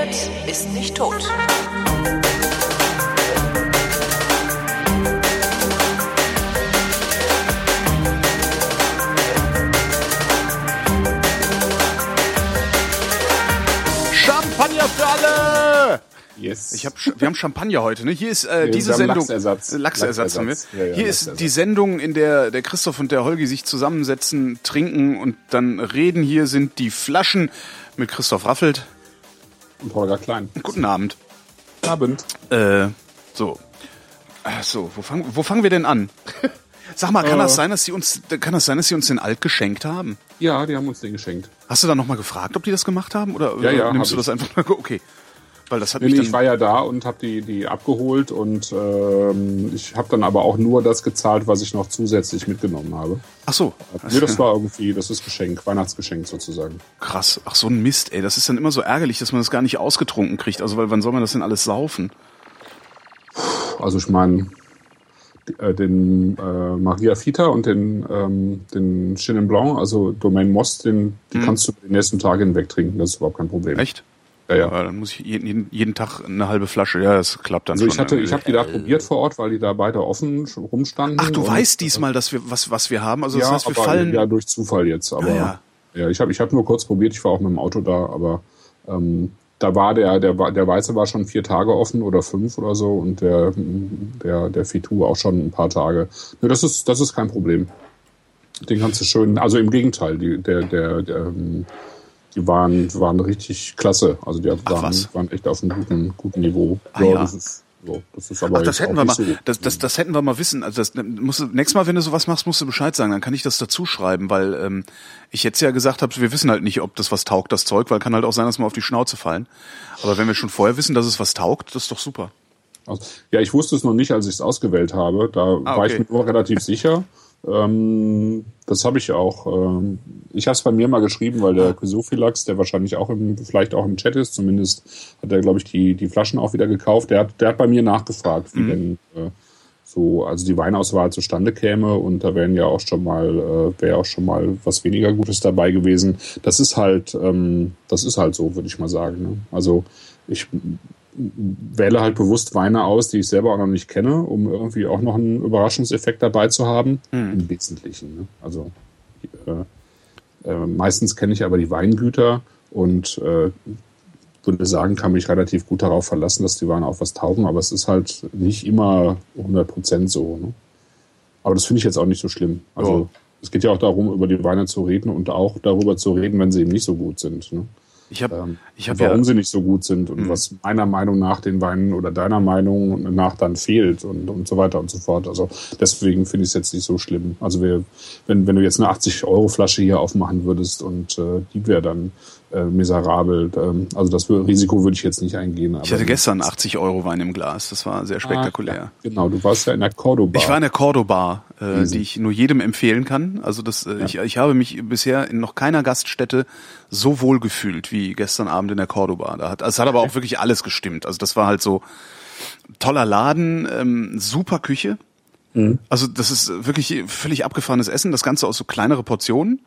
redet, ist nicht tot. Champagner für alle! Yes. Ich hab, wir haben Champagner heute, ne? Hier ist äh, Nee, diese Sendung. Lachsersatz. Äh, Lachsersatz haben wir. Ja, ja, Hier Lachsersatz. ist die Sendung, in der der Christoph und der Holgi sich zusammensetzen, trinken und dann reden. Hier sind die Flaschen mit Christoph Raffelt. Und Holger Klein. Guten Abend. Abend. Äh, so. So, wo fangen, wo fangen wir denn an? Sag mal, kann Äh. das sein, dass sie uns, kann das sein, dass sie uns den Alt geschenkt haben? Ja, die haben uns den geschenkt. Hast du da nochmal gefragt, ob die das gemacht haben? Oder Ja, ja, nimmst hab du das einfach mal? Okay. Weil das hat Nee, mich nee, ich war ja da und habe die, die abgeholt und ähm, ich habe dann aber auch nur das gezahlt, was ich noch zusätzlich mitgenommen habe. Ach so. Nee, das war irgendwie, das ist Geschenk, Weihnachtsgeschenk sozusagen. Krass. Ach, so ein Mist, ey. Das ist dann immer so ärgerlich, dass man das gar nicht ausgetrunken kriegt. Also, weil wann soll man das denn alles saufen? Also ich meine, äh, den äh, Maria Fita und den, ähm, den Chenin Blanc, also Domaine Most, den, die kannst du die nächsten Tage hinweg trinken, das ist überhaupt kein Problem. Echt? Ja, ja. Ja, dann muss ich jeden, jeden, Tag eine halbe Flasche. Ja, das klappt dann Also schon. ich hatte, ich habe die da probiert vor Ort, weil die da beide offen rumstanden. Ach, du weißt diesmal, dass wir was, was wir haben. Also das ja, heißt, wir aber, fallen. ja, durch Zufall jetzt. Aber Ah, ja, ja. ich habe ich hab nur kurz probiert, ich war auch mit dem Auto da, aber ähm, da war der, der, der Weiße war schon vier Tage offen oder fünf oder so und der, der, der Fitu auch schon ein paar Tage. Ne, das ist, das ist kein Problem. Den kannst du schön, also im Gegenteil, die, der, der, der, ähm, die waren, waren richtig klasse. Also die waren, waren echt auf einem guten, guten Niveau. Ah, ja. Das ist, so, das ist aber Ach, das hätten wir mal, so- das, das, das hätten wir mal wissen. Also das musst du, nächstes Mal, wenn du sowas machst, musst du Bescheid sagen. Dann kann ich das dazu schreiben, weil ähm, ich jetzt ja gesagt habe, wir wissen halt nicht, ob das was taugt, das Zeug, weil kann halt auch sein, dass wir auf die Schnauze fallen. Aber wenn wir schon vorher wissen, dass es was taugt, das ist doch super. aus. Ja, ich wusste es noch nicht, als ich es ausgewählt habe. Da Ah, war ich okay. mir nur relativ sicher. Ähm, das habe ich auch. Ähm, ich habe es bei mir mal geschrieben, weil der Chrysophilax, der wahrscheinlich auch im, vielleicht auch im Chat ist, zumindest hat er, glaube ich, die, die Flaschen auch wieder gekauft. Der hat, der hat bei mir nachgefragt, Mhm. wie denn äh, so, also die Weinauswahl zustande käme und da wären ja auch schon mal, äh, wäre auch schon mal was weniger Gutes dabei gewesen. Das ist halt, ähm, das ist halt so, würde ich mal sagen. Ne? Also ich wähle halt bewusst Weine aus, die ich selber auch noch nicht kenne, um irgendwie auch noch einen Überraschungseffekt dabei zu haben. Im Wesentlichen. Ne? Also äh, äh, meistens kenne ich aber die Weingüter und äh, würde sagen, kann mich relativ gut darauf verlassen, dass die Weine auch was taugen, aber es ist halt nicht immer 100% so. Ne? Aber das finde ich jetzt auch nicht so schlimm. Also Ja. es geht ja auch darum, über die Weine zu reden und auch darüber zu reden, wenn sie eben nicht so gut sind. Ne? Ich habe, ähm, ich habe warum ja, sie nicht so gut sind und was meiner Meinung nach den Weinen oder deiner Meinung nach dann fehlt und, und so weiter und so fort. Also deswegen finde ich es jetzt nicht so schlimm. Also wir, wenn, wenn du jetzt eine 80-Euro-Flasche hier aufmachen würdest und äh, die wäre dann äh, miserabel, ähm, also das Risiko würde ich jetzt nicht eingehen. ich hatte gestern 80 Euro Wein im Glas. Das war sehr spektakulär. Ah, genau, du warst ja in der Cordoba. Ich war in der Cordoba, äh, die ich nur jedem empfehlen kann. Also das, äh, ich, ich habe mich bisher in noch keiner Gaststätte so wohl gefühlt wie gestern Abend in der Cordoba. Da hat, es hat aber auch wirklich alles gestimmt. Also das war halt so toller Laden, ähm, super Küche. Mhm. Also das ist wirklich völlig abgefahrenes Essen. Das Ganze aus so kleinere Portionen.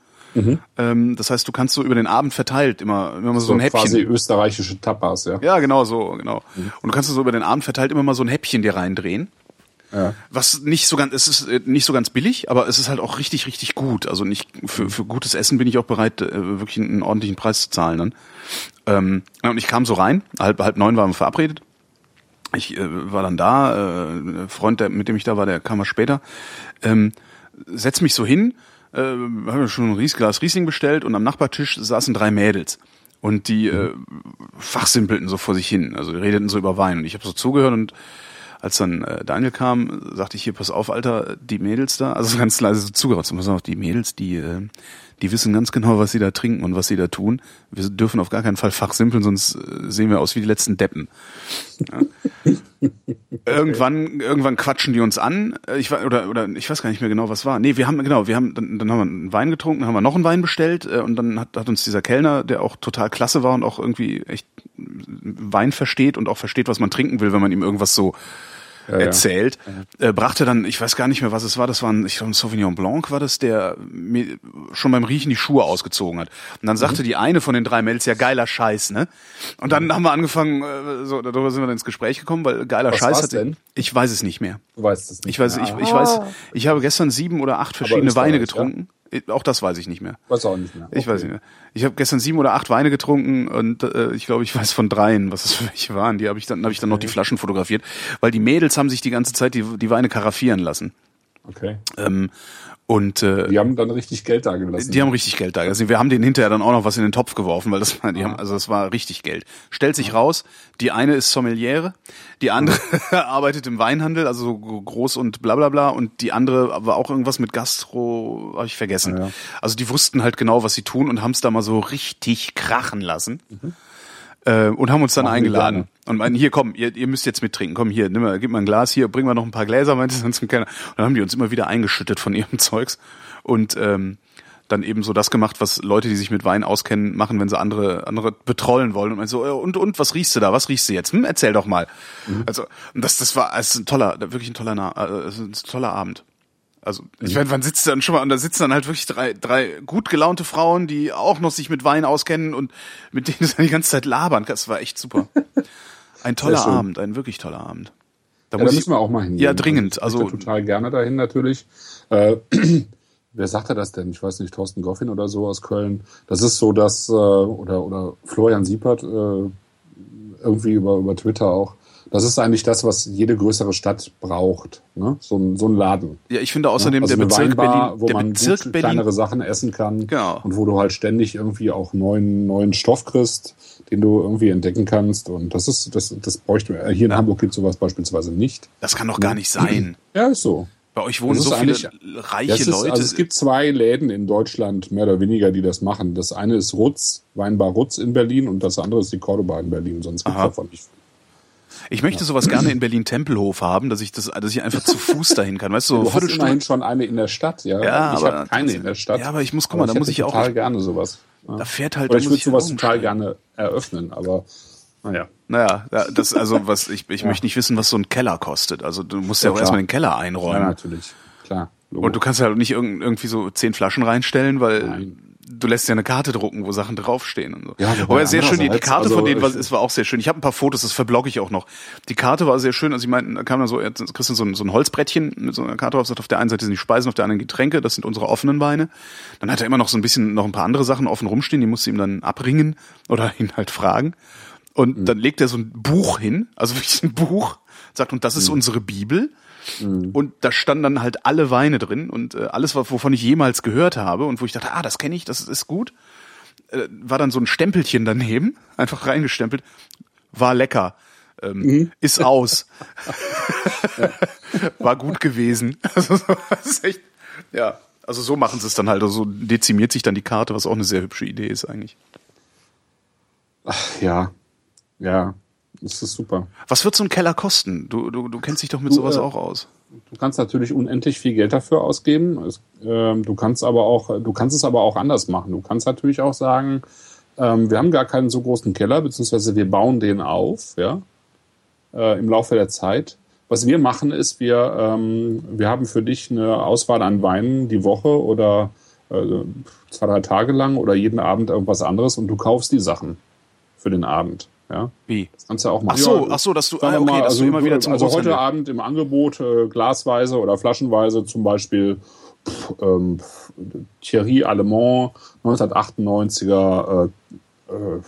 Ähm, das heißt, du kannst so über den Abend verteilt immer, immer mal so, so ein Häppchen. quasi österreichische Tapas, ja. Ja, genau so, genau. Und du kannst so über den Abend verteilt immer mal so ein Häppchen dir reindrehen. Ja. Was nicht so ganz, es ist äh, nicht so ganz billig, aber es ist halt auch richtig, richtig gut. Also nicht für, für gutes Essen bin ich auch bereit, äh, wirklich einen ordentlichen Preis zu zahlen dann. Ähm, und ich kam so rein, halb, halb neun waren wir verabredet. Ich äh, war dann da, äh, ein Freund, der, mit dem ich da war, der kam mal später. Ähm, setz mich so hin, äh, haben wir schon ein Ries Glas Riesling bestellt und am Nachbartisch saßen drei Mädels. Und die äh, fachsimpelten so vor sich hin, also redeten so über Wein. Und ich habe so zugehört und als dann äh, Daniel kam, sagte ich hier, pass auf, Alter, die Mädels da, also ganz leise so zugehört, so, pass auf, die Mädels, die, äh, die wissen ganz genau, was sie da trinken und was sie da tun. Wir dürfen auf gar keinen Fall fachsimpeln, sonst äh, sehen wir aus wie die letzten Deppen. Ja. irgendwann, irgendwann quatschen die uns an. Äh, Ich war, oder, oder ich weiß gar nicht mehr genau, was war. Nee, wir haben, genau, wir haben, dann, dann haben wir einen Wein getrunken, dann haben wir noch einen Wein bestellt äh, und dann hat, hat uns dieser Kellner, der auch total klasse war und auch irgendwie echt Wein versteht und auch versteht, was man trinken will, wenn man ihm irgendwas so ja, erzählt, ja. Äh, brachte dann, ich weiß gar nicht mehr, was es war, das war ein, ich glaube ein Sauvignon Blanc war das, der mir schon beim Riechen die Schuhe ausgezogen hat. Und dann sagte mhm. die eine von den drei Mädels, ja geiler Scheiß, ne? Und dann mhm. haben wir angefangen, äh, so, darüber sind wir dann ins Gespräch gekommen, weil geiler was Scheiß hat. Denn? Ich weiß es nicht mehr. Du weißt es nicht. Ich weiß, mehr. ich, ich weiß, ich habe gestern sieben oder acht verschiedene Weine getrunken. Ja? Auch das weiß ich nicht mehr. Weiß auch nicht mehr. Okay. Ich weiß nicht mehr. Ich habe gestern sieben oder acht Weine getrunken und äh, ich glaube, ich weiß von dreien, was das für welche waren. Die habe ich dann habe ich dann noch die Flaschen fotografiert, weil die Mädels haben sich die ganze Zeit die, die Weine karaffieren lassen. Okay. Ähm, und äh, die haben dann richtig Geld da gelassen. Die haben richtig Geld da gelassen. Wir haben denen hinterher dann auch noch was in den Topf geworfen, weil das war, die haben, also das war richtig Geld. Stellt sich raus, die eine ist Sommeliere, die andere arbeitet im Weinhandel, also so groß und bla bla bla, und die andere war auch irgendwas mit Gastro, habe ich vergessen. Ja. Also die wussten halt genau, was sie tun und haben es da mal so richtig krachen lassen. Mhm äh, und haben uns dann Machen eingeladen. Und meinen, hier komm, ihr, ihr müsst jetzt mittrinken, komm hier, nimm mal, gib mal ein Glas hier, bring mal noch ein paar Gläser, meinte sie dann zum Kellner. Und dann haben die uns immer wieder eingeschüttet von ihrem Zeugs und ähm, dann eben so das gemacht, was Leute, die sich mit Wein auskennen, machen, wenn sie andere andere betrollen wollen. Und man so, und und was riechst du da? Was riechst du jetzt? Hm, erzähl doch mal. Mhm. Also und das das war also ein toller, wirklich ein toller, äh, ein toller Abend. Also ich meine, wann sitzt dann schon mal und da sitzen dann halt wirklich drei, drei gut gelaunte Frauen, die auch noch sich mit Wein auskennen und mit denen du dann die ganze Zeit labern. Das war echt super. Ein toller Abend, ein wirklich toller Abend. Da, ja, da müssen wir auch mal hin. Ja, dringend. Also, ich total gerne dahin natürlich. Äh, wer sagt er das denn? Ich weiß nicht, Thorsten Goffin oder so aus Köln. Das ist so, dass äh, oder oder Florian Siepert äh, irgendwie über über Twitter auch das ist eigentlich das, was jede größere Stadt braucht. Ne? So, ein, so ein Laden. Ja, ich finde außerdem also der Bezirk Weinbar, Berlin, wo der man Bezirk gut Berlin, kleinere Sachen essen kann genau. und wo du halt ständig irgendwie auch neuen neuen Stoff kriegst, den du irgendwie entdecken kannst. Und das ist das das bräuchte äh, hier in Hamburg gibt sowas beispielsweise nicht. Das kann doch gar nicht sein. Ja, ist so. Bei euch wohnen so viele reiche ist, Leute. Also es gibt zwei Läden in Deutschland, mehr oder weniger, die das machen. Das eine ist Rutz, Weinbar Rutz in Berlin und das andere ist die Cordoba in Berlin. Sonst gibt es davon nicht ich möchte sowas gerne in Berlin Tempelhof haben, dass ich das, dass ich einfach zu Fuß dahin kann. Weißt du, so du hast immerhin schon eine in der Stadt, ja. ja ich habe keine in der Stadt. Ja, aber ich muss guck mal, da muss ich auch total gerne sowas. Ja. Da fährt halt. Oder ich würde sowas total gerne eröffnen, aber naja. Naja, das also was ich ich ja. möchte nicht wissen, was so ein Keller kostet. Also du musst ja, ja auch erstmal den Keller einräumen. Ja, natürlich. Klar. Logo. Und du kannst halt nicht irgendwie so zehn Flaschen reinstellen, weil Nein du lässt ja eine Karte drucken, wo Sachen draufstehen und so. Ja, aber sehr schön, die, die Karte also von denen war, es war auch sehr schön. Ich habe ein paar Fotos, das verblogge ich auch noch. Die Karte war sehr schön, also ich meine, da kam dann so, jetzt kriegst du so ein, so ein Holzbrettchen mit so einer Karte drauf, sagt auf der einen Seite sind die Speisen, auf der anderen Getränke, das sind unsere offenen Weine. Dann hat er immer noch so ein bisschen, noch ein paar andere Sachen offen rumstehen, die musst du ihm dann abringen oder ihn halt fragen. Und mhm. dann legt er so ein Buch hin, also wirklich ein Buch, sagt, und das ist mhm. unsere Bibel. Mhm. Und da standen dann halt alle Weine drin und äh, alles, wovon ich jemals gehört habe und wo ich dachte, ah, das kenne ich, das ist gut, äh, war dann so ein Stempelchen daneben, einfach reingestempelt, war lecker, ähm, mhm. ist aus, war gut gewesen. Also, das ist echt, ja, also so machen sie es dann halt, also so dezimiert sich dann die Karte, was auch eine sehr hübsche Idee ist eigentlich. Ach, ja, ja. Das ist super. Was wird so ein Keller kosten? Du, du, du kennst dich doch mit du, sowas äh, auch aus. Du kannst natürlich unendlich viel Geld dafür ausgeben. Es, äh, du kannst aber auch, du kannst es aber auch anders machen. Du kannst natürlich auch sagen, ähm, wir haben gar keinen so großen Keller, beziehungsweise wir bauen den auf, ja, äh, im Laufe der Zeit. Was wir machen ist, wir, ähm, wir haben für dich eine Auswahl an Weinen die Woche oder äh, zwei, drei Tage lang oder jeden Abend irgendwas anderes und du kaufst die Sachen für den Abend. Ja? Wie? Das kannst du auch machen. Ach so, ach so dass du, ah, okay, mal, dass also, du immer wieder zum Also heute Abend im Angebot äh, glasweise oder flaschenweise zum Beispiel pff, ähm, Thierry Allemand 1998er äh, äh,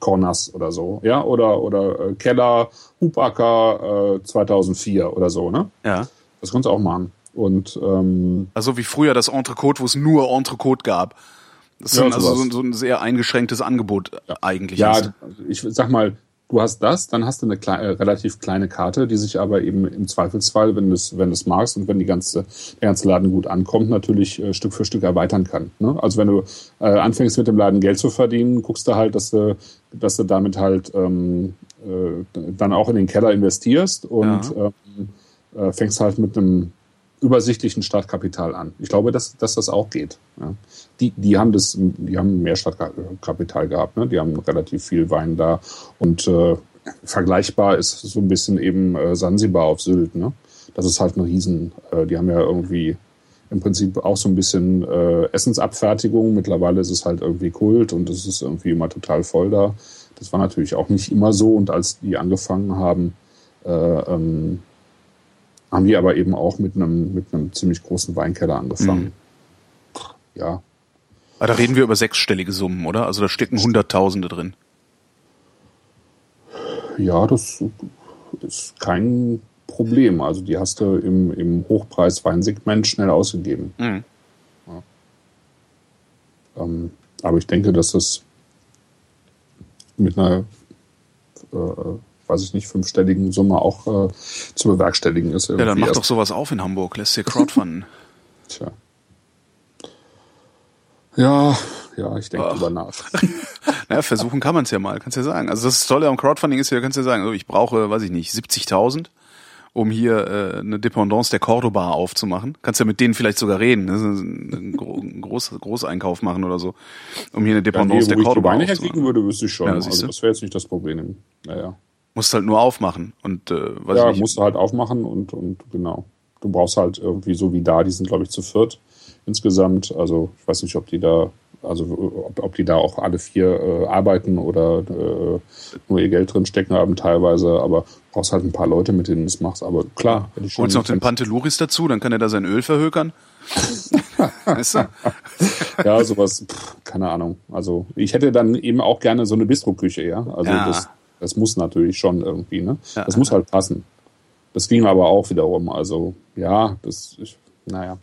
Cornas oder so, ja, oder oder äh, Keller Hubacker äh, 2004 oder so, ne? Ja. Das kannst du auch machen. Und ähm, also wie früher das Entrecote, wo es nur Entrecote gab. Das ist ja, also so, so, ein sehr eingeschränktes Angebot ja. eigentlich. Ja, ist. ich sag mal, du hast das, dann hast du eine kleine, äh, relativ kleine Karte, die sich aber eben im Zweifelsfall, wenn du es wenn du's magst und wenn die ganze, der ganze Laden gut ankommt, natürlich äh, Stück für Stück erweitern kann. Ne? Also wenn du äh, anfängst mit dem Laden Geld zu verdienen, guckst du halt, dass du, dass du damit halt ähm, äh, dann auch in den Keller investierst und ja. ähm, äh, fängst halt mit einem übersichtlichen Startkapital an. Ich glaube, dass, dass das auch geht. Ja. Die, die haben das, die haben mehr Startkapital gehabt, ne? Die haben relativ viel Wein da und äh, vergleichbar ist so ein bisschen eben äh, Sansibar auf Sylt. Ne? Das ist halt ein Riesen. Äh, die haben ja irgendwie im Prinzip auch so ein bisschen äh, Essensabfertigung. Mittlerweile ist es halt irgendwie Kult und es ist irgendwie immer total voll da. Das war natürlich auch nicht immer so. Und als die angefangen haben, äh, ähm, haben die aber eben auch mit einem mit einem ziemlich großen Weinkeller angefangen. Mhm. Ja. Aber da reden wir über sechsstellige Summen, oder? Also da stecken Hunderttausende drin. Ja, das ist kein Problem. Also die hast du im, im Hochpreis-Weinsegment schnell ausgegeben. Mhm. Ja. Ähm, aber ich denke, dass das mit einer, äh, weiß ich nicht, fünfstelligen Summe auch äh, zu bewerkstelligen ist. Ja, dann mach doch sowas auf in Hamburg, lässt dir crowdfunden. Tja. Ja, ja, ich denke drüber nach. naja, versuchen kann man es ja mal, kannst ja sagen. Also das Tolle am Crowdfunding ist ja, kannst ja sagen, also ich brauche, weiß ich nicht, 70.000 um hier äh, eine Dependance der Cordoba aufzumachen. Kannst ja mit denen vielleicht sogar reden, ne? einen, einen Groß, Großeinkauf machen oder so, um hier eine Dependance ja, nee, der Cordoba aufzumachen. Wenn ich herkriegen würde, wüsste ich schon. Ja, also das wäre jetzt nicht das Problem. Naja. Musst halt nur aufmachen und äh, weiß Ja, musst du halt aufmachen und, und genau. Du brauchst halt irgendwie so wie da, die sind glaube ich zu viert insgesamt. Also ich weiß nicht, ob die da also ob, ob die da auch alle vier äh, arbeiten oder äh, nur ihr Geld drin stecken haben teilweise, aber brauchst halt ein paar Leute, mit denen du es machst. Aber klar, ja. Holst noch den Panteluris dazu, dann kann er da sein Öl verhökern. weißt du? ja, sowas, pff, keine Ahnung. Also ich hätte dann eben auch gerne so eine Bistro-Küche, ja. Also ja. Das, das muss natürlich schon irgendwie, ne? Ja. Das muss halt passen. Das ging aber auch wiederum. Also ja, das, ich, naja.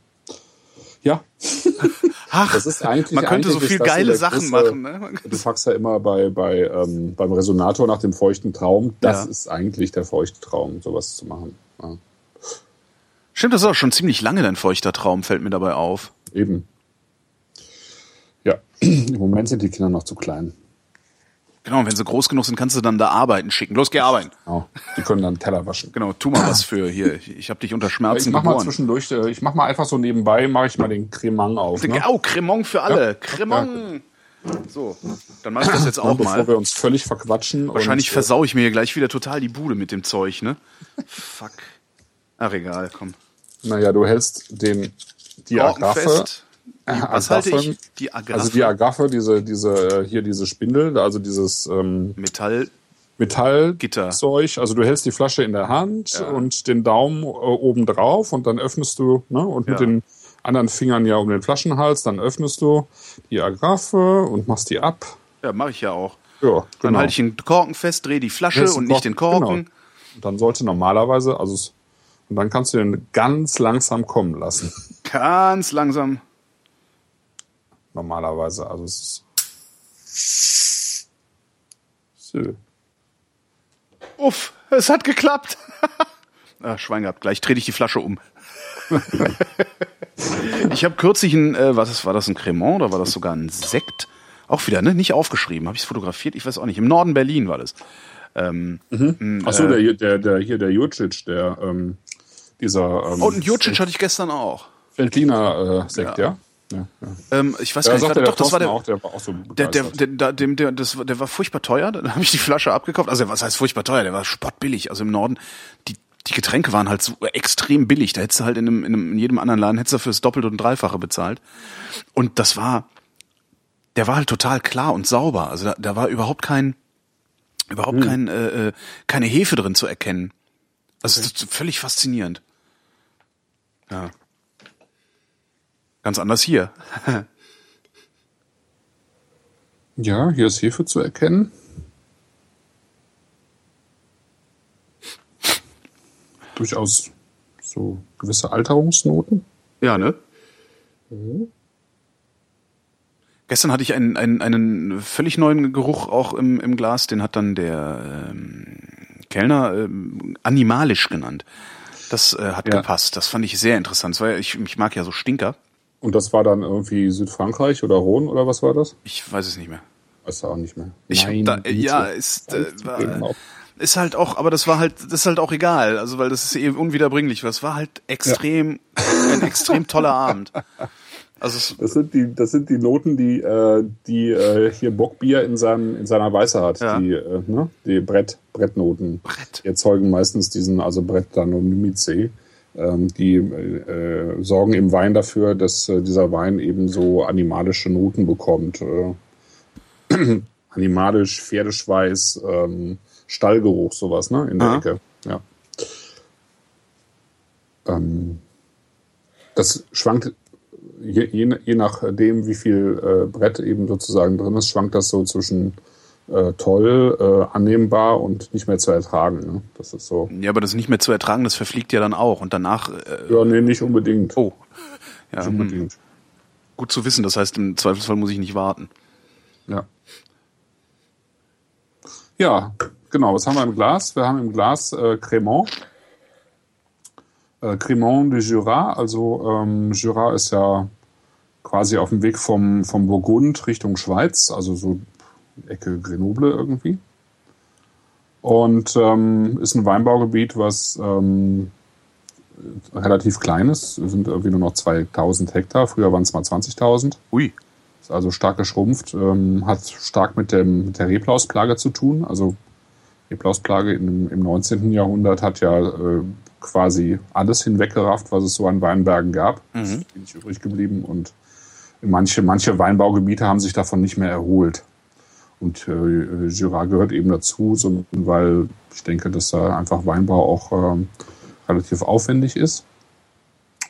Ja. Ach, das ist eigentlich, man könnte eigentlich so viel geile Sachen große, machen. Ne? Du fragst ja immer bei, bei ähm, beim Resonator nach dem feuchten Traum. Das ja. ist eigentlich der feuchte Traum, sowas zu machen. Ja. Stimmt, das ist auch schon ziemlich lange dein feuchter Traum, fällt mir dabei auf. Eben. Ja, im Moment sind die Kinder noch zu klein. Genau, und wenn sie groß genug sind, kannst du dann da arbeiten schicken. Los, geh arbeiten. Genau. Die können dann Teller waschen. Genau, tu mal was für hier. Ich habe dich unter Schmerzen Ich mach geboren. mal zwischendurch, äh, ich mach mal einfach so nebenbei, mache ich mal den Cremant auf. Ne? Oh, Cremant für alle. Ja. Cremant. So, dann mach ich das jetzt auch ja, mal. Bevor wir uns völlig verquatschen. Wahrscheinlich äh, versau ich mir hier gleich wieder total die Bude mit dem Zeug, ne? Fuck. Ach, egal, komm. Naja, du hältst den die Agraffe was halte ich? Die Agraffe? Also die Agraffe, diese, diese, äh, hier diese Spindel, also dieses ähm, Metall. Metallzeug. Also du hältst die Flasche in der Hand ja. und den Daumen äh, oben drauf und dann öffnest du, ne, und mit ja. den anderen Fingern ja um den Flaschenhals, dann öffnest du die Agraffe und machst die ab. Ja, mache ich ja auch. Ja, genau. Dann halte ich den Korken fest, drehe die Flasche und nicht den Korken. Genau. Und dann sollte normalerweise, also und dann kannst du den ganz langsam kommen lassen. Ganz langsam normalerweise. Also es ist. So. Uff, es hat geklappt. ah, Schwein gehabt. Gleich drehe ich die Flasche um. ich habe kürzlich ein, äh, was war das, ein Cremant oder war das sogar ein Sekt? Auch wieder, ne? Nicht aufgeschrieben. Habe ich es fotografiert? Ich weiß auch nicht. Im Norden Berlin war das. Ähm, mhm. Achso, äh, der, der, der, hier der Jucic, der ähm, dieser. Ähm, oh, und Jucic hatte ich gestern auch. Veltliner äh, Sekt, ja. ja? Ja, Ähm, ich weiß ja, gar nicht, doch, das war der, auch, der war auch so der, der, der, dem, der, das, der war furchtbar teuer, dann habe ich die Flasche abgekauft. Also was heißt furchtbar teuer? Der war spottbillig. Also im Norden, die, die Getränke waren halt so extrem billig. Da hättest du halt in, einem, in, einem, in jedem anderen Laden hättest du fürs Doppelte und Dreifache bezahlt. Und das war, der war halt total klar und sauber. Also da, da war überhaupt kein, überhaupt hm. kein, äh, äh keine Hefe drin zu erkennen. Also okay. völlig faszinierend. Ja. Ganz anders hier. ja, hier ist Hefe zu erkennen. Durchaus so gewisse Alterungsnoten. Ja, ne? Mhm. Gestern hatte ich einen, einen, einen völlig neuen Geruch auch im, im Glas, den hat dann der ähm, Kellner ähm, animalisch genannt. Das äh, hat ja. gepasst. Das fand ich sehr interessant. Weil ich, ich mag ja so Stinker. Und das war dann irgendwie Südfrankreich oder Rhône oder was war das? Ich weiß es nicht mehr. Weiß auch nicht mehr. Ich Nein, da, ja, ist, äh, war, ist halt auch, aber das war halt, das ist halt auch egal, also weil das ist eben unwiederbringlich. Das war halt extrem, ja. ein extrem toller Abend. Also das sind die, das sind die Noten, die, äh, die äh, hier Bockbier in seinem in seiner Weiße hat. Ja. Die, äh, ne? die Brett, Brettnoten. Brett. Die erzeugen meistens diesen, also Brettanomyce. Ähm, die äh, sorgen im Wein dafür, dass äh, dieser Wein eben so animalische Noten bekommt. Äh, animalisch, Pferdeschweiß, ähm, Stallgeruch, sowas, ne? In der Aha. Ecke. Ja. Ähm, das schwankt je, je, je nachdem, wie viel Brett eben sozusagen drin ist, schwankt das so zwischen äh, toll, äh, annehmbar und nicht mehr zu ertragen. Ne? Das ist so. Ja, aber das nicht mehr zu ertragen, das verfliegt ja dann auch und danach. Äh, ja, nee, nicht unbedingt. Oh. Ja, nicht unbedingt. Hm. Gut zu wissen, das heißt, im Zweifelsfall muss ich nicht warten. Ja. Ja, genau. Was haben wir im Glas? Wir haben im Glas äh, Cremant. Äh, Cremant de Jura. Also ähm, Jura ist ja quasi auf dem Weg vom, vom Burgund Richtung Schweiz, also so Ecke Grenoble irgendwie. Und ähm, ist ein Weinbaugebiet, was ähm, relativ klein ist. Es sind irgendwie nur noch 2000 Hektar. Früher waren es mal 20.000. Ui. Ist also stark geschrumpft. Ähm, hat stark mit, dem, mit der Reblausplage zu tun. Also Reblausplage im, im 19. Jahrhundert hat ja äh, quasi alles hinweggerafft, was es so an Weinbergen gab. Mhm. Ist wenig übrig geblieben und manche, manche Weinbaugebiete haben sich davon nicht mehr erholt. Und äh, Jura gehört eben dazu, so, weil ich denke, dass da einfach Weinbau auch äh, relativ aufwendig ist.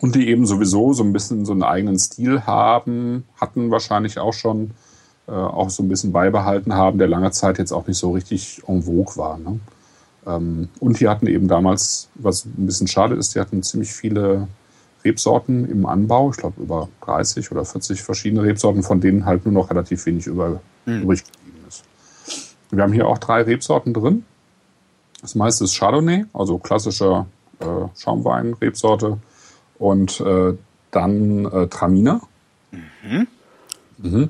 Und die eben sowieso so ein bisschen so einen eigenen Stil haben, hatten wahrscheinlich auch schon, äh, auch so ein bisschen beibehalten haben, der lange Zeit jetzt auch nicht so richtig en vogue war. Ne? Ähm, und die hatten eben damals, was ein bisschen schade ist, die hatten ziemlich viele Rebsorten im Anbau. Ich glaube über 30 oder 40 verschiedene Rebsorten, von denen halt nur noch relativ wenig über, mhm. übrig. Wir haben hier auch drei Rebsorten drin. Das meiste ist Chardonnay, also klassischer äh, Schaumwein-Rebsorte. Und äh, dann äh, Traminer. Mhm. Mhm.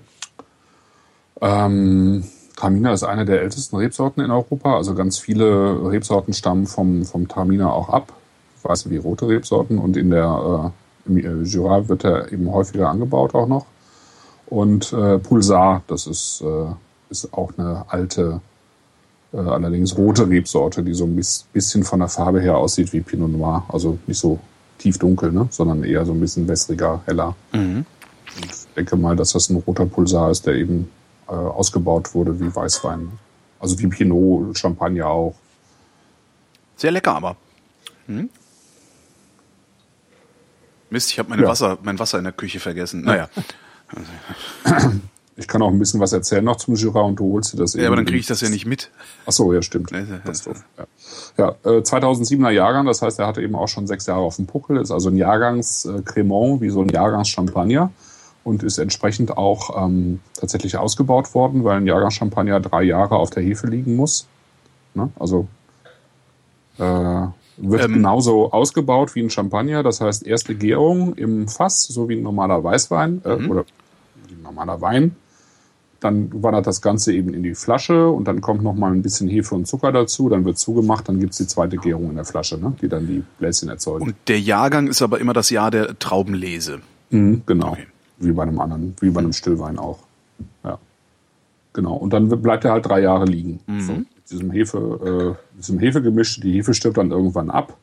Ähm, Traminer ist eine der ältesten Rebsorten in Europa. Also ganz viele Rebsorten stammen vom, vom Traminer auch ab weiße wie rote Rebsorten und in der äh, im äh, Jura wird er eben häufiger angebaut auch noch. Und äh, Pulsar, das ist, äh, ist auch eine alte, äh, allerdings rote Rebsorte, die so ein bisschen von der Farbe her aussieht wie Pinot Noir. Also nicht so tiefdunkel, ne? sondern eher so ein bisschen wässriger, heller. Mhm. Ich denke mal, dass das ein roter Pulsar ist, der eben äh, ausgebaut wurde wie Weißwein. Also wie Pinot, Champagner auch. Sehr lecker, aber. Hm? Mist, ich habe ja. Wasser, mein Wasser in der Küche vergessen. Naja. Ich kann auch ein bisschen was erzählen noch zum Jura und du holst dir das Ja, aber dann kriege ich das ja nicht mit. Ach so, ja, stimmt. Das ja, ja äh, 2007er Jahrgang, das heißt, er hatte eben auch schon sechs Jahre auf dem Puckel, ist also ein Jahrgangs äh, wie so ein Jahrgangs Champagner und ist entsprechend auch ähm, tatsächlich ausgebaut worden, weil ein Jahrgangs Champagner drei Jahre auf der Hefe liegen muss. Ne? Also äh, wird ähm, genauso ausgebaut wie ein Champagner, das heißt erste Gärung im Fass, so wie ein normaler Weißwein äh, mhm. oder normaler Wein. Dann wandert das Ganze eben in die Flasche und dann kommt noch mal ein bisschen Hefe und Zucker dazu, dann wird zugemacht, dann gibt's die zweite Gärung in der Flasche, ne, die dann die Bläschen erzeugt. Und der Jahrgang ist aber immer das Jahr der Traubenlese. Mhm, genau, okay. wie bei einem anderen, wie bei einem Stillwein auch. Ja, genau. Und dann bleibt er halt drei Jahre liegen. Mhm. So diesem Hefe, äh, diesem Hefegemisch. Die Hefe stirbt dann irgendwann ab,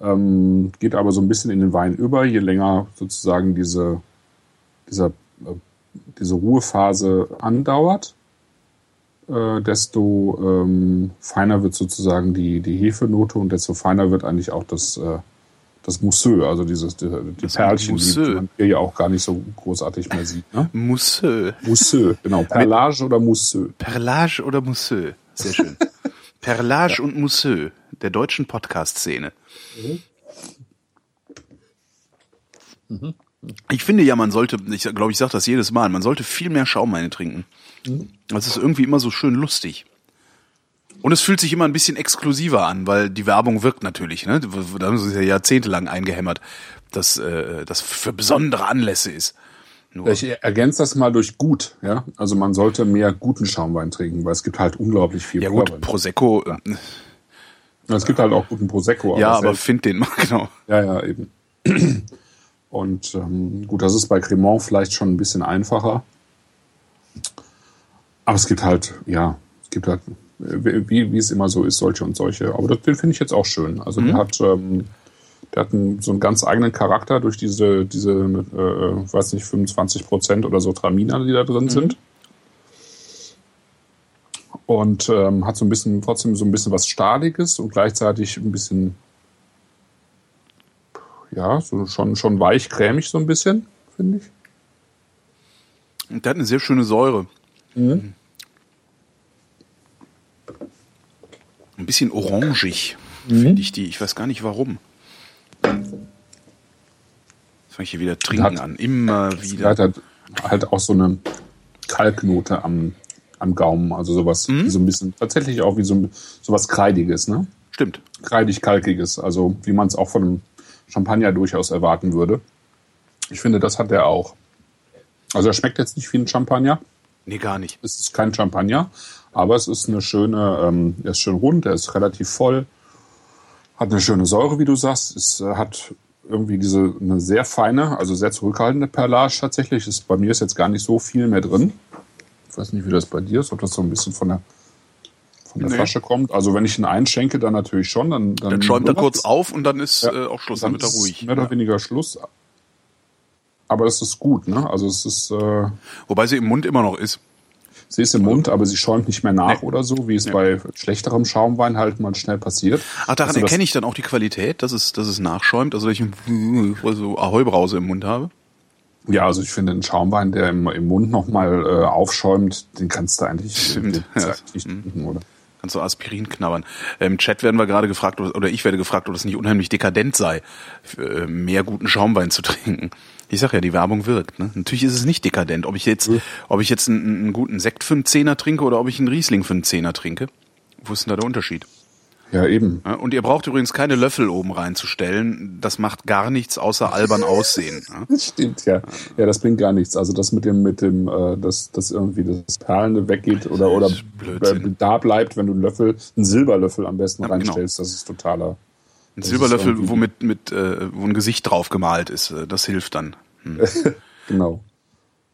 ähm, geht aber so ein bisschen in den Wein über, je länger sozusagen diese, dieser, äh, diese Ruhephase andauert. Äh, desto ähm, feiner wird sozusagen die, die Hefenote und desto feiner wird eigentlich auch das, äh, das Mousseux, also dieses, die, die Perlchen, die man hier ja auch gar nicht so großartig mehr sieht. Ne? Mousseux. Mousseux, genau. Perlage oder Mousseux? Perlage oder Mousseux. Sehr schön. Perlage ja. und Mousseux der deutschen Podcast-Szene. Mhm. Mhm. Ich finde ja, man sollte, ich glaube, ich sage das jedes Mal, man sollte viel mehr Schaumweine trinken. Mhm. Das ist irgendwie immer so schön lustig. Und es fühlt sich immer ein bisschen exklusiver an, weil die Werbung wirkt natürlich. Ne? Da haben sie ja jahrzehntelang eingehämmert, dass äh, das für besondere Anlässe ist. Nur. Ich ergänze das mal durch gut, ja. Also man sollte mehr guten Schaumwein trinken, weil es gibt halt unglaublich viel. Ja gut, Prosecco. Ja. Es gibt halt auch guten Prosecco. Ja, aber, aber find den mal, genau. Ja, ja, eben. Und ähm, gut, das ist bei Cremant vielleicht schon ein bisschen einfacher. Aber es gibt halt, ja, es gibt halt, wie, wie es immer so ist, solche und solche. Aber das, den finde ich jetzt auch schön. Also mhm. der hat, ähm, der hat einen, so einen ganz eigenen Charakter durch diese, diese, äh, weiß nicht, 25 Prozent oder so Traminer, die da drin mhm. sind. Und ähm, hat so ein bisschen, trotzdem so ein bisschen was Stahliges und gleichzeitig ein bisschen, ja, so schon, schon weich, cremig so ein bisschen, finde ich. Und der hat eine sehr schöne Säure. Mhm. Ein bisschen orangig, mhm. finde ich die. Ich weiß gar nicht warum. Jetzt fange ich hier wieder trinken hat, an. Immer wieder. Hat halt, halt auch so eine Kalknote am, am Gaumen. Also sowas, mhm. so ein bisschen, tatsächlich auch wie so, so was Kreidiges, ne? Stimmt. Kreidig-kalkiges. Also wie man es auch von einem Champagner durchaus erwarten würde. Ich finde, das hat er auch. Also er schmeckt jetzt nicht wie ein Champagner. Nee, gar nicht. Es ist kein Champagner, aber es ist eine schöne, ähm, er ist schön rund, er ist relativ voll, hat eine schöne Säure, wie du sagst, es äh, hat irgendwie diese eine sehr feine, also sehr zurückhaltende Perlage tatsächlich. Ist, bei mir ist jetzt gar nicht so viel mehr drin. Ich weiß nicht, wie das bei dir ist, ob das so ein bisschen von der von der nee. Flasche kommt. Also wenn ich ihn einschenke, dann natürlich schon. Dann, dann, dann schäumt er kurz auf und dann ist ja, äh, auch Schluss, dann, dann wird er ruhig. Mehr oder ja. weniger Schluss. Aber das ist gut, ne? Also es ist. Äh, Wobei sie im Mund immer noch ist. Sie ist im Mund, aber sie schäumt nicht mehr nach nee. oder so, wie es nee. bei schlechterem Schaumwein halt mal schnell passiert. Ach, daran also erkenne ich dann auch die Qualität, dass es, dass es nachschäumt, also dass ich so Ahoi-Brause im Mund habe. Ja, also ich finde, einen Schaumwein, der im, im Mund nochmal äh, aufschäumt, den kannst du eigentlich Stimmt. Ja. nicht mhm. trinken, oder? Kannst du Aspirin knabbern. Im Chat werden wir gerade gefragt, oder ich werde gefragt, ob es nicht unheimlich dekadent sei, äh, mehr guten Schaumwein zu trinken. Ich sag ja, die Werbung wirkt. Ne? Natürlich ist es nicht dekadent. Ob ich jetzt, mhm. ob ich jetzt einen, einen, guten Sekt für einen Zehner trinke oder ob ich einen Riesling für einen Zehner trinke. Wo ist denn da der Unterschied? Ja, eben. Und ihr braucht übrigens keine Löffel oben reinzustellen. Das macht gar nichts außer albern aussehen. Das stimmt, ja. Ja, das bringt gar nichts. Also das mit dem, mit dem, äh, dass, dass irgendwie das Perlende weggeht oder, oder da bleibt, wenn du einen Löffel, einen Silberlöffel am besten ja, genau. reinstellst, genau. das ist totaler ein Silberlöffel, wo mit, mit, äh, wo ein Gesicht drauf gemalt ist, äh, das hilft dann. Hm. genau.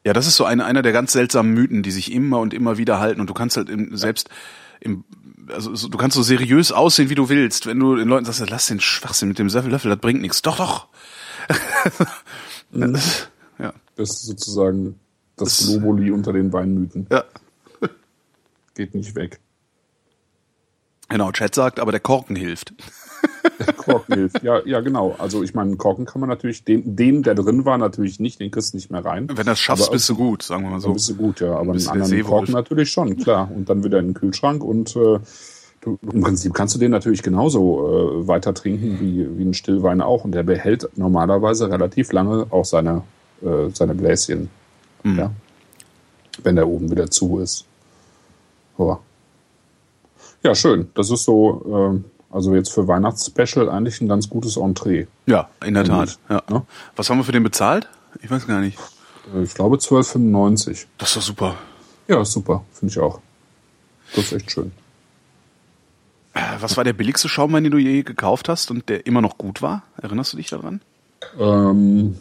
Ja, das ist so ein, einer der ganz seltsamen Mythen, die sich immer und immer wieder halten. Und du kannst halt im, selbst im, also so, du kannst so seriös aussehen, wie du willst. Wenn du den Leuten sagst, lass den Schwachsinn mit dem Löffel, das bringt nichts. Doch, doch. Mhm. ja. Das ist sozusagen das, das Globuli unter den Weinmythen. Ja. Geht nicht weg. Genau, Chat sagt, aber der Korken hilft. Korken. Ja, ja, genau. Also ich meine, Korken kann man natürlich, den, den, der drin war, natürlich nicht, den kriegst du nicht mehr rein. Wenn du das schaffst, aber bist du gut, sagen wir mal so. Bist du gut, ja. Aber einen anderen Korken natürlich schon, klar. Und dann wieder in den Kühlschrank und äh, du, im Prinzip kannst du den natürlich genauso äh, weiter trinken wie, wie ein Stillwein auch. Und der behält normalerweise relativ lange auch seine, äh, seine Bläschen. Mhm. Ja. Wenn der oben wieder zu ist. Oh. Ja, schön. Das ist so, äh, also jetzt für Weihnachtsspecial eigentlich ein ganz gutes Entree. Ja, in der Tat. Ja. ja. Was haben wir für den bezahlt? Ich weiß gar nicht. Äh, ich glaube 12,95. Das ist doch super. Ja, super. Finde ich auch. Das ist echt schön. Äh, was war der billigste Schaumwein, den du je gekauft hast und der immer noch gut war? Erinnerst du dich daran? Ähm,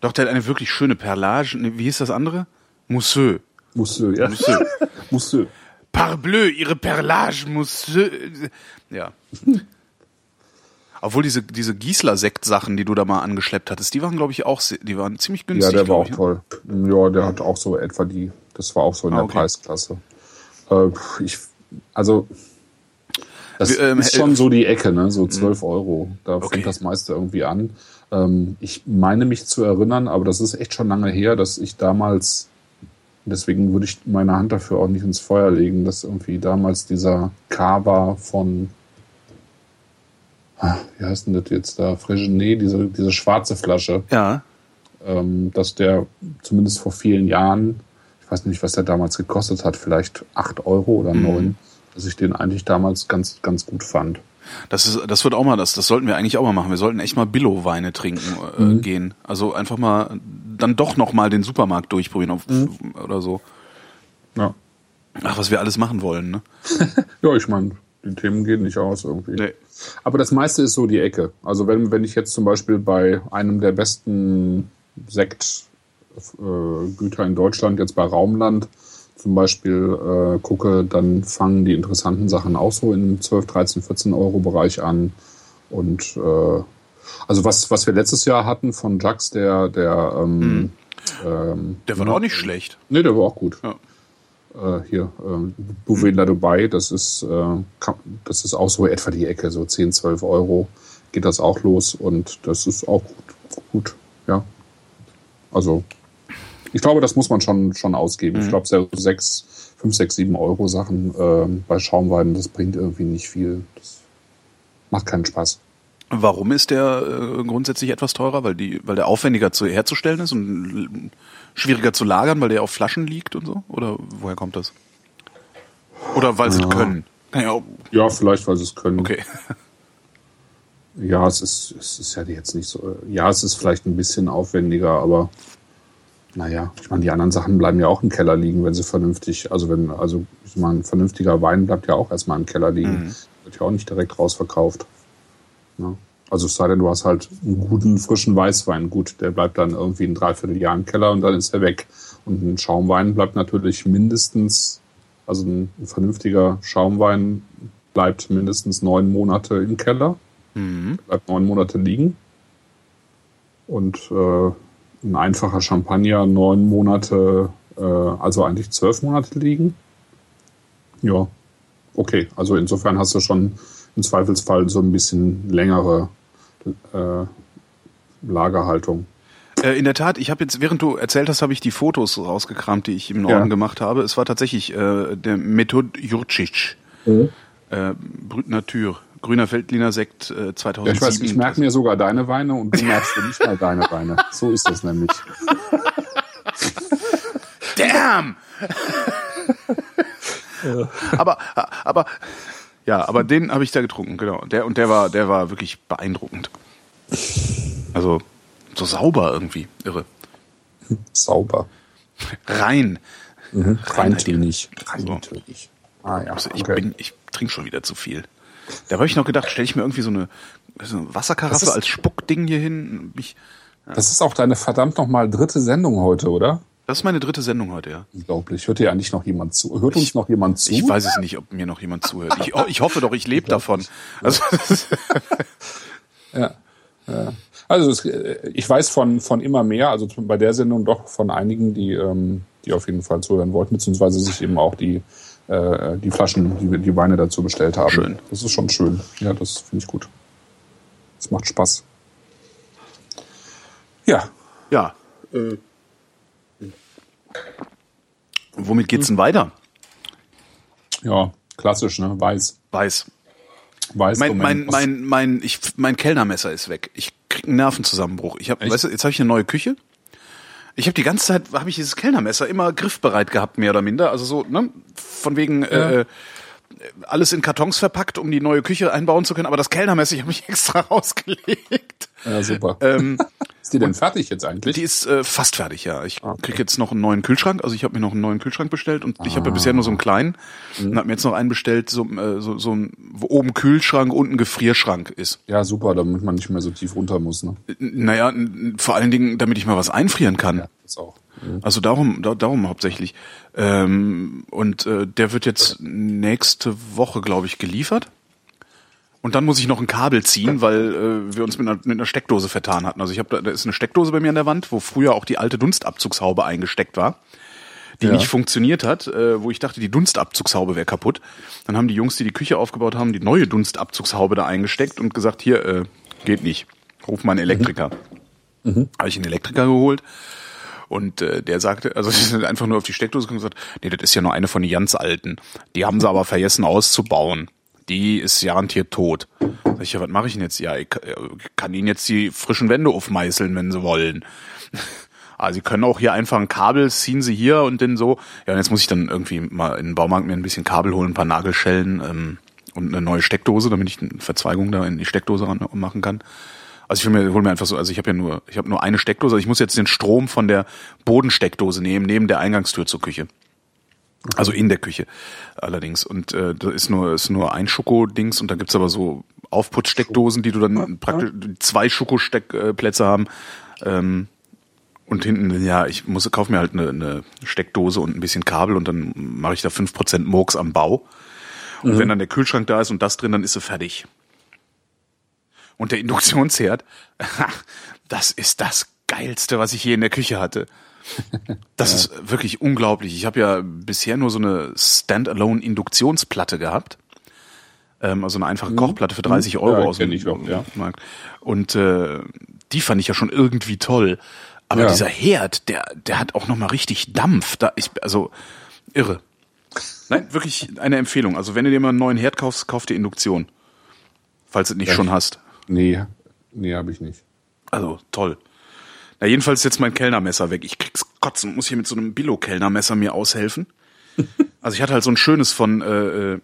Doch, der hat eine wirklich schöne Perlage. Wie hieß das andere? Mousseux. Mousseux, ja. Mousseux. Mousseux. Parbleu, ihre Perlage muss. Ja. Obwohl diese, diese Giesler-Sekt-Sachen, die du da mal angeschleppt hattest, die waren, glaube ich, auch, die waren ziemlich günstig. Ja, der war auch ich, ne? toll. Ja, der hat auch so etwa die, das war auch so in ah, der okay. Preisklasse. Äh, ich, also, das Wir, ähm, ist schon so die Ecke, ne? So 12 mhm. Euro. Da okay. fängt das meiste irgendwie an. Ähm, ich meine mich zu erinnern, aber das ist echt schon lange her, dass ich damals Deswegen würde ich meine Hand dafür auch nicht ins Feuer legen, dass irgendwie damals dieser Kava von, ah, wie heißt denn das jetzt da, Fregenet, diese, diese schwarze Flasche. Ja. Ähm, dass der zumindest vor vielen Jahren, ich weiß nicht, was der damals gekostet hat, vielleicht acht Euro oder mhm. neun, mhm. dass ich den eigentlich damals ganz, ganz gut fand. Das ist, das wird auch mal das, das sollten wir eigentlich auch mal machen. Wir sollten echt mal Billo-Weine trinken äh, mhm. gehen. Also einfach mal dann doch noch mal den Supermarkt durchprobieren auf, mhm. oder so. Ja. Ach, was wir alles machen wollen, ne? ja, ich meine, die Themen gehen nicht aus irgendwie. Nee. Aber das meiste ist so die Ecke. Also wenn, wenn ich jetzt zum Beispiel bei einem der besten Sektgüter in Deutschland, jetzt bei Raumland zum Beispiel äh, gucke, dann fangen die interessanten Sachen auch so im 12, 13, 14 Euro Bereich an. Und äh, also was, was wir letztes Jahr hatten von Jax, der, der ähm, hm. ähm, Der war ja, auch nicht schlecht. Nee, der war auch gut. Ja. Äh, hier, äh, Buvela Dubai, das ist, äh, das ist auch so etwa die Ecke, so 10, 12 Euro geht das auch los und das ist auch gut, gut ja. Also, ich glaube, das muss man schon, schon ausgeben. Mhm. Ich glaube, so 6, 5, 6, 7 Euro Sachen äh, bei Schaumweiden, das bringt irgendwie nicht viel. Das macht keinen Spaß. Warum ist der äh, grundsätzlich etwas teurer? Weil die, weil der aufwendiger zu herzustellen ist und schwieriger zu lagern, weil der auf Flaschen liegt und so? Oder woher kommt das? Oder weil sie Ja. können? Ja, Ja, vielleicht, weil sie es können. okay. Ja, es ist, es ist ja jetzt nicht so. Ja, es ist vielleicht ein bisschen aufwendiger, aber naja, ich meine, die anderen Sachen bleiben ja auch im Keller liegen, wenn sie vernünftig, also wenn, also ich meine, ein vernünftiger Wein bleibt ja auch erstmal im Keller liegen. Mhm. Wird ja auch nicht direkt rausverkauft. Ja. Also es sei denn, du hast halt einen guten, frischen Weißwein. Gut, der bleibt dann irgendwie ein Dreivierteljahr im Keller und dann ist er weg. Und ein Schaumwein bleibt natürlich mindestens, also ein vernünftiger Schaumwein bleibt mindestens neun Monate im Keller Mhm. bleibt neun Monate liegen. Und äh, ein einfacher Champagner neun Monate, äh, also eigentlich zwölf Monate liegen. Ja, okay. Also insofern hast du schon im Zweifelsfall so ein bisschen längere äh, Lagerhaltung. Äh, in der Tat, ich habe jetzt, während du erzählt hast, habe ich die Fotos rausgekramt, die ich im Norden Ja. gemacht habe. Es war tatsächlich äh, der Method Jurcic, Mhm. äh, Brüt Natur, grüner Feldliner Sekt äh, 2007. Ja, ich weiß, ich merke mir sogar deine Weine und du merkst dir nicht mal deine Weine. So ist das nämlich. Damn! aber, aber, ja, aber den habe ich da getrunken, genau. Der, und der war, der war wirklich beeindruckend. Also, so sauber irgendwie, irre. Sauber. Rein. Mhm. Reintönig. Reintönig. Ah ja, Also ich okay. bin, ich trinke schon wieder zu viel. Da habe ich noch gedacht, stelle ich mir irgendwie so eine, so eine Wasserkaraffe ist- als Spuckding hier hin. Ich, Das ist auch deine verdammt nochmal dritte Sendung heute, oder? das ist meine dritte Sendung heute, ja. Unglaublich. Hört dir eigentlich noch jemand zu? Hört uns noch jemand zu? Ich weiß es nicht, ob mir noch jemand zuhört. Ich, ich hoffe doch, ich lebe davon. Also, Ja. ja. Also es, äh, ich weiß von, von immer mehr, also bei der Sendung doch von einigen, die, ähm, die auf jeden Fall zuhören wollten, beziehungsweise sich eben auch die, äh, die Flaschen, die, die Weine dazu bestellt haben. Schön. Das ist schon schön. Ja, das finde ich gut. Das macht Spaß. Ja. ja. Äh. Womit geht's denn weiter? Ja, klassisch, ne? Weiß. Weiß. Weiß. Mein, mein, mein, mein, ich, mein Kellnermesser ist weg. Ich krieg einen Nervenzusammenbruch. Ich hab, weißt du, jetzt habe ich eine neue Küche. Ich habe die ganze Zeit, habe ich dieses Kellnermesser immer griffbereit gehabt, mehr oder minder. Also so, ne, von wegen äh, alles in Kartons verpackt, um die neue Küche einbauen zu können. Aber das Kellnermesser, ich habe mich extra rausgelegt. Ja, super. Ähm, ist die denn fertig jetzt eigentlich? die ist äh, fast fertig, ja. Ich Ah, krieg jetzt noch einen neuen Kühlschrank. Also ich habe mir noch einen neuen Kühlschrank bestellt und ich habe ja bisher nur so einen kleinen Mhm. und habe mir jetzt noch einen bestellt, so, äh, so, so ein, wo oben Kühlschrank, unten Gefrierschrank ist. ja, super, damit man nicht mehr so tief runter muss, ne? Naja, vor allen Dingen, damit ich mal was einfrieren kann. Das auch. Also darum, da, darum hauptsächlich. Ähm, und äh, der wird jetzt nächste Woche, glaube ich, geliefert. Und dann muss ich noch ein Kabel ziehen, weil äh, wir uns mit einer, mit einer Steckdose vertan hatten. Also ich habe da, da ist eine Steckdose bei mir an der Wand, wo früher auch die alte Dunstabzugshaube eingesteckt war, die Ja. nicht funktioniert hat, äh, wo ich dachte, die Dunstabzugshaube wäre kaputt. Dann haben die Jungs, die die Küche aufgebaut haben, die neue Dunstabzugshaube da eingesteckt und gesagt, hier äh, geht nicht, ruf mal einen Elektriker. Habe ich einen Elektriker geholt. Und äh, der sagte, also sie sind einfach nur auf die Steckdose gekommen und gesagt, nee, das ist ja nur eine von den ganz alten. Die haben sie aber vergessen auszubauen. Die ist garantiert tot. Sag ich, ja, was mache ich denn jetzt? Ja, ich äh, kann ihnen jetzt die frischen Wände aufmeißeln, wenn sie wollen. Ah, sie können auch hier einfach ein Kabel, ziehen sie hier und dann so. Ja, und jetzt muss ich dann irgendwie mal in den Baumarkt mir ein bisschen Kabel holen, ein paar Nagelschellen ähm, und eine neue Steckdose, damit ich eine Verzweigung da in die Steckdose machen kann. Also ich will mir, hol mir einfach so, also ich habe ja nur, ich habe nur eine Steckdose. Also ich muss jetzt den Strom von der Bodensteckdose nehmen, neben der Eingangstür zur Küche. Also in der Küche allerdings. Und äh, da ist nur, ist nur ein Schoko-Dings und da gibt's aber so Aufputzsteckdosen, die du dann praktisch zwei Schokosteckplätze haben. Ähm, und hinten, ja, ich muss kauf mir halt eine, eine Steckdose und ein bisschen Kabel und dann mache ich da fünf Prozent Murks am Bau. Und Mhm. wenn dann der Kühlschrank da ist und das drin, dann ist sie fertig. Und der Induktionsherd, das ist das geilste, was ich je in der Küche hatte. Das ist wirklich unglaublich. Ich habe ja bisher nur so eine Standalone Induktionsplatte gehabt. Ähm, also eine einfache Kochplatte für 30 Euro Mhm. Ja, aus dem auch, ja. Markt. Und äh, die fand ich ja schon irgendwie toll. Aber Ja. dieser Herd, der, der hat auch noch mal richtig Dampf. Da ich, also irre. Nein, wirklich eine Empfehlung. Also wenn du dir mal einen neuen Herd kaufst, kauf dir Induktion. Falls du es nicht schon hast. Nee, nee, habe ich nicht. Also toll. Na, jedenfalls ist jetzt mein Kellnermesser weg. Ich krieg's kotzen, muss hier mit so einem Billo-Kellnermesser mir aushelfen. Also ich hatte halt so ein schönes von äh, äh,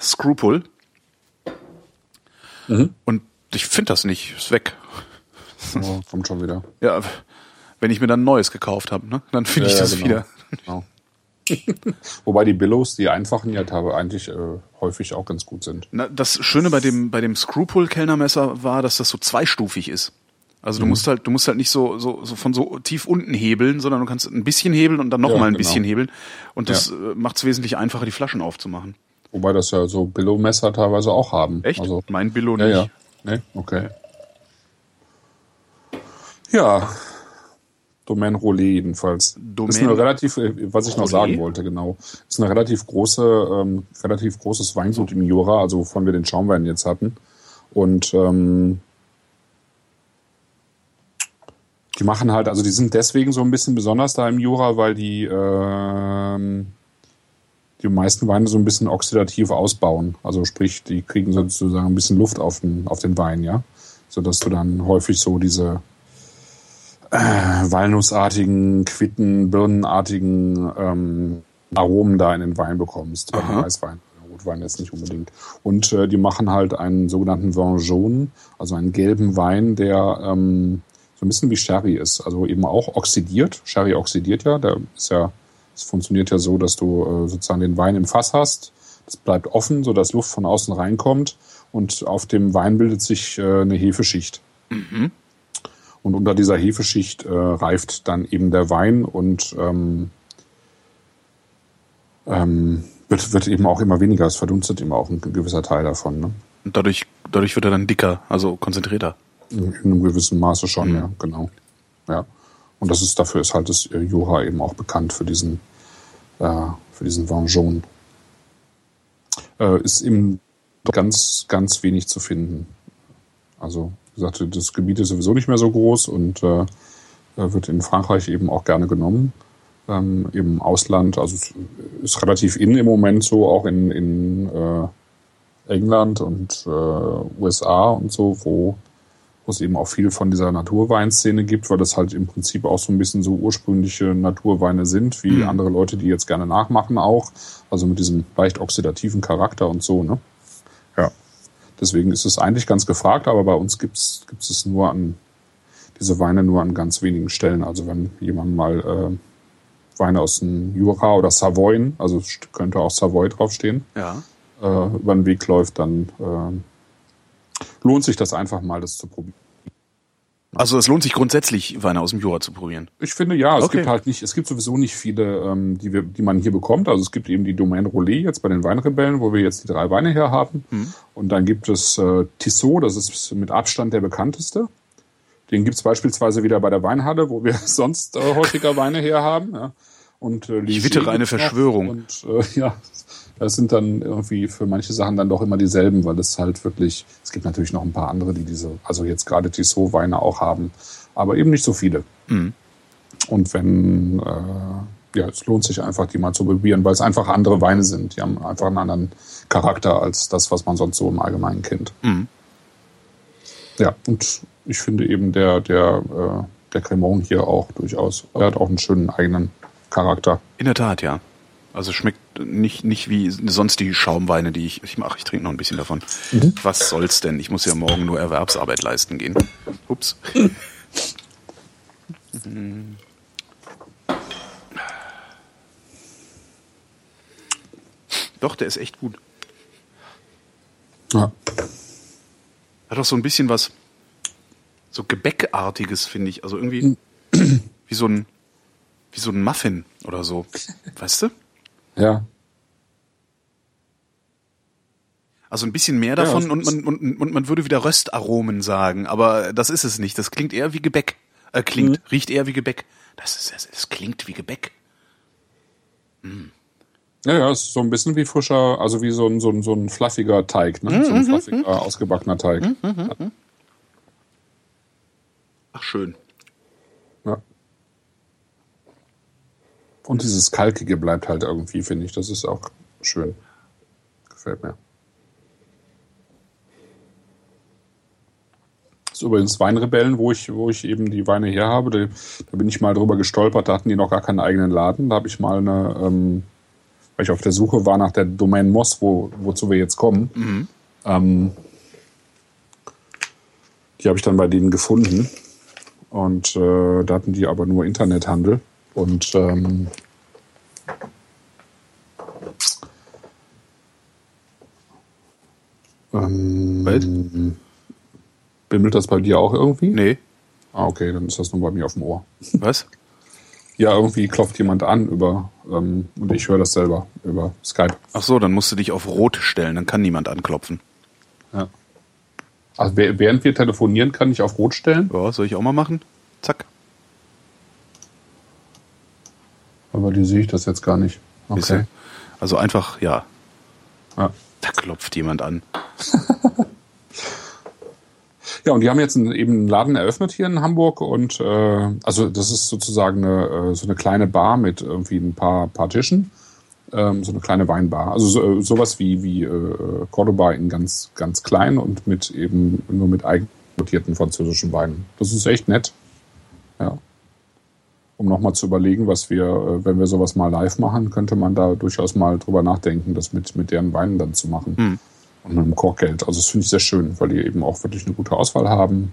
Scruple. Und ich finde das nicht. Ist weg. Oh, kommt schon wieder. Ja, wenn ich mir dann ein neues gekauft habe, ne, dann finde ich Ja, das genau. wieder. Genau. Wobei die Billows, die einfachen ja eigentlich äh, häufig auch ganz gut sind. Na, das Schöne bei dem bei dem Screwpull-Kellnermesser war, dass das so zweistufig ist. Also Mhm. du musst halt du musst halt nicht so, so so von so tief unten hebeln, sondern du kannst ein bisschen hebeln und dann noch Ja, mal ein genau. bisschen hebeln und das Ja. äh, macht es wesentlich einfacher, die Flaschen aufzumachen. Wobei das ja so Billow-Messer teilweise auch haben. Echt? Also, mein Billo ja, nicht. ja. Nee, okay. Ja. Domaine Rollet jedenfalls. Domaine- ist eine relativ, äh, was ich noch Rollet? sagen wollte, genau. Ist eine relativ große, ähm, relativ großes Weingut im Jura, also wovon wir den Schaumwein jetzt hatten. Und ähm, die machen halt, also die sind deswegen so ein bisschen besonders da im Jura, weil die ähm, die meisten Weine so ein bisschen oxidativ ausbauen. Also sprich, die kriegen sozusagen ein bisschen Luft auf den, auf den Wein, ja. Sodass du dann häufig so diese äh, walnussartigen, Quitten, Birnenartigen ähm, Aromen da in den Wein bekommst. Bei den Aha. Weißwein. Rotwein jetzt nicht unbedingt. Und äh, die machen halt einen sogenannten Vin jaune, also einen gelben Wein, der ähm, so ein bisschen wie Sherry ist. Also eben auch oxidiert. Sherry oxidiert ja. Der ist ja, es funktioniert ja so, dass du äh, sozusagen den Wein im Fass hast. Das bleibt offen, sodass Luft von außen reinkommt. Und auf dem Wein bildet sich äh, eine Hefeschicht. Und unter dieser Hefeschicht äh, reift dann eben der Wein und ähm, ähm, wird, wird eben auch immer weniger. Es verdunstet eben auch ein gewisser Teil davon. Ne? Und dadurch dadurch wird er dann dicker, also konzentrierter. In einem gewissen Maße schon, ja, genau. Ja. Und das ist, dafür ist halt das äh, Jura eben auch bekannt für diesen, äh, für diesen Vin jaune. Äh, ist eben ganz, ganz wenig zu finden. Also, gesagt, das Gebiet ist sowieso nicht mehr so groß und äh, wird in Frankreich eben auch gerne genommen. Ähm, Im Ausland, also es ist relativ in im Moment so, auch in, in äh, England und äh, USA und so, wo wo es eben auch viel von dieser Naturweinszene gibt, weil das halt im Prinzip auch so ein bisschen so ursprüngliche Naturweine sind, wie Mhm. andere Leute, die jetzt gerne nachmachen auch. Also mit diesem leicht oxidativen Charakter und so, ne? Deswegen ist es eigentlich ganz gefragt, aber bei uns gibt's gibt's es nur an diese Weine nur an ganz wenigen Stellen. Also wenn jemand mal äh, Weine aus dem Jura oder Savoyen, also es könnte auch Savoy draufstehen, Ja. äh, über den Weg läuft, dann äh, lohnt sich das einfach mal, das zu probieren. Also es lohnt sich grundsätzlich, Weine aus dem Jura zu probieren. Ich finde ja, es Okay. gibt halt nicht, es gibt sowieso nicht viele, ähm, die, wir, die man hier bekommt. Also es gibt eben die Domaine Rollet jetzt bei den Weinrebellen, wo wir jetzt die drei Weine her haben. Und dann gibt es äh, Tissot, das ist mit Abstand der bekannteste. Den gibt's beispielsweise wieder bei der Weinhalle, wo wir sonst äh, häufiger Weine her haben. Ja. Und, äh, Ich Ligier wittere eine. Verschwörung. Und äh, ja, das sind dann irgendwie für manche Sachen dann doch immer dieselben, weil es halt wirklich, es gibt natürlich noch ein paar andere, die diese, also jetzt gerade Tissot-Weine auch haben, aber eben nicht so viele. Mhm. Und wenn, äh, ja, es lohnt sich einfach, die mal zu probieren, weil es einfach andere Weine sind. Die haben einfach einen anderen Charakter als das, was man sonst so im Allgemeinen kennt. Mhm. Ja, und ich finde eben der, der, äh, der Cremon hier auch durchaus, er hat auch einen schönen eigenen Charakter. In der Tat, ja. Also schmeckt nicht, nicht wie sonst die Schaumweine, die ich, ich mache. Ich trinke noch ein bisschen davon. Was soll's denn? Ich muss ja morgen nur Erwerbsarbeit leisten gehen. Ups. Doch, der ist echt gut. Ja. Hat auch so ein bisschen was, so Gebäckartiges, finde ich. Also irgendwie wie so ein, wie so ein Muffin oder so. Weißt du? Ja. Also ein bisschen mehr davon Ja, und, man, und, und man würde wieder Röstaromen sagen, aber das ist es nicht. Das klingt eher wie Gebäck. Äh, klingt, riecht eher wie Gebäck. Das ist, das, das klingt wie Gebäck. Ja, ja, ist so ein bisschen wie frischer, also wie so ein, so ein, so ein fluffiger Teig, ne? so ein fluffiger, ausgebackener Teig. Ach schön. Und dieses Kalkige bleibt halt irgendwie, finde ich. Das ist auch schön. Gefällt mir. Das ist übrigens Weinrebellen, wo ich, wo ich eben die Weine her habe. Da, da bin ich mal drüber gestolpert, da hatten die noch gar keinen eigenen Laden. Da habe ich mal eine, ähm, weil ich auf der Suche war nach der Domain Moss, wo, wozu wir jetzt kommen. Ähm, die habe ich dann bei denen gefunden. Und äh, da hatten die aber nur Internethandel. Und ähm, ähm, Was? bimmelt das bei dir auch irgendwie? Nee. Ah, okay, dann ist das nur bei mir auf dem Ohr. Was? Ja, irgendwie klopft jemand an über ähm, und ich höre das selber über Skype. Ach so, dann musst du dich auf Rot stellen, dann kann niemand anklopfen. Ja. Also wäh- während wir telefonieren, kann ich auf Rot stellen. Ja, soll ich auch mal machen? Zack. Aber die sehe ich das jetzt gar nicht. Okay. Also einfach, ja, Ja. da klopft jemand an. Ja, und die haben jetzt einen, eben einen Laden eröffnet hier in Hamburg und äh, also das ist sozusagen eine, äh, so eine kleine Bar mit irgendwie ein paar, paar Tischen, ähm, so eine kleine Weinbar. Also so, äh, sowas wie, wie äh, Cordoba in ganz, ganz klein und mit eben nur mit eignotierten französischen Weinen. Das ist echt nett. Ja. Um nochmal zu überlegen, was wir, äh, wenn wir sowas mal live machen, könnte man da durchaus mal drüber nachdenken, das mit, mit deren Weinen dann zu machen. Hm. Und mit dem Korkgeld. Also das finde ich sehr schön, weil die eben auch wirklich eine gute Auswahl haben.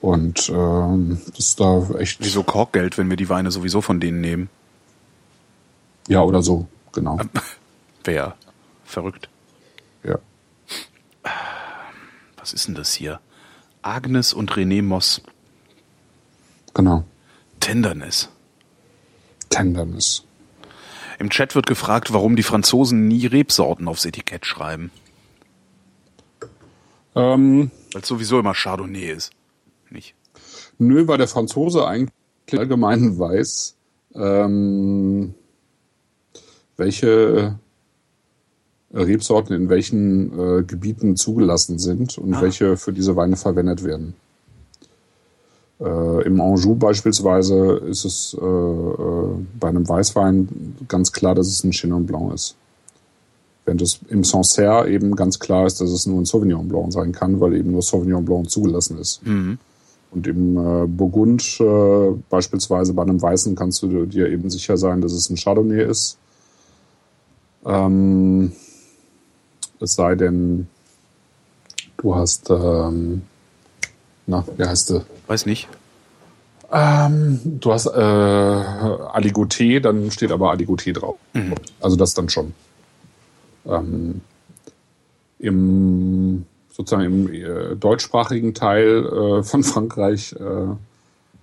Und ähm, das ist da echt. Wieso Korkgeld, wenn wir die Weine sowieso von denen nehmen? Ja, oder so, genau. Wer? Verrückt. Ja. Was ist denn das hier? Agnes und René Moss. Genau. Tenderness. Tenderness. Im Chat wird gefragt, warum die Franzosen nie Rebsorten aufs Etikett schreiben. Ähm, Weil es sowieso immer Chardonnay ist. Nicht? nö, weil der Franzose eigentlich allgemein weiß, ähm, welche Rebsorten in welchen äh, Gebieten zugelassen sind und Ah. welche für diese Weine verwendet werden. Äh, Im Anjou beispielsweise ist es äh, äh, bei einem Weißwein ganz klar, dass es ein Chenin Blanc ist. Während es im Sancerre eben ganz klar ist, dass es nur ein Sauvignon Blanc sein kann, weil eben nur Sauvignon Blanc zugelassen ist. Mhm. Und im äh, Burgund äh, beispielsweise bei einem Weißen kannst du dir eben sicher sein, dass es ein Chardonnay ist. Ähm, es sei denn, du hast, ähm, na, wie heißt du? Weiß nicht. Ähm, du hast äh, Aligoté, dann steht aber Aligoté drauf. Also das dann schon. Ähm, Im sozusagen im äh, deutschsprachigen Teil äh, von Frankreich, äh,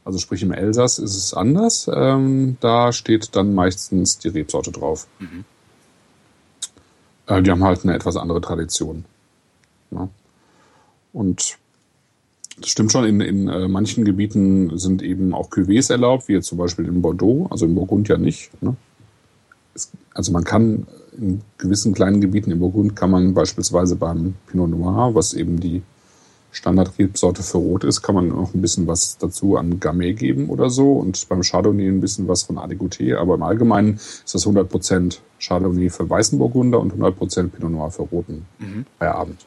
also sprich im Elsass, ist es anders. Ähm, da steht dann meistens die Rebsorte drauf. Äh, die haben halt eine etwas andere Tradition. Ja. Und das stimmt schon, in, in äh, manchen Gebieten sind eben auch Cuvées erlaubt, wie jetzt zum Beispiel in Bordeaux, also in Burgund ja nicht. Ne? Es, also man kann in gewissen kleinen Gebieten in Burgund kann man beispielsweise beim Pinot Noir, was eben die Standardrebsorte für Rot ist, kann man noch ein bisschen was dazu an Gamay geben oder so und beim Chardonnay ein bisschen was von Aligoté, aber im Allgemeinen ist das 100% Chardonnay für weißen Burgunder und 100% Pinot Noir für roten Feierabend.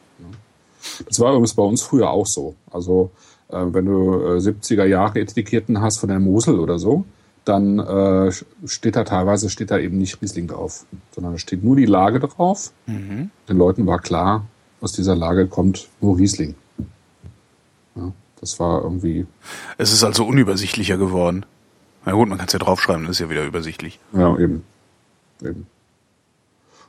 Das war übrigens bei uns früher auch so. Also äh, wenn du äh, 70er Jahre Etiketten hast von der Mosel oder so, dann äh, steht da teilweise steht da eben nicht Riesling drauf, sondern da steht nur die Lage drauf. Den Leuten war klar, aus dieser Lage kommt nur Riesling. Ja, das war irgendwie, Es ist also unübersichtlicher geworden. Na gut, man kann es ja draufschreiben, dann ist ja wieder übersichtlich. ja eben, eben.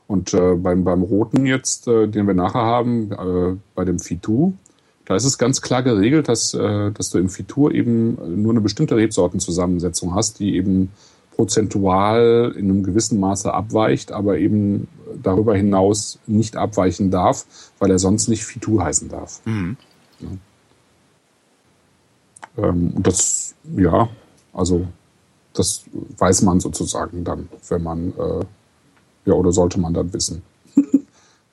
Und äh, beim, beim Roten jetzt, äh, den wir nachher haben, äh, bei dem Fitou, Da ist es ganz klar geregelt, dass, äh, dass du im Fitur eben nur eine bestimmte Rebsortenzusammensetzung hast, die eben prozentual in einem gewissen Maße abweicht, aber eben darüber hinaus nicht abweichen darf, weil er sonst nicht Fitur heißen darf. Mhm. Ja. Ähm, das, ja, also das weiß man sozusagen dann, wenn man, äh, ja, oder sollte man dann wissen.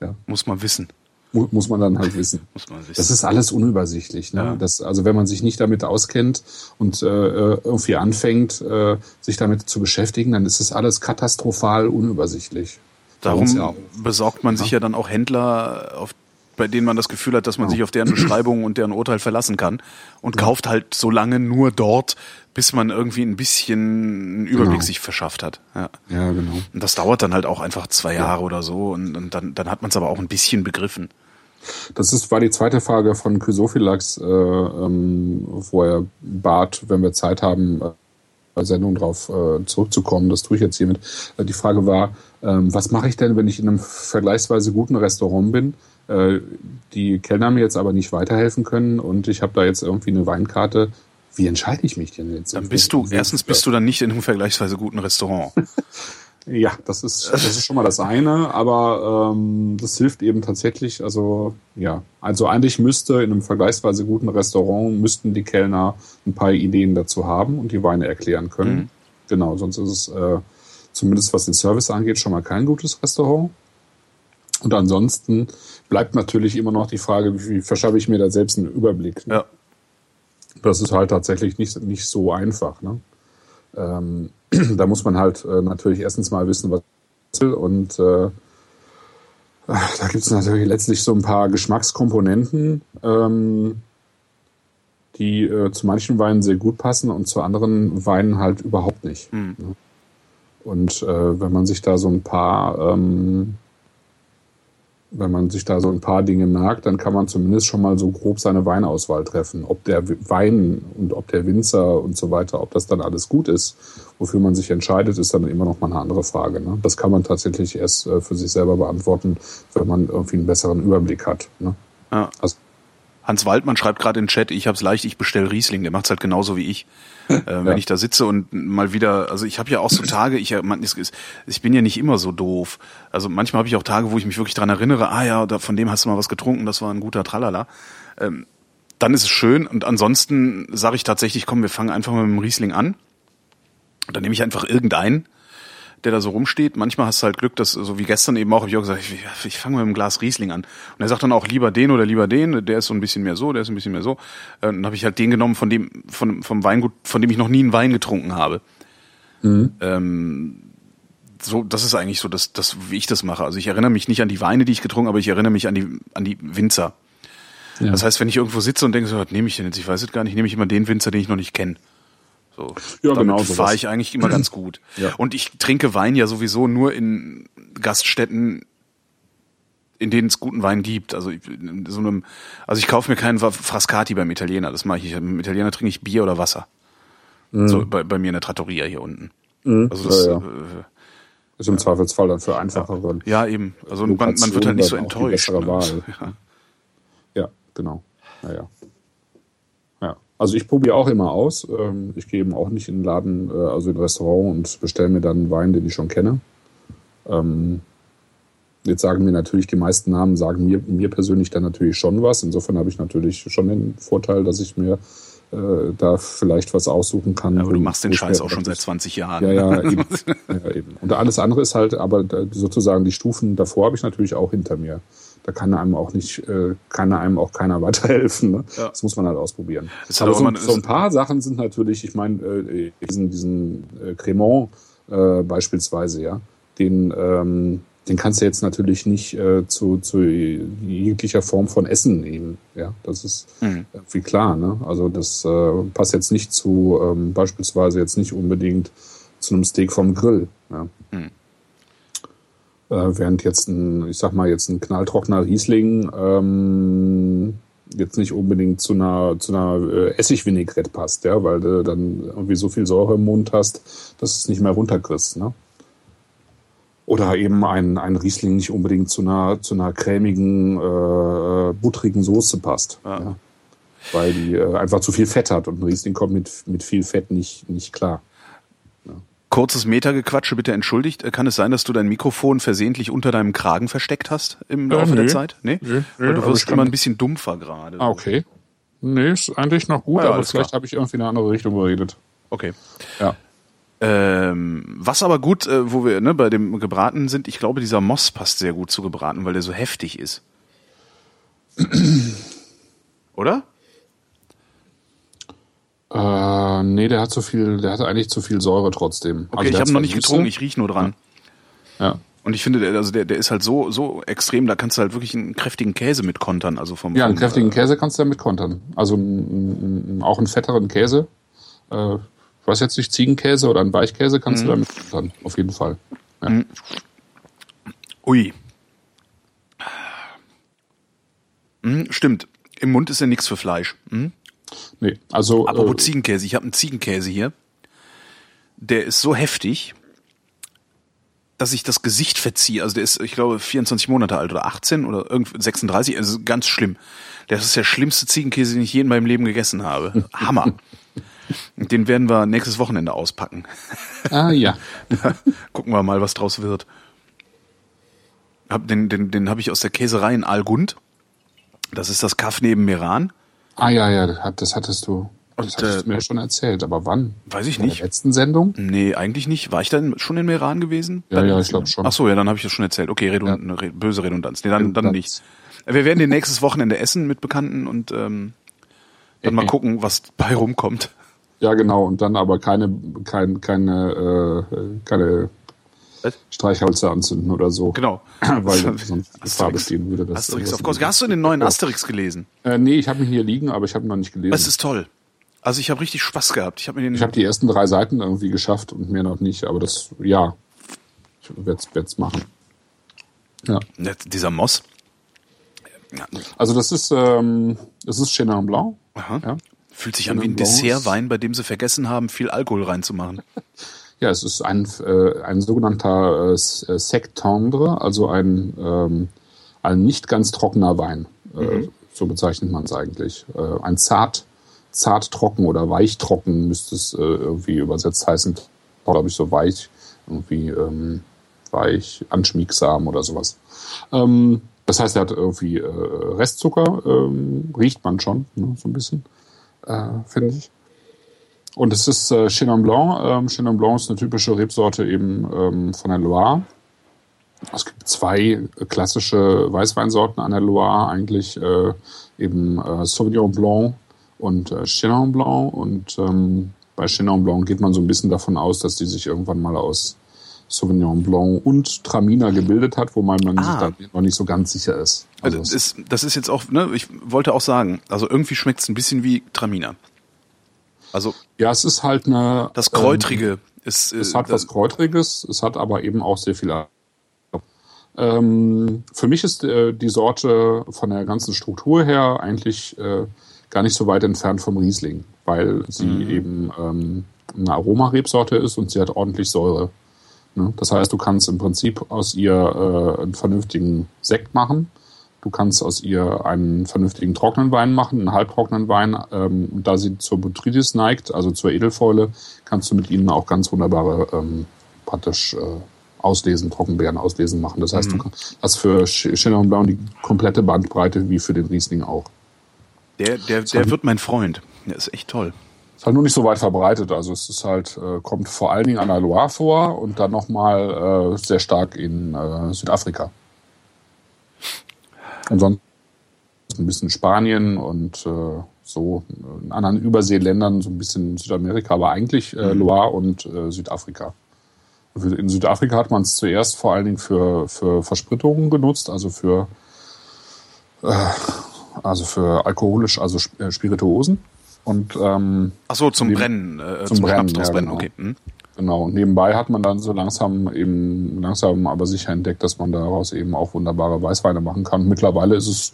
ja. Muss man wissen. Mu muss man dann halt wissen. muss man wissen. Das ist alles unübersichtlich. Ne? Ja. Das, also wenn man sich nicht damit auskennt und äh, irgendwie anfängt, äh, sich damit zu beschäftigen, dann ist es alles katastrophal unübersichtlich. Darum ja besorgt man sich ja dann auch Händler, auf bei denen man das Gefühl hat, dass man sich auf deren Beschreibung und deren Urteil verlassen kann und kauft halt so lange nur dort, bis man irgendwie ein bisschen einen Überblick genau. sich verschafft hat. Ja. ja, genau. Und das dauert dann halt auch einfach zwei Jahre ja. oder so und, und dann, dann hat man es aber auch ein bisschen begriffen. Das ist, war die zweite Frage von Chrysophilax, äh, ähm, wo er bat, wenn wir Zeit haben, äh, Sendung drauf äh, zurückzukommen. Das tue ich jetzt hiermit. Äh, die Frage war, ähm, was mache ich denn, wenn ich in einem vergleichsweise guten Restaurant bin? Äh, die Kellner mir jetzt aber nicht weiterhelfen können und ich habe da jetzt irgendwie eine Weinkarte. Wie entscheide ich mich denn jetzt? Dann bist du, erstens bist du dann nicht in einem vergleichsweise guten Restaurant. ja, das ist, das ist schon mal das eine, aber ähm, das hilft eben tatsächlich, also ja, also eigentlich müsste in einem vergleichsweise guten Restaurant müssten die Kellner ein paar Ideen dazu haben und die Weine erklären können. Mhm. Genau, sonst ist es äh, zumindest was den Service angeht schon mal kein gutes Restaurant. Und ansonsten bleibt natürlich immer noch die Frage, wie verschaffe ich mir da selbst einen Überblick. Ne? Ja. Das ist halt tatsächlich nicht, nicht so einfach. Ne? Ähm, da muss man halt äh, natürlich erstens mal wissen, was will und äh, da gibt es natürlich letztlich so ein paar Geschmackskomponenten, ähm, die äh, zu manchen Weinen sehr gut passen und zu anderen Weinen halt überhaupt nicht. Mhm. Ne? Und äh, wenn man sich da so ein paar ähm, wenn man sich da so ein paar Dinge merkt, dann kann man zumindest schon mal so grob seine Weinauswahl treffen. Ob der Wein und ob der Winzer und so weiter, ob das dann alles gut ist, wofür man sich entscheidet, ist dann immer noch mal eine andere Frage. Ne? Das kann man tatsächlich erst äh, für sich selber beantworten, wenn man irgendwie einen besseren Überblick hat. Ne? Ja. Also, Hans Waldmann schreibt gerade in den Chat, ich hab's leicht, ich bestell Riesling. Der macht's halt genauso wie ich. äh, wenn ja. ich da sitze und mal wieder, also ich habe ja auch so Tage, ich, man, ich bin ja nicht immer so doof. Also manchmal habe ich auch Tage, wo ich mich wirklich dran erinnere, ah ja, da, von dem hast du mal was getrunken, das war ein guter Tralala. Ähm, dann ist es schön und ansonsten sage ich tatsächlich, komm, wir fangen einfach mal mit dem Riesling an. Und dann nehme ich einfach irgendeinen der da so rumsteht. Manchmal hast du halt Glück, dass, so wie gestern eben auch, habe ich auch gesagt, ich, ich fange mit einem Glas Riesling an. Und er sagt dann auch lieber den oder lieber den, der ist so ein bisschen mehr so, der ist ein bisschen mehr so. Äh, dann habe ich halt den genommen von dem, von, vom Weingut, von dem ich noch nie einen Wein getrunken habe. Mhm. Ähm, so, das ist eigentlich so, das, das, wie ich das mache. Also ich erinnere mich nicht an die Weine, die ich getrunken habe, aber ich erinnere mich an die, an die Winzer. Ja. Das heißt, wenn ich irgendwo sitze und denke, so, was nehme ich denn jetzt? Ich weiß es gar nicht, nehme ich immer den Winzer, den ich noch nicht kenne. So, ja, damit genau, fahre ich eigentlich immer ganz gut. Ja. Und ich trinke Wein ja sowieso nur in Gaststätten, in denen es guten Wein gibt. Also in so einem, also ich kaufe mir keinen Frascati beim Italiener. Das mache ich. Beim Italiener trinke ich Bier oder Wasser. Mhm. So bei, bei mir in der Trattoria hier unten. Mhm. Also das, ja, ja. Äh, ist im Zweifelsfall dann für einfachere. Ja, eben. Also man, man wird halt nicht so enttäuscht. Ne? Ja. ja, genau. Naja. Also ich probiere auch immer aus. Ähm, ich gehe eben auch nicht in den Laden, äh, also in ein Restaurant und bestelle mir dann Wein, den ich schon kenne. Ähm, jetzt sagen mir natürlich die meisten Namen, sagen mir, mir persönlich dann natürlich schon was. Insofern habe ich natürlich schon den Vorteil, dass ich mir äh, da vielleicht was aussuchen kann. Aber du machst den Scheiß auch schon seit 20 Jahren. Ja, ja, eben. ja, eben. Und alles andere ist halt, aber sozusagen die Stufen davor habe ich natürlich auch hinter mir da kann einem auch nicht, äh, kann einem auch keiner weiterhelfen. Ne? Ja. Das muss man halt ausprobieren. Aber so, so, ein paar Sachen sind natürlich, ich meine, äh, diesen, diesen äh, Cremant äh, beispielsweise, ja, den, ähm, den kannst du jetzt natürlich nicht äh, zu, zu jeglicher Form von Essen nehmen. Ja, das ist mhm. wie klar. Ne? Also das äh, passt jetzt nicht zu ähm, beispielsweise jetzt nicht unbedingt zu einem Steak vom Grill. Ja. Mhm. Äh, während jetzt ein, ich sag mal, jetzt ein knalltrockener Riesling ähm, jetzt nicht unbedingt zu einer, zu einer äh, Essigvinaigrette passt, ja, weil du dann irgendwie so viel Säure im Mund hast, dass du es nicht mehr runterkriegst, ne? Oder eben ein, ein Riesling nicht unbedingt zu einer, zu einer cremigen, äh, buttrigen Soße passt. Ja. ja. Weil die äh, einfach zu viel Fett hat und ein Riesling kommt mit, mit viel Fett nicht, nicht klar. Kurzes Metagequatsche, bitte entschuldigt. Kann es sein, dass du dein Mikrofon versehentlich unter deinem Kragen versteckt hast im Laufe äh, nee. der Zeit? Nee? nee, nee Weil du wirst immer ein bisschen dumpfer gerade. Ah, okay. Nee, ist eigentlich noch gut, ja, aber vielleicht habe ich irgendwie in eine andere Richtung geredet. Okay. Ja. Ähm, was aber gut, äh, wo wir ne, bei dem Gebraten sind, ich glaube, dieser Moss passt sehr gut zu gebraten, weil der so heftig ist. Oder? Äh, nee, der hat zu viel, der hat eigentlich zu viel Säure trotzdem. Okay, also ich habe noch nicht getrunken, ich riech nur dran. Ja. ja. Und ich finde, der, also der, der ist halt so, so extrem, da kannst du halt wirklich einen kräftigen Käse mit kontern. Also vom, ja, einen kräftigen äh, Käse kannst du damit kontern. Also m, m, auch einen fetteren Käse. Äh, ich weiß jetzt nicht, Ziegenkäse oder einen Weichkäse kannst mhm. du damit kontern. Auf jeden Fall. Ja. Mhm. Ui. Mhm, stimmt. Im Mund ist ja nichts für Fleisch. Mhm. Nee, also. Apropos äh, Ziegenkäse, ich habe einen Ziegenkäse hier. Der ist so heftig, dass ich das Gesicht verziehe. Also der ist, ich glaube, 24 Monate alt oder 18 oder 36, also ganz schlimm. Das ist der schlimmste Ziegenkäse, den ich je in meinem Leben gegessen habe. Hammer. Den werden wir nächstes Wochenende auspacken. Ah ja. Gucken wir mal, was draus wird. Den, den, den habe ich aus der Käserei in Algund. Das ist das Kaff neben Meran. Ah ja, ja, das hattest du. Das und, hattest äh, du mir schon erzählt, aber wann? Weiß ich nicht. In der letzten Sendung? Nee, eigentlich nicht. War ich dann schon in Meran gewesen? Ja, dann, ja, ich glaube schon. Ach so, ja, dann habe ich das schon erzählt. Okay, Redund ja. böse Redundanz. Nee, dann, dann nicht. Wir werden den nächstes Wochenende essen mit Bekannten und ähm, dann mal gucken, was bei rumkommt. Ja, genau. Und dann aber keine, kein, keine, äh, keine Streichhölzer anzünden oder so. Genau. Weil sonst Gefahr bestehen würde. Dass Asterix, of course. Hast du den neuen Asterix gelesen? Äh, nee, ich habe ihn hier liegen, aber ich habe ihn noch nicht gelesen. Das ist toll. Also ich habe richtig Spaß gehabt. Ich habe mir den. Ich habe die ersten drei Seiten irgendwie geschafft und mehr noch nicht, aber das, ja, ich werde es machen. Ja. Dieser Moss. Also das ist, ähm, das ist Chenin Blanc. Aha. Ja. Fühlt sich an wie ein Dessertwein, bei dem sie vergessen haben, viel Alkohol reinzumachen. Ja, es ist ein, äh, ein sogenannter äh, äh, Sec tendre, also ein, ähm, ein nicht ganz trockener Wein. Äh, mhm. So bezeichnet man es eigentlich. Äh, ein zart, zart trocken oder weich trocken müsste es äh, irgendwie übersetzt heißen. Glaube ich, so weich, irgendwie ähm, weich, anschmiegsam oder sowas. Ähm, das heißt, er hat irgendwie äh, Restzucker, ähm, riecht man schon, ne, so ein bisschen, äh, finde ich. Und es ist äh, Chenin Blanc. Ähm, Chenin Blanc ist eine typische Rebsorte eben ähm, von der Loire. Es gibt zwei klassische Weißweinsorten an der Loire, eigentlich äh, eben äh, Sauvignon Blanc und äh, Chenin Blanc. Und ähm, bei Chenin Blanc geht man so ein bisschen davon aus, dass die sich irgendwann mal aus Sauvignon Blanc und Traminer gebildet hat, wo man, man ah. sich da noch nicht so ganz sicher ist. Also, also das, ist, das ist jetzt auch, ne, ich wollte auch sagen, also irgendwie schmeckt es ein bisschen wie Traminer. Also ja, es ist halt eine. Das Kräutrige ähm, ist. Äh, es hat was Kräutriges, es hat aber eben auch sehr viel. Ähm, für mich ist äh, die Sorte von der ganzen Struktur her eigentlich äh, gar nicht so weit entfernt vom Riesling, weil sie mhm. eben ähm, eine Aromarebsorte ist und sie hat ordentlich Säure. Ne? Das heißt, du kannst im Prinzip aus ihr äh, einen vernünftigen Sekt machen Du kannst aus ihr einen vernünftigen trockenen Wein machen, einen halbtrockenen Wein. Ähm, und da sie zur Botrytis neigt, also zur Edelfäule, kannst du mit ihnen auch ganz wunderbare ähm, praktisch äh, Auslesen, Trockenbeeren auslesen machen. Das heißt, mhm. du hast für Chenin Blanc die komplette Bandbreite wie für den Riesling auch. Der, der, der wird mein Freund. Der ist echt toll. Ist halt nur nicht so weit verbreitet. Also es ist halt, äh, kommt vor allen Dingen an der Loire vor und dann nochmal äh, sehr stark in äh, Südafrika. Ansonsten ein bisschen Spanien und äh, so in anderen Überseeländern, so ein bisschen Südamerika, aber eigentlich äh, mhm. Loire und äh, Südafrika. In Südafrika hat man es zuerst vor allen Dingen für, für Versprittungen genutzt, also für, äh, also für alkoholisch, also äh, Spirituosen. Und, ähm, Ach so, zum Brennen, äh, zum, zum Brennen, ja, genau. okay. Hm. Genau, und nebenbei hat man dann so langsam eben, langsam aber sicher entdeckt, dass man daraus eben auch wunderbare Weißweine machen kann. Mittlerweile ist es,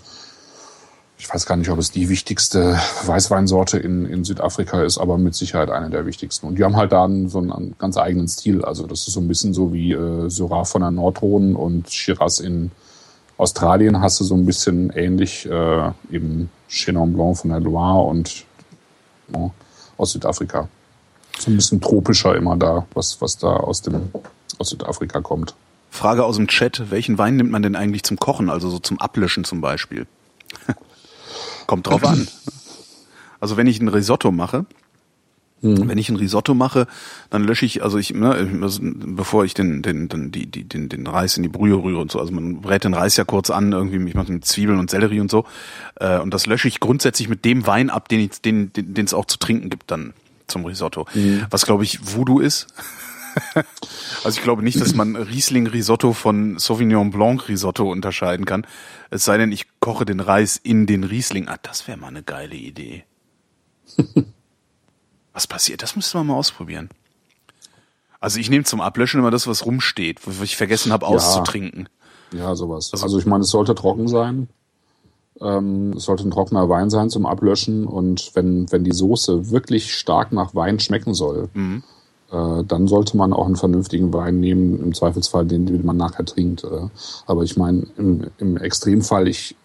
ich weiß gar nicht, ob es die wichtigste Weißweinsorte in, in Südafrika ist, aber mit Sicherheit eine der wichtigsten. Und die haben halt da einen, so einen ganz eigenen Stil. Also das ist so ein bisschen so wie äh, Syrah von der Nordrhone und Shiraz in Australien hast du so ein bisschen ähnlich, äh, eben Chenin Blanc von der Loire und ja, aus Südafrika. So ein bisschen tropischer immer da, was, was da aus dem aus Südafrika kommt. Frage aus dem Chat, welchen Wein nimmt man denn eigentlich zum Kochen, also so zum Ablöschen zum Beispiel? Kommt drauf an. Also wenn ich ein Risotto mache, mhm. wenn ich ein Risotto mache, dann lösche ich, also ich, ne, bevor ich den, den, den, die, den, den Reis in die Brühe rühre und so, also man brät den Reis ja kurz an, irgendwie, ich mache mit Zwiebeln und Sellerie und so, äh, und das lösche ich grundsätzlich mit dem Wein ab, den es den, den, den es auch zu trinken gibt dann zum Risotto. Mhm. Was glaube ich Voodoo ist. also ich glaube nicht, dass man Riesling Risotto von Sauvignon Blanc Risotto unterscheiden kann. Es sei denn, ich koche den Reis in den Riesling. Ah, das wäre mal eine geile Idee. was passiert? Das müsste man mal ausprobieren. Also ich nehme zum Ablöschen immer das, was rumsteht, was ich vergessen habe auszutrinken. Ja, sowas. Also, also ich meine, es sollte trocken sein. Ähm, es sollte ein trockener Wein sein zum Ablöschen und wenn, wenn die Soße wirklich stark nach Wein schmecken soll, mhm äh, dann sollte man auch einen vernünftigen Wein nehmen, im Zweifelsfall den, den man nachher trinkt. Äh. Aber ich meine, im, im Extremfall, ich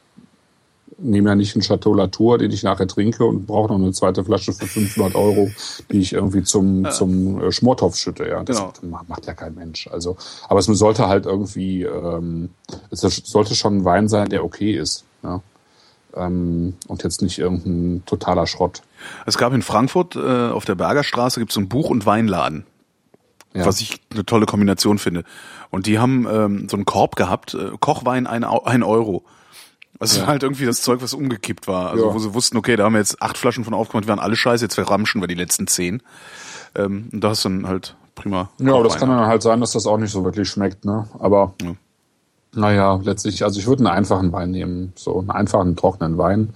nehme ja nicht einen Chateau Latour, den ich nachher trinke und brauche noch eine zweite Flasche für 500 Euro, die ich irgendwie zum, zum äh, Schmortopf schütte. Ja, das genau. macht ja kein Mensch. Also, aber es sollte halt irgendwie, ähm, es sollte schon ein Wein sein, der okay ist. Ja? Ähm, und jetzt nicht irgendein totaler Schrott. Es gab in Frankfurt äh, auf der Bergerstraße gibt es so einen Buch- und Weinladen. Ja. Was ich eine tolle Kombination finde. Und die haben ähm, so einen Korb gehabt, äh, Kochwein ein, ein Euro. Also ja. halt irgendwie das Zeug, was umgekippt war. Also ja. wo sie wussten, okay, da haben wir jetzt acht Flaschen von aufgemacht, die waren alle scheiße, jetzt verramschen wir die letzten zehn. Ähm, und da ist dann halt prima. Ja, aber das kann dann halt sein, dass das auch nicht so wirklich schmeckt, ne? Aber ja. Naja, letztlich, also ich würde einen einfachen Wein nehmen. So einen einfachen, trockenen Wein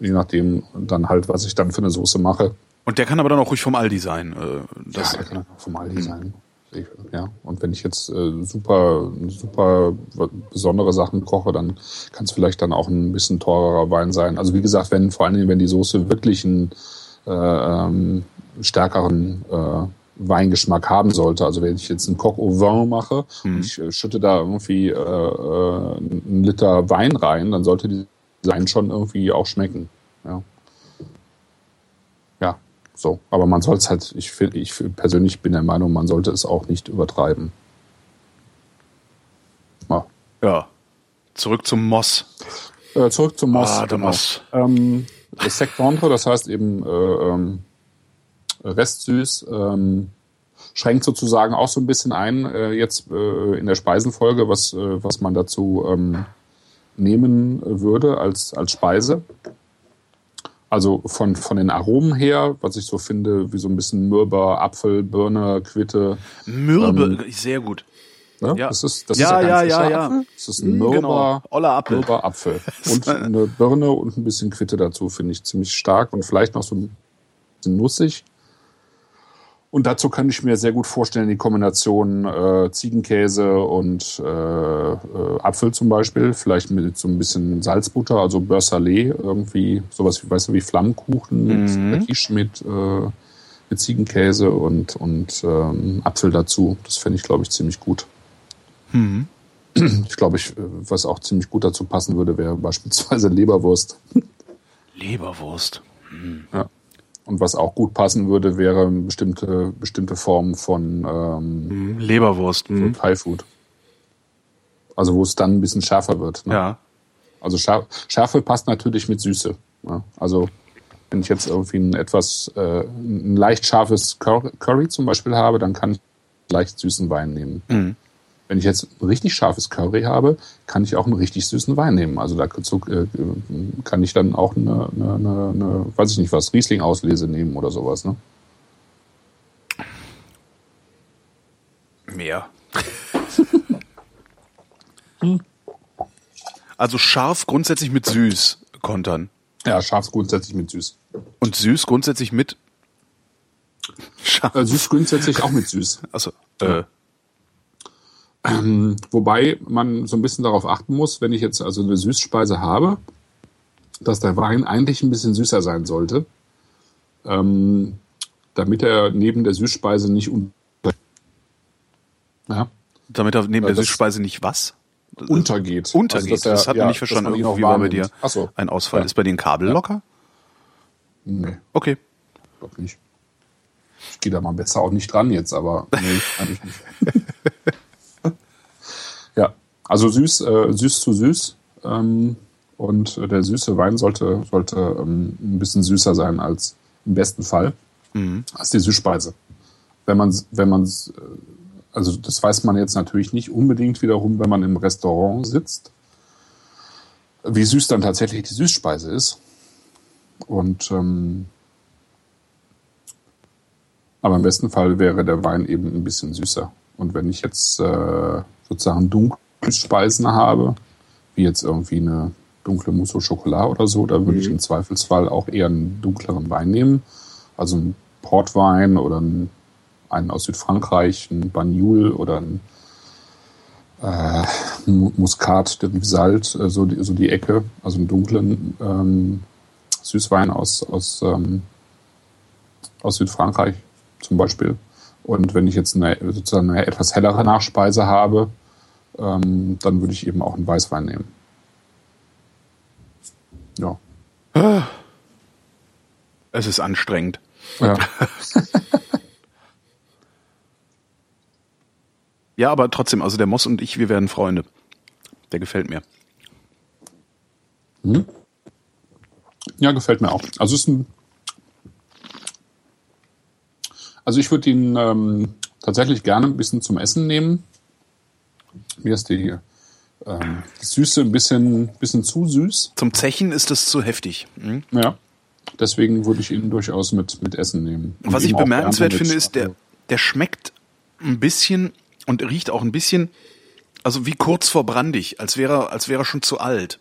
je nachdem dann halt, was ich dann für eine Soße mache. Und der kann aber dann auch ruhig vom Aldi sein. Äh, das ja, der kann auch vom Aldi mhm. sein. Ja, und wenn ich jetzt äh, super, super besondere Sachen koche, dann kann es vielleicht dann auch ein bisschen teurerer Wein sein. Also wie gesagt, wenn vor allen Dingen, wenn die Soße wirklich einen äh, ähm, stärkeren äh, Weingeschmack haben sollte. Also wenn ich jetzt einen Coq au vin mache mhm. und ich äh, schütte da irgendwie äh, äh, einen Liter Wein rein, dann sollte die sein schon irgendwie auch schmecken. Ja. Ja, so. Aber man soll es halt, ich, ich persönlich bin der Meinung, man sollte es auch nicht übertreiben. Ja. ja. Zurück zum Moss. Äh, zurück zum Moss. Ah, der genau. Moss. Ähm, das Sec das heißt eben äh, ähm, restsüß, ähm, schränkt sozusagen auch so ein bisschen ein, äh, jetzt äh, in der Speisenfolge, was, äh, was man dazu ähm, nehmen würde als, als Speise. Also von, von den Aromen her, was ich so finde, wie so ein bisschen Mürber, Apfel, Birne, Quitte. Mürbe, ähm, sehr gut. Ne? Ja. Das ist, das ja, ist ja, ja, ja. Apfel. Das ist ein Mürber, genau. Apfel. Mürber Apfel. Und eine Birne und ein bisschen Quitte dazu finde ich ziemlich stark und vielleicht noch so ein bisschen nussig. Und dazu kann ich mir sehr gut vorstellen, die Kombination äh, Ziegenkäse und äh, äh, Apfel zum Beispiel, vielleicht mit so ein bisschen Salzbutter, also Beurre salé, irgendwie sowas wie, weißt du, wie Flammkuchen mhm. mit, äh, mit Ziegenkäse und, und ähm, Apfel dazu. Das fände ich, glaube ich, ziemlich gut. Mhm. Ich glaube, ich, was auch ziemlich gut dazu passen würde, wäre beispielsweise Leberwurst. Leberwurst. Mhm. Ja. Und was auch gut passen würde, wäre eine bestimmte, bestimmte Form von ähm, mhm. Leberwurst. Mhm. Thai Food. Also wo es dann ein bisschen schärfer wird. Ne? Ja. Also Schärfe passt natürlich mit Süße. Ne? Also wenn ich jetzt irgendwie ein etwas, äh, ein leicht scharfes Curry zum Beispiel habe, dann kann ich leicht süßen Wein nehmen. Mhm. Wenn ich jetzt ein richtig scharfes Curry habe, kann ich auch einen richtig süßen Wein nehmen. Also da äh, kann ich dann auch eine, eine, eine, eine weiß ich nicht was, Riesling-Auslese nehmen oder sowas. Ne? Mehr. Also scharf grundsätzlich mit süß kontern. Ja, scharf grundsätzlich mit süß. Und süß grundsätzlich mit scharf. Äh, süß grundsätzlich auch mit süß. Also äh, ähm, wobei man so ein bisschen darauf achten muss, wenn ich jetzt also eine Süßspeise habe, dass der Wein eigentlich ein bisschen süßer sein sollte, ähm, damit er neben der Süßspeise nicht un ja. Damit er neben der Süßspeise nicht was? Untergeht. Untergeht. Also, er, das hat man nicht verstanden. Irgendwie war bei dir so. ein Ausfall. Ja. Ist bei dir ein Kabel ja. locker? Nee. Okay. Doch nicht. Ich gehe da mal besser auch nicht dran jetzt, aber nee, eigentlich nicht. Also süß, äh, süß zu süß. Ähm, und der süße Wein sollte, sollte ähm, ein bisschen süßer sein als im besten Fall mhm. als die Süßspeise. Wenn man, wenn man, äh, also das weiß man jetzt natürlich nicht unbedingt wiederum, wenn man im Restaurant sitzt, wie süß dann tatsächlich die Süßspeise ist. Und ähm, aber im besten Fall wäre der Wein eben ein bisschen süßer. Und wenn ich jetzt äh, sozusagen dunkle Speisen habe, wie jetzt irgendwie eine dunkle Mousse au Chocolat oder so, da würde mhm. ich im Zweifelsfall auch eher einen dunkleren Wein nehmen. Also ein Portwein oder ein, einen aus Südfrankreich, ein Banyul oder ein äh, Muscat de Rivesalt, äh, so, die, so die Ecke, also einen dunklen ähm, Süßwein aus, aus, ähm, aus Südfrankreich zum Beispiel. Und wenn ich jetzt eine, sozusagen eine etwas hellere Nachspeise habe, ähm, dann würde ich eben auch einen Weißwein nehmen. Ja. Es ist anstrengend. Ja. ja, aber trotzdem, also der Moss und ich, wir werden Freunde. Der gefällt mir. Hm? Ja, gefällt mir auch. Also ist ein also ich würde ihn ähm, tatsächlich gerne ein bisschen zum Essen nehmen. Mir ist die, ähm, die Süße ein bisschen, bisschen zu süß. Zum Zechen ist das zu heftig. Mhm. Ja. Deswegen würde ich ihn durchaus mit, mit Essen nehmen. Und Was ich bemerkenswert finde, ist, der, der schmeckt ein bisschen und riecht auch ein bisschen, also wie kurz vor brandig, als wäre, als wäre er schon zu alt.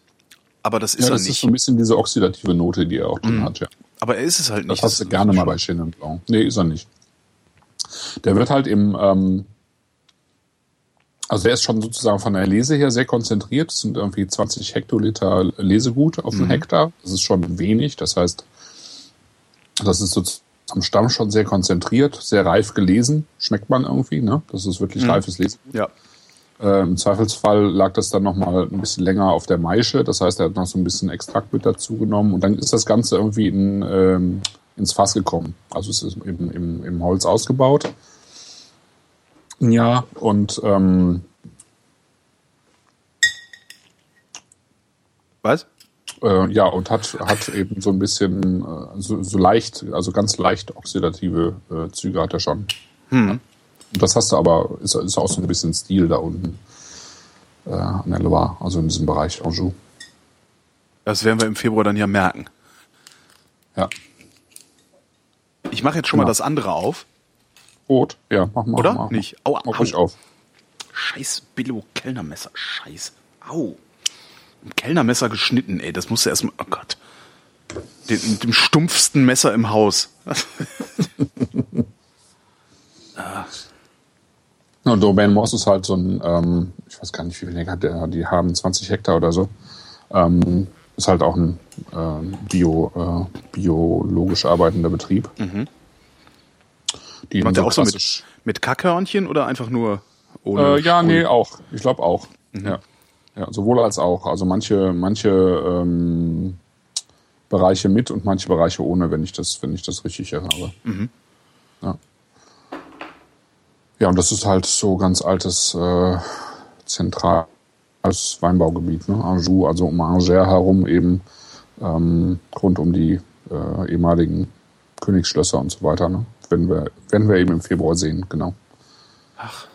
Aber das ist ja, er das nicht. Das ist so ein bisschen diese oxidative Note, die er auch drin mm. hat, ja. Aber er ist es halt nicht. Das hast du gerne mal bei Chenin Blanc. Nee, ist er nicht. Der wird halt im, ähm, also der ist schon sozusagen von der Lese her sehr konzentriert. Es sind irgendwie 20 Hektoliter Lesegut auf mhm. einen Hektar. Das ist schon wenig. Das heißt, das ist so am Stamm schon sehr konzentriert, sehr reif gelesen. Schmeckt man irgendwie, ne? Das ist wirklich mhm. reifes Lesen. Ja. Äh, Im Zweifelsfall lag das dann nochmal ein bisschen länger auf der Maische. Das heißt, er hat noch so ein bisschen Extrakt mit dazu genommen. Und dann ist das Ganze irgendwie in, ähm, ins Fass gekommen. Also es ist eben im, im Holz ausgebaut. Ja, und ähm, Was? Äh, ja, und hat, hat eben so ein bisschen, äh, so, so leicht, also ganz leicht oxidative äh, Züge hat er schon. Hm. Das hast du aber, ist, ist auch so ein bisschen Stil da unten äh, an der Loire, also in diesem Bereich Anjou. Das werden wir im Februar dann ja merken. Ja. Ich mache jetzt schon genau. mal das andere auf. Rot? Ja, mach mal. Oder? Mach, Nicht. Aua, mach au. auf. Scheiß Billo Kellnermesser. Scheiß. Au. Ein Kellnermesser geschnitten, ey. Das musst du erstmal. Oh Gott. Den, mit dem stumpfsten Messer im Haus. ah. Ja, Domain Moss ist halt so ein, ähm, ich weiß gar nicht, wie viel Hektar der, die haben, 20 Hektar oder so. Ähm, ist halt auch ein äh, Bio, äh, biologisch arbeitender Betrieb. Mhm. Die Macht so auch so mit, mit Kackhörnchen oder einfach nur ohne? Äh, ja, nee, auch. Ich glaube auch. Mhm. Ja. ja, sowohl als auch. Also manche, manche ähm, Bereiche mit und manche Bereiche ohne, wenn ich das, wenn ich das richtig habe. Mhm. Ja. Ja, und das ist halt so ganz altes äh, zentral als Weinbaugebiet, ne? Anjou, also um Angers herum eben ähm, rund um die äh, ehemaligen Königsschlösser und so weiter. Ne? Werden, wir, werden wir eben im Februar sehen, genau. Ach.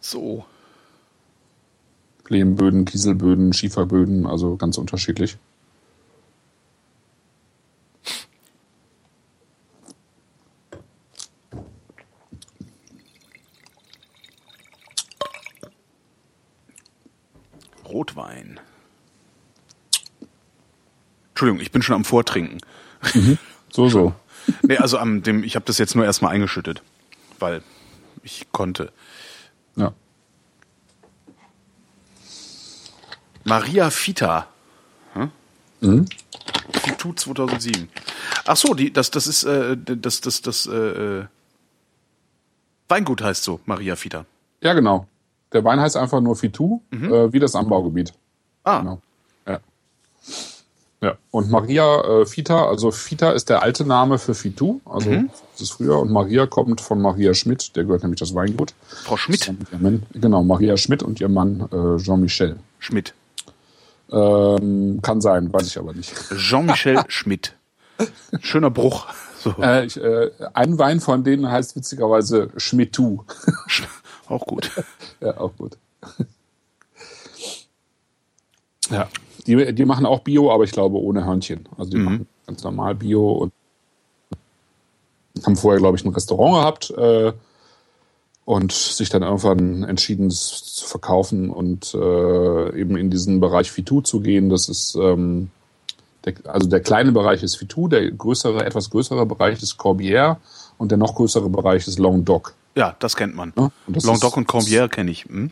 So. Lehmböden, Kieselböden, Schieferböden, also ganz unterschiedlich. Rotwein. Entschuldigung, ich bin schon am Vortrinken. Mhm. So, so. nee, also am dem, ich habe das jetzt nur erstmal eingeschüttet, weil ich konnte. Ja. Maria Fita Mhm. Fitu 2007. Ach so, die, das, das ist, äh, das, das, das, äh, äh, Weingut heißt so, Maria Fita. Ja, genau. Der Wein heißt einfach nur Fitu, mhm. äh, wie das Anbaugebiet. Ah. Genau. Ja. Und Maria äh, Fita, also Fita ist der alte Name für Fitu, also mhm. das ist früher. Und Maria kommt von Maria Schmidt, der gehört nämlich das Weingut. Frau Schmidt? Genau, Maria Schmidt und ihr Mann äh, Jean-Michel. Schmidt. Ähm, kann sein, weiß ich aber nicht. Jean-Michel Schmidt. Schöner Bruch. So. Äh, ich, äh, ein Wein von denen heißt witzigerweise Schmittu. auch gut. ja, auch gut. ja, die, die machen auch Bio, aber ich glaube ohne Hörnchen. Also die mhm. machen ganz normal Bio und haben vorher, glaube ich, ein Restaurant gehabt äh, und sich dann irgendwann entschieden, es zu verkaufen und äh, eben in diesen Bereich Fitu zu gehen. Das ist ähm, der, also der kleine Bereich ist Fitou, der größere, etwas größere Bereich ist Corbière und der noch größere Bereich ist Languedoc. Ja, das kennt man. Ja, Languedoc und Corbière kenne ich. Hm?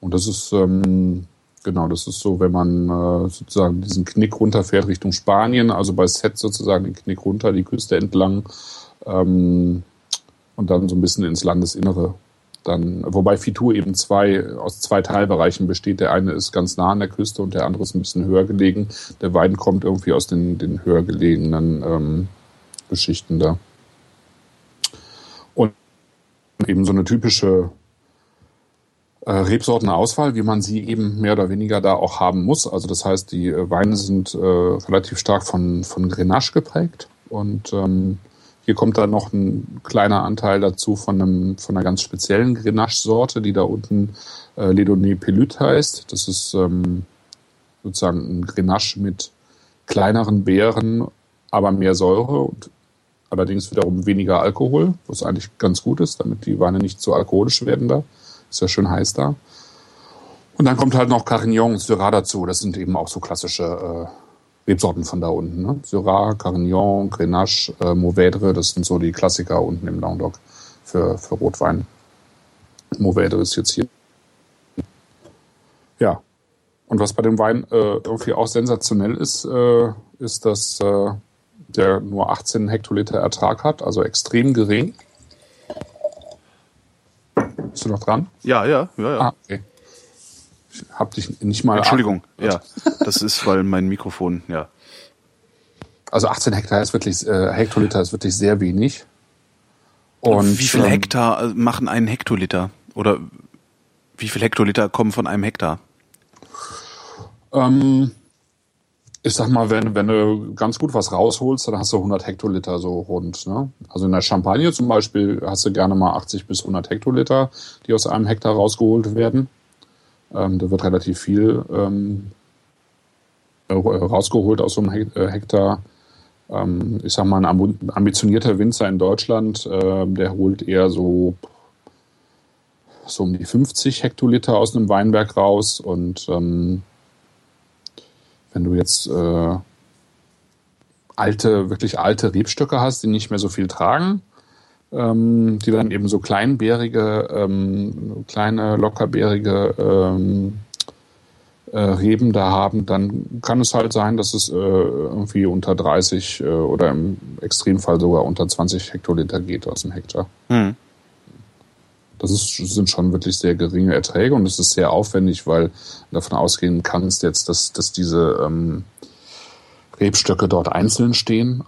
Und das ist ähm, genau, das ist so, wenn man äh, sozusagen diesen Knick runterfährt Richtung Spanien, also bei Set sozusagen den Knick runter, die Küste entlang ähm, und dann so ein bisschen ins Landesinnere dann, wobei Fitur eben zwei, aus zwei Teilbereichen besteht. Der eine ist ganz nah an der Küste und der andere ist ein bisschen höher gelegen. Der Wein kommt irgendwie aus den, den höher gelegenen ähm, Geschichten da. Und eben so eine typische äh, Rebsortenauswahl, wie man sie eben mehr oder weniger da auch haben muss. Also das heißt, die äh, Weine sind äh, relativ stark von, von Grenache geprägt und ähm, hier kommt dann noch ein kleiner Anteil dazu von, einem, von einer ganz speziellen Grenache-Sorte, die da unten äh, Ledonné Pelüt heißt. Das ist ähm, sozusagen ein Grenache mit kleineren Beeren, aber mehr Säure und allerdings wiederum weniger Alkohol, was eigentlich ganz gut ist, damit die Weine nicht zu alkoholisch werden da. Ist ja schön heiß da. Und dann kommt halt noch Carignan und Syrah dazu. Das sind eben auch so klassische äh, Rebsorten von da unten. Ne? Syrah, Carignan, Grenache, äh, Mourvèdre, das sind so die Klassiker unten im Languedoc für, für Rotwein. Mourvèdre ist jetzt hier. Ja. Und was bei dem Wein äh, irgendwie auch sensationell ist, äh, ist, dass äh, der nur 18 Hektoliter Ertrag hat, also extrem gering. Bist du noch dran? Ja, ja, ja, ja. Ah, okay hab dich nicht mal. Entschuldigung, ja. Das ist, weil mein Mikrofon, ja. Also 18 Hektar ist wirklich, äh, Hektoliter ist wirklich sehr wenig. Und wie viel ähm, Hektar äh, machen einen Hektoliter? Oder wie viel Hektoliter kommen von einem Hektar? Ähm, ich sag mal, wenn, wenn du ganz gut was rausholst, dann hast du 100 Hektoliter so rund. Ne? Also in der Champagne zum Beispiel hast du gerne mal 80 bis 100 Hektoliter, die aus einem Hektar rausgeholt werden. Ähm, da wird relativ viel ähm, äh, rausgeholt aus so einem äh, Hektar. Ähm, ich sag mal, ein ambitionierter Winzer in Deutschland, äh, der holt eher so, so um die 50 Hektoliter aus einem Weinberg raus. Und ähm, wenn du jetzt äh, alte, wirklich alte Rebstöcke hast, die nicht mehr so viel tragen, ähm, die dann eben so kleinbärige, ähm, kleine, lockerbärige ähm, äh, Reben da haben, dann kann es halt sein, dass es äh, irgendwie unter 30 äh, oder im Extremfall sogar unter 20 Hektoliter geht aus dem Hektar. Mhm. Das ist, sind schon wirklich sehr geringe Erträge und es ist sehr aufwendig, weil davon ausgehen kannst jetzt, dass, dass diese ähm, Rebstöcke dort einzeln stehen.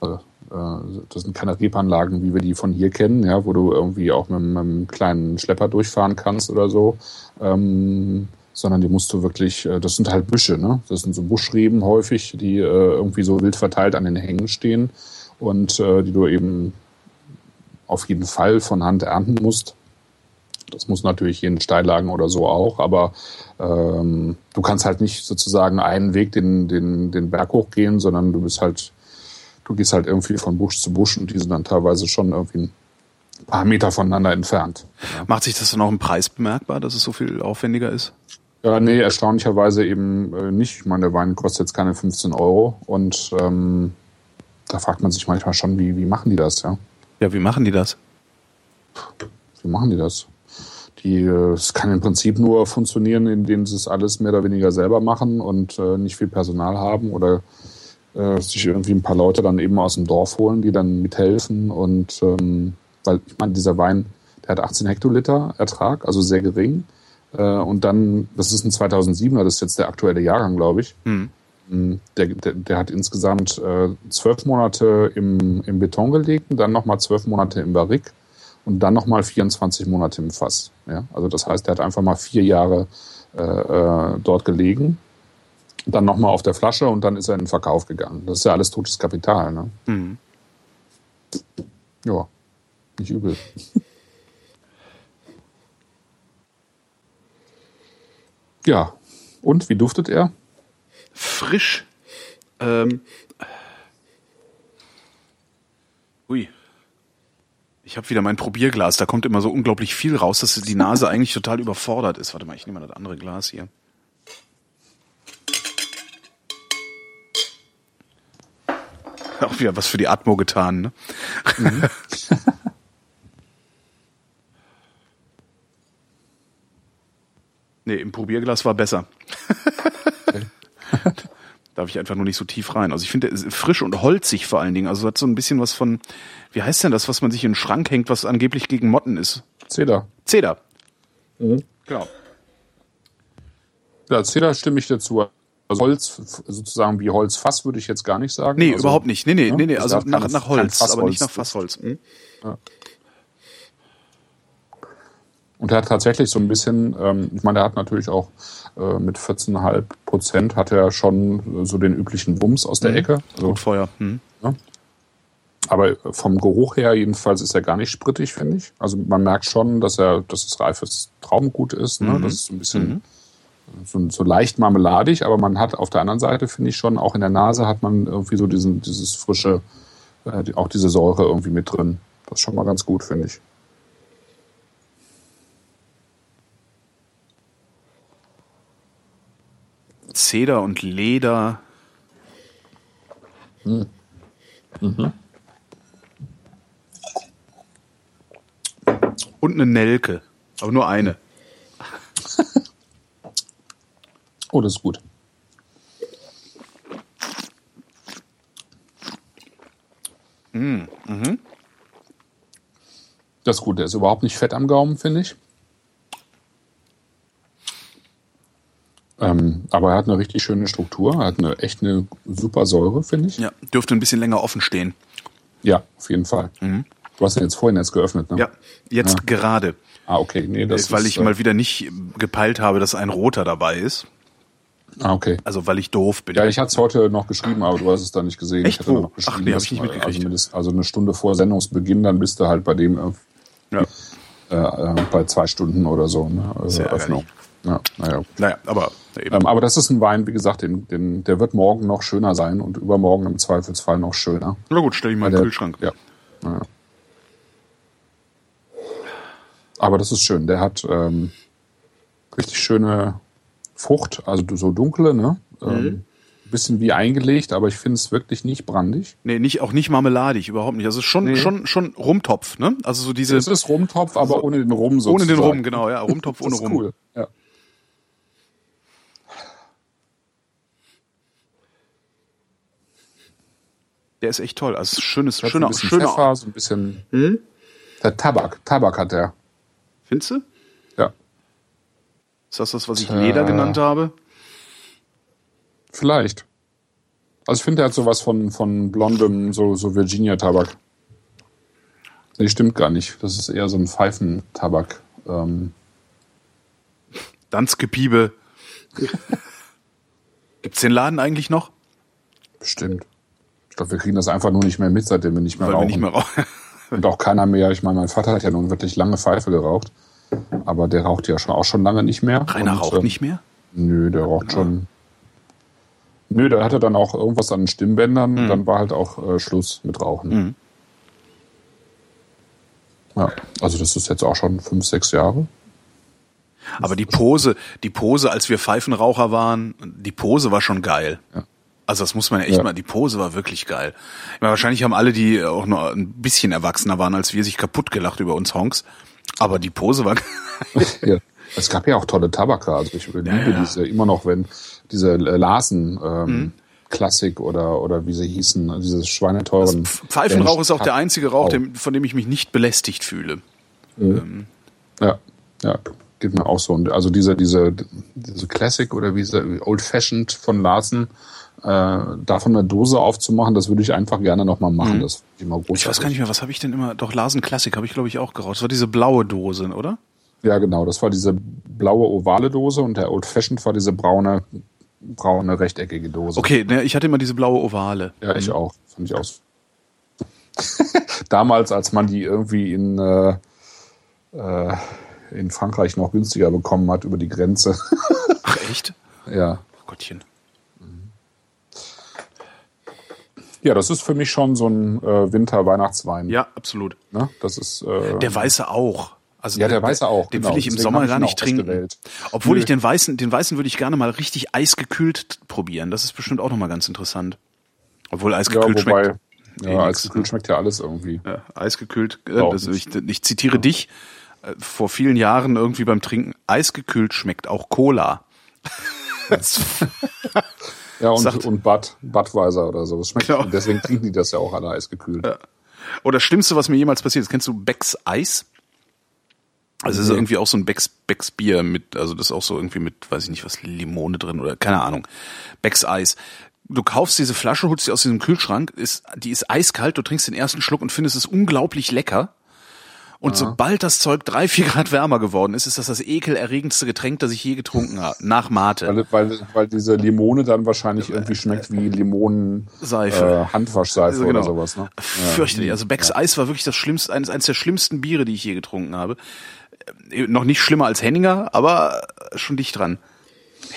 Also äh, das sind keine Rebanlagen, wie wir die von hier kennen, ja, wo du irgendwie auch mit, mit einem kleinen Schlepper durchfahren kannst oder so. Ähm, sondern die musst du wirklich, äh, das sind halt Büsche, ne? Das sind so Buschreben häufig, die äh, irgendwie so wild verteilt an den Hängen stehen und äh, die du eben auf jeden Fall von Hand ernten musst. Das muss natürlich in Steillagen oder so auch, aber ähm, du kannst halt nicht sozusagen einen Weg den, den, den Berg hochgehen, sondern du bist halt du gehst halt irgendwie von Busch zu Busch und die sind dann teilweise schon irgendwie ein paar Meter voneinander entfernt. Macht sich das dann auch im Preis bemerkbar, dass es so viel aufwendiger ist? Ja, nee, erstaunlicherweise eben äh, nicht. Ich meine, der Wein kostet jetzt keine 15 Euro und ähm, da fragt man sich manchmal schon, wie, wie machen die das, ja? Ja, wie machen die das? Wie machen die das? die, äh, es kann im Prinzip nur funktionieren, indem sie es alles mehr oder weniger selber machen und äh, nicht viel Personal haben oder äh, sich irgendwie ein paar Leute dann eben aus dem Dorf holen, die dann mithelfen und ähm, weil ich meine, dieser Wein, der hat 18 Hektoliter Ertrag, also sehr gering. Äh, und dann, das ist ein 2007er, das ist jetzt der aktuelle Jahrgang, glaube ich. Hm. Der, der, der hat insgesamt äh, zwölf Monate im, im Beton gelegt, dann nochmal zwölf Monate im Barrik und dann nochmal 24 Monate im Fass. Ja? Also das heißt, er hat einfach mal vier Jahre äh, äh, dort gelegen, dann nochmal auf der Flasche und dann ist er in den Verkauf gegangen. Das ist ja alles totes Kapital. Ne? Mhm. Ja, nicht übel. ja, und wie duftet er? Frisch. Ähm. Ui. Ich habe wieder mein Probierglas. Da kommt immer so unglaublich viel raus, dass die Nase eigentlich total überfordert ist. Warte mal, ich nehme mal das andere Glas hier. Auch wieder was für die Atmo getan, ne? Mhm. nee, im Probierglas war besser. Darf ich einfach nur nicht so tief rein. Also ich finde frisch und holzig vor allen Dingen. Also hat so ein bisschen was von, wie heißt denn das, was man sich in den Schrank hängt, was angeblich gegen Motten ist? Zeder. Zeder. Mhm. Genau. Ja, Zeder stimme ich dazu. Also Holz, sozusagen wie Holzfass würde ich jetzt gar nicht sagen. Nee, also, überhaupt nicht. Nee, nee, ja, nee, nee. also nach, nach Holz, aber nicht nach Fassholz. Fassholz. Hm? Ja. Und er hat tatsächlich so ein bisschen, ähm, ich meine, er hat natürlich auch mit 14,5 Prozent hat er schon so den üblichen Bums aus der Mhm. Ecke. Also, Gut Feuer. Hm. aber vom Geruch her jedenfalls ist er gar nicht sprittig, finde ich. Also man merkt schon, dass er, dass es reifes Traubengut ist. Ne? Mhm. Das ist ein bisschen so, so leicht marmeladig, aber man hat auf der anderen Seite, finde ich schon, auch in der Nase hat man irgendwie so diesen, dieses frische, äh, auch diese Säure irgendwie mit drin. Das ist schon mal ganz gut, finde ich. Zeder und Leder. Und eine Nelke. Aber nur eine. Oh, das ist gut. Das ist gut. Der ist überhaupt nicht fett am Gaumen, finde ich. Ähm, aber er hat eine richtig schöne Struktur. Hat eine echt eine super Säure, finde ich. Ja, dürfte ein bisschen länger offen stehen. Ja, auf jeden Fall. Du hast den jetzt vorhin erst geöffnet, ne? Ja, jetzt Ja. gerade. Ah, okay. Nee, das weil ist, ich äh, mal wieder nicht gepeilt habe, dass ein roter dabei ist. Ah, okay. Also weil ich doof bin. Ja, ich hatte es heute noch geschrieben, aber du hast es dann nicht gesehen. Echt? Ich hatte noch geschrieben, Ach, nee, hab ich nicht mal- mitgekriegt. Also, also eine Stunde vor Sendungsbeginn, dann bist du halt bei dem äh, ja. äh, bei zwei Stunden oder so, ne? äh, Sehr Öffnung. Ja, naja. Naja, aber. Ähm, aber das ist ein Wein, wie gesagt, den, den, der wird morgen noch schöner sein und übermorgen im Zweifelsfall noch schöner. Na gut, stell ich mal in den Kühlschrank. Ja. ja. Aber das ist schön. Der hat ähm, richtig schöne Frucht, also so dunkle, ne? Mhm. Ähm, bisschen wie eingelegt, aber ich finde es wirklich nicht brandig. Nee, nicht, auch nicht marmeladig, überhaupt nicht. Also schon, Nee. schon, schon Rumtopf, ne? Also so diese, Es ist Rumtopf, aber ohne den Rum sozusagen. ohne den Rum, genau, ja. Rumtopf Das ohne ist Rum. cool. Ja. Der ist echt toll. Also schönes, Hat so schöner, ein bisschen schöner. Pfeffer, so ein bisschen. Der Tabak. Tabak hat der. Findest du? Ja. Ist das das, was ich. Leder genannt habe? Vielleicht. Also ich finde, der hat sowas von, von blondem, so, so Virginia-Tabak. Nee, stimmt gar nicht. Das ist eher so ein Pfeifentabak. Ähm, Danske-Piebe. Gibt's den Laden eigentlich noch? bestimmt. Ich glaube, wir kriegen das einfach nur nicht mehr mit, seitdem wir nicht mehr Weil rauchen. wir nicht mehr rauchen. Und auch keiner mehr. Ich meine, mein Vater hat ja nun wirklich lange Pfeife geraucht. Aber der raucht ja schon auch schon lange nicht mehr. Rainer Und, raucht ähm, nicht mehr? Nö, der raucht schon. Nö, der hatte dann auch irgendwas an den Stimmbändern. Mhm. Dann war halt auch äh, Schluss mit Rauchen. Ja, also das ist jetzt auch schon fünf, sechs Jahre. Aber die Pose, die Pose, als wir Pfeifenraucher waren, die Pose war schon geil. Ja. Also das muss man ja echt Ja. mal, die Pose war wirklich geil. Ich meine, wahrscheinlich haben alle, die auch noch ein bisschen erwachsener waren als wir, sich kaputt gelacht über uns Honks. Aber die Pose war ja. Es gab ja auch tolle Tabaka. Also ich liebe ja, diese immer noch, wenn diese Larsen ähm, mhm. Klassik oder oder wie sie hießen, also diese schweineteuren. Das Pfeifenrauch ist auch der einzige Rauch, dem, von dem ich mich nicht belästigt fühle. Mhm. Ähm. Ja, ja, geht mir auch so. Und also diese diese diese Classic oder wie sie Old Fashioned von Larsen. Äh, davon eine Dose aufzumachen, das würde ich einfach gerne nochmal machen. Mhm. Das ich, immer ich weiß gar nicht mehr, was habe ich denn immer? Doch Larsen Classic habe ich glaube ich auch geraucht. Das war diese blaue Dose, oder? Ja, genau. Das war diese blaue ovale Dose und der Old Fashioned war diese braune, braune rechteckige Dose. Okay, ne, ich hatte immer diese blaue ovale. Ja, ich auch. Fand ich auch. Damals, als man die irgendwie in, äh, äh, in Frankreich noch günstiger bekommen hat über die Grenze. Ach echt? Ja. Oh Gottchen. Ja, das ist für mich schon so ein äh, Winter-Weihnachtswein. Ja, absolut. Ne? Das ist äh, der weiße auch. Also ja, der weiße auch. Den genau. will ich im Sommer gar nicht trinken. Ausgewählt. Obwohl Nö. ich den weißen, den weißen würde ich gerne mal richtig eisgekühlt probieren. Das ist bestimmt auch nochmal ganz interessant. Obwohl eisgekühlt ja, wobei, schmeckt. Ja, eh eisgekühlt ne? schmeckt ja alles irgendwie. Ja, eisgekühlt, äh, das, ich, ich, zitiere ja. dich äh, vor vielen Jahren irgendwie beim Trinken, eisgekühlt schmeckt auch Cola. ja, und, und Bud, Budweiser oder so. Das schmeckt, genau. Deswegen trinken die das ja auch alle eisgekühlt. Ja. Oder das Schlimmste, was mir jemals passiert ist, kennst du Becks Eis? Also es ist irgendwie auch so ein Becks, Becks Bier mit, also das ist auch so irgendwie mit, weiß ich nicht, was Limone drin oder keine Ahnung. Becks Eis. Du kaufst diese Flasche, holst sie aus diesem Kühlschrank, ist, die ist eiskalt, du trinkst den ersten Schluck und findest es unglaublich lecker. Und ja. sobald das Zeug drei, vier Grad wärmer geworden ist, ist das das ekelerregendste Getränk, das ich je getrunken habe. Nach Mate. Weil, weil, weil diese Limone dann wahrscheinlich irgendwie schmeckt wie Limonen Seife. Äh, Handwaschseife genau. oder sowas. Ne? Fürchterlich. Also Becks ja. Eis war wirklich das schlimmste, eines, eines der schlimmsten Biere, die ich je getrunken habe. Äh, noch nicht schlimmer als Henninger, aber schon dicht dran.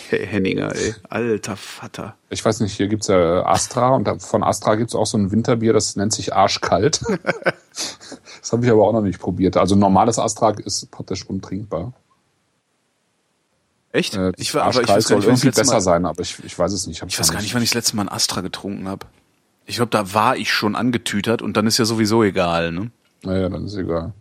Henninger, ey. Alter Vater. Ich weiß nicht, hier gibt's ja Astra und von Astra gibt's auch so ein Winterbier, das nennt sich Arschkalt. das habe ich aber auch noch nicht probiert. Also normales Astra ist praktisch untrinkbar. Echt? Äh, ich war, aber ich weiß soll irgendwie besser Mal, sein, aber ich, ich weiß es nicht. Ich, ich weiß gar nicht, wann ich das letzte Mal ein Astra getrunken habe. Ich glaube, da war ich schon angetütert und dann ist ja sowieso egal, ne? Naja, dann ist egal.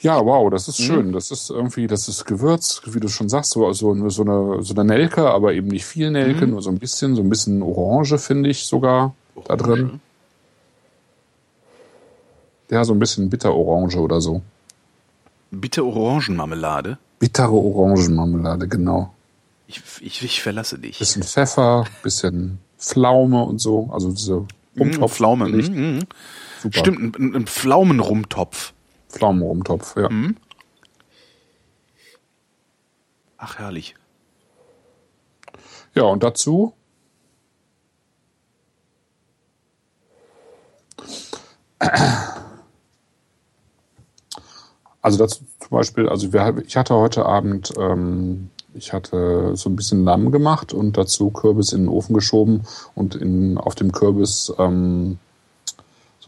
Ja, wow, das ist mhm. schön. Das ist irgendwie, das ist Gewürz, wie du schon sagst, so, so, so, eine, so eine Nelke, aber eben nicht viel Nelke, mhm. nur so ein bisschen, so ein bisschen Orange finde ich sogar Orange. da drin. Ja, so ein bisschen Bitterorange oder so. Bitter-Orangenmarmelade? Bittere Orangenmarmelade, genau. Ich, ich, ich verlasse dich. Bisschen Pfeffer, bisschen Pflaume und so. Also diese mhm, Rumtopf. Pflaume. Mhm. Super. Stimmt, ein, ein Pflaumenrumtopf. Pflaumenrumtopf, ja. Mhm. Ach, herrlich. Ja, und dazu Also dazu zum Beispiel, also wir, ich hatte heute Abend, ähm, ich hatte so ein bisschen Lamm gemacht und dazu Kürbis in den Ofen geschoben und in, auf dem Kürbis ähm,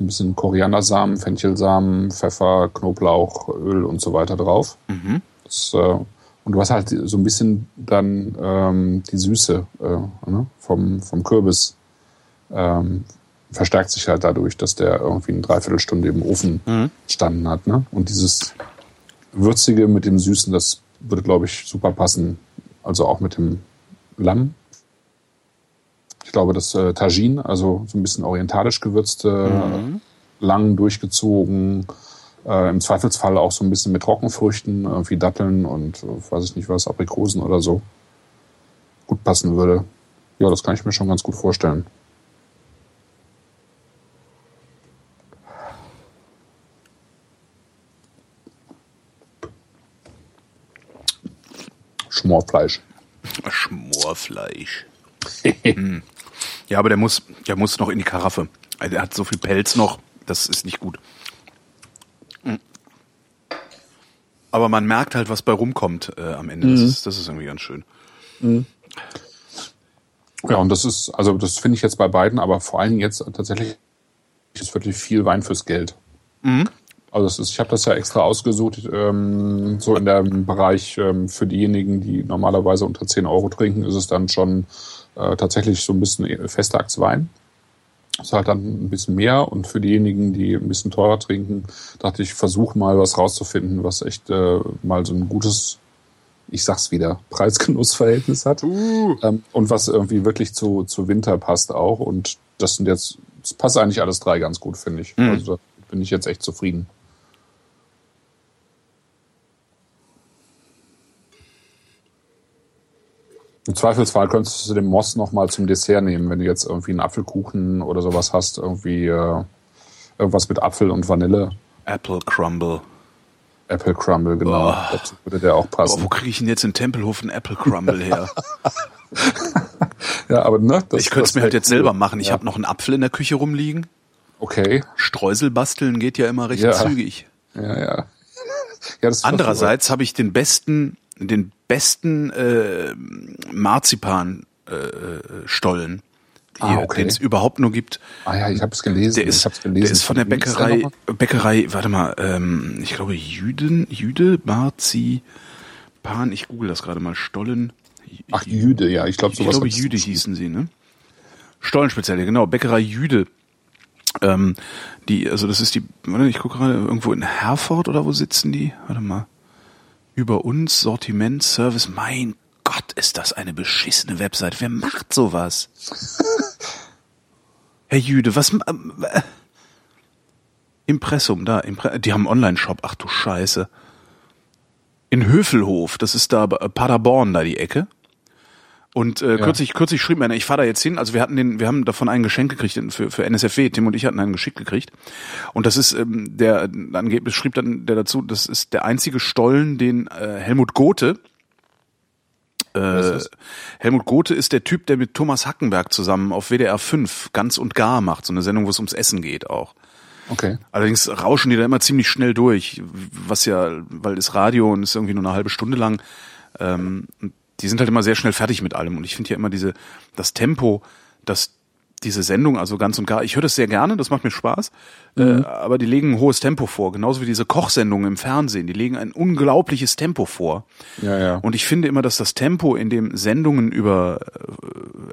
ein bisschen Koriandersamen, Fenchelsamen, Pfeffer, Knoblauch, Öl und so weiter drauf. Mhm. Das, äh, und du hast halt so ein bisschen dann ähm, die Süße äh, ne? vom, vom Kürbis ähm, verstärkt sich halt dadurch, dass der irgendwie eine Dreiviertelstunde im Ofen mhm. standen hat. Ne? Und dieses Würzige mit dem Süßen, das würde, glaube ich, super passen. Also auch mit dem Lamm ich glaube, das äh, Tagine, also so ein bisschen orientalisch gewürzte, mhm. lang durchgezogen, äh, im Zweifelsfall auch so ein bisschen mit Trockenfrüchten, irgendwie Datteln und äh, weiß ich nicht was, Aprikosen oder so, gut passen würde. Ja, das kann ich mir schon ganz gut vorstellen. Schmorfleisch. Schmorfleisch. hm. Ja, aber der muss, der muss noch in die Karaffe. Also er hat so viel Pelz noch, das ist nicht gut. Hm. Aber man merkt halt, was bei rumkommt äh, am Ende. Mhm. Das, ist, das ist irgendwie ganz schön. Mhm. Ja, und das ist, also das finde ich jetzt bei beiden, aber vor allen Dingen jetzt tatsächlich ist wirklich viel Wein fürs Geld. Mhm. Also das ist, ich habe das ja extra ausgesucht, ähm, so in dem Bereich ähm, für diejenigen, die normalerweise unter 10 Euro trinken, ist es dann schon äh, tatsächlich so ein bisschen fester als Wein. ist halt dann ein bisschen mehr und für diejenigen, die ein bisschen teurer trinken, dachte ich, versuche mal was rauszufinden, was echt äh, mal so ein gutes, ich sag's wieder, Preis-Genuss-Verhältnis hat Uh. ähm, und was irgendwie wirklich zu, zu Winter passt auch und das sind jetzt, das passt eigentlich alles drei ganz gut, finde ich. Mhm. Also da bin ich jetzt echt zufrieden. Im Zweifelsfall könntest du den Moss noch mal zum Dessert nehmen, wenn du jetzt irgendwie einen Apfelkuchen oder sowas hast, irgendwie äh, irgendwas mit Apfel und Vanille. Apple Crumble. Apple Crumble, genau. Oh. Dazu würde der auch Boah, passen. wo kriege ich denn jetzt in Tempelhof einen Apple Crumble her? ja, aber ne, das, ich könnte es mir halt jetzt cool. selber machen. Ich ja. habe noch einen Apfel in der Küche rumliegen. Okay. Streusel basteln geht ja immer recht Ja. zügig. Ja, ja. ja Andererseits habe ich den besten, den besten äh, Marzipan äh, äh, Stollen, Ah, okay. den es überhaupt nur gibt. Ah ja, ich habe es gelesen. Der ist, ich hab's gelesen. der ist von der Bäckerei? Bäckerei, warte mal, ähm, ich glaube Jüden, Jüde, Marzipan, ich google das gerade mal, Stollen. Ach, Jüde, ja. Ich glaube, Ich sowas. glaube, hat's- Jüde hießen sie, ne? Stollenspezielle, genau. Bäckerei Jüde. Ähm, die, also das ist die, warte, ich gucke gerade, irgendwo in Herford oder wo sitzen die? Warte mal. Über uns, Sortiment, Service. Mein Gott, ist das eine beschissene Website. Wer macht sowas? Herr Jüde, was... Ähm, äh, Impressum, da, Impre die haben einen Online-Shop. Ach du Scheiße. In Höfelhof, das ist da äh, Paderborn, da die Ecke. Und äh, Ja. kürzlich, kürzlich schrieb mir einer, ich fahre da jetzt hin. Also wir hatten den, wir haben davon ein Geschenk gekriegt für, für NSFW. Tim und ich hatten ein Geschenk gekriegt. Und das ist ähm, der, angeblich schrieb dann der dazu, das ist der einzige Stollen, den äh, Helmut Gothe. Äh? Helmut Gothe ist der Typ, der mit Thomas Hackenberg zusammen auf WDR 5 ganz und gar macht. So eine Sendung, wo es ums Essen geht auch. Okay. Allerdings rauschen die da immer ziemlich schnell durch, was ja, weil das Radio und ist irgendwie nur eine halbe Stunde lang. Ähm, die sind halt immer sehr schnell fertig mit allem. Und ich finde ja immer diese, das Tempo, das diese Sendung, also ganz und gar, ich höre das sehr gerne, das macht mir Spaß, äh, aber die legen ein hohes Tempo vor, genauso wie diese Kochsendungen im Fernsehen, die legen ein unglaubliches Tempo vor. Ja, ja. Und ich finde immer, dass das Tempo, in dem Sendungen über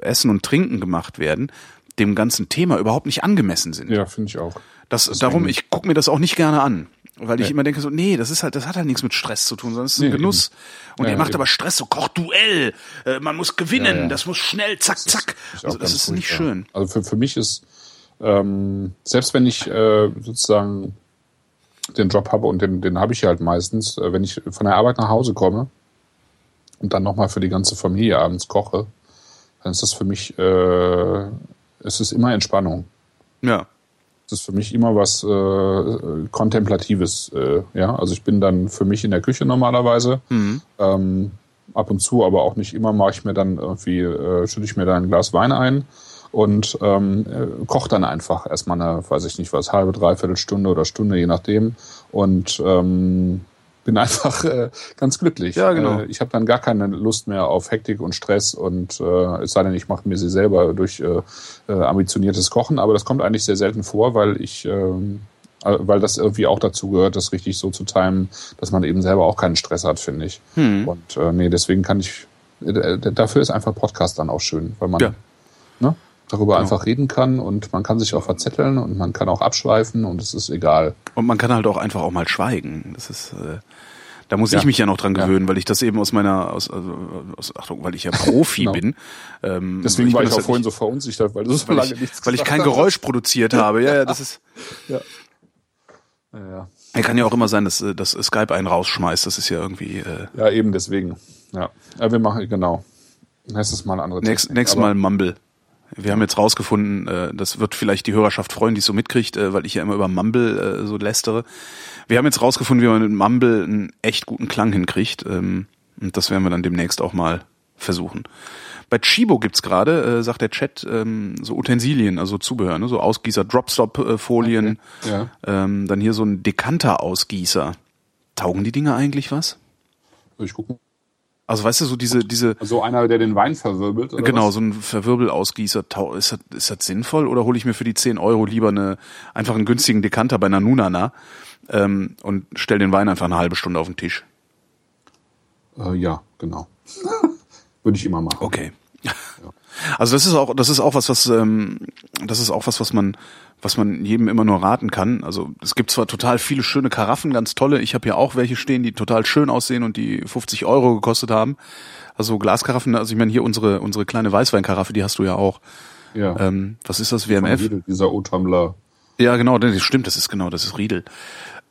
äh, Essen und Trinken gemacht werden, dem ganzen Thema überhaupt nicht angemessen sind. ja, finde ich auch. Das, Deswegen- darum, ich gucke mir das auch nicht gerne an. Weil ich immer denke so, nee, das ist halt, das hat halt nichts mit Stress zu tun, sondern es ist ein Nee, Genuss. Und Ja, er macht eben. aber Stress, so Kochduell, äh, man muss gewinnen, Ja, das muss schnell, zack, zack. Ist auch Also das ist nicht furchtbar. schön. Also für, für mich ist, ähm, selbst wenn ich äh, sozusagen den Job habe und den, den habe ich halt meistens, äh, wenn ich von der Arbeit nach Hause komme und dann nochmal für die ganze Familie abends koche, dann ist das für mich, äh, es ist immer Entspannung. Ja. Das ist für mich immer was äh, Kontemplatives. Äh, ja, also ich bin dann für mich in der Küche normalerweise. Mhm. Ähm, ab und zu, aber auch nicht immer, mache ich mir dann irgendwie, äh, schütte ich mir dann ein Glas Wein ein und ähm, äh, koche dann einfach erstmal eine, weiß ich nicht was, halbe, dreiviertel Stunde oder Stunde, je nachdem. Und ähm, bin einfach äh, ganz glücklich. Ja, genau. Äh, ich habe dann gar keine Lust mehr auf Hektik und Stress und äh, es sei denn, ich mache mir sie selber durch äh, äh, ambitioniertes Kochen, aber das kommt eigentlich sehr selten vor, weil ich ähm, äh, weil das irgendwie auch dazu gehört, das richtig so zu timen, dass man eben selber auch keinen Stress hat, finde ich. Hm. Und äh, nee, deswegen kann ich, äh, dafür ist einfach Podcast dann auch schön, weil man Ja. ne, darüber Genau. einfach reden kann und man kann sich auch verzetteln und man kann auch abschweifen und es ist egal. Und man kann halt auch einfach auch mal schweigen. Das ist, äh, da muss Ja. ich mich ja noch dran Ja. gewöhnen, weil ich das eben aus meiner, aus, also, aus Achtung, weil ich ja Profi Genau. bin. Ähm, Deswegen war bin ich das auch vorhin so verunsichert, weil du so weil lange ich, nichts weil ich kein Geräusch produziert habe. Ja, ja, das ist. Ja. Ja, Ja, kann ja auch immer sein, dass, äh, dass Skype einen rausschmeißt. Das ist ja irgendwie äh, ja, eben deswegen. Ja, ja wir machen, genau. Nächstes Mal eine andere nächst, nächstes Mal Mumble. Wir haben jetzt rausgefunden, äh, das wird vielleicht die Hörerschaft freuen, die es so mitkriegt, äh, weil ich ja immer über Mumble äh, so lästere. Wir haben jetzt rausgefunden, wie man mit Mumble einen echt guten Klang hinkriegt. Ähm, und das werden wir dann demnächst auch mal versuchen. Bei Chibo gibt's gerade, sagt der Chat, ähm, so Utensilien, also Zubehör, ne? so Ausgießer, Dropstop-Folien, Ja. ähm, dann hier so ein Dekanter-Ausgießer. Taugen die Dinge eigentlich was? Ich gucke. Also weißt du, so diese, diese, So einer, der den Wein verwirbelt. Oder genau, was? so ein Verwirbelausgießer, ist das, ist das sinnvoll oder hole ich mir für die 10 Euro lieber eine, einfach einen günstigen Dekanter bei Nanunana ähm, und stell den Wein einfach eine halbe Stunde auf den Tisch? Äh, ja, genau. Würde ich immer machen. Okay. Also das ist auch, das ist auch was, was, ähm, das ist auch was, was man, was man jedem immer nur raten kann. Also es gibt zwar total viele schöne Karaffen, ganz tolle. Ich habe hier auch welche stehen, die total schön aussehen und die 50 Euro gekostet haben. Also Glaskaraffen, also ich meine hier unsere unsere kleine Weißweinkaraffe, die hast du ja auch. Ja. Ähm, was ist das WMF? Riedel, dieser O-Tumbler. Ja, genau, das stimmt, das ist genau, das ist Riedel.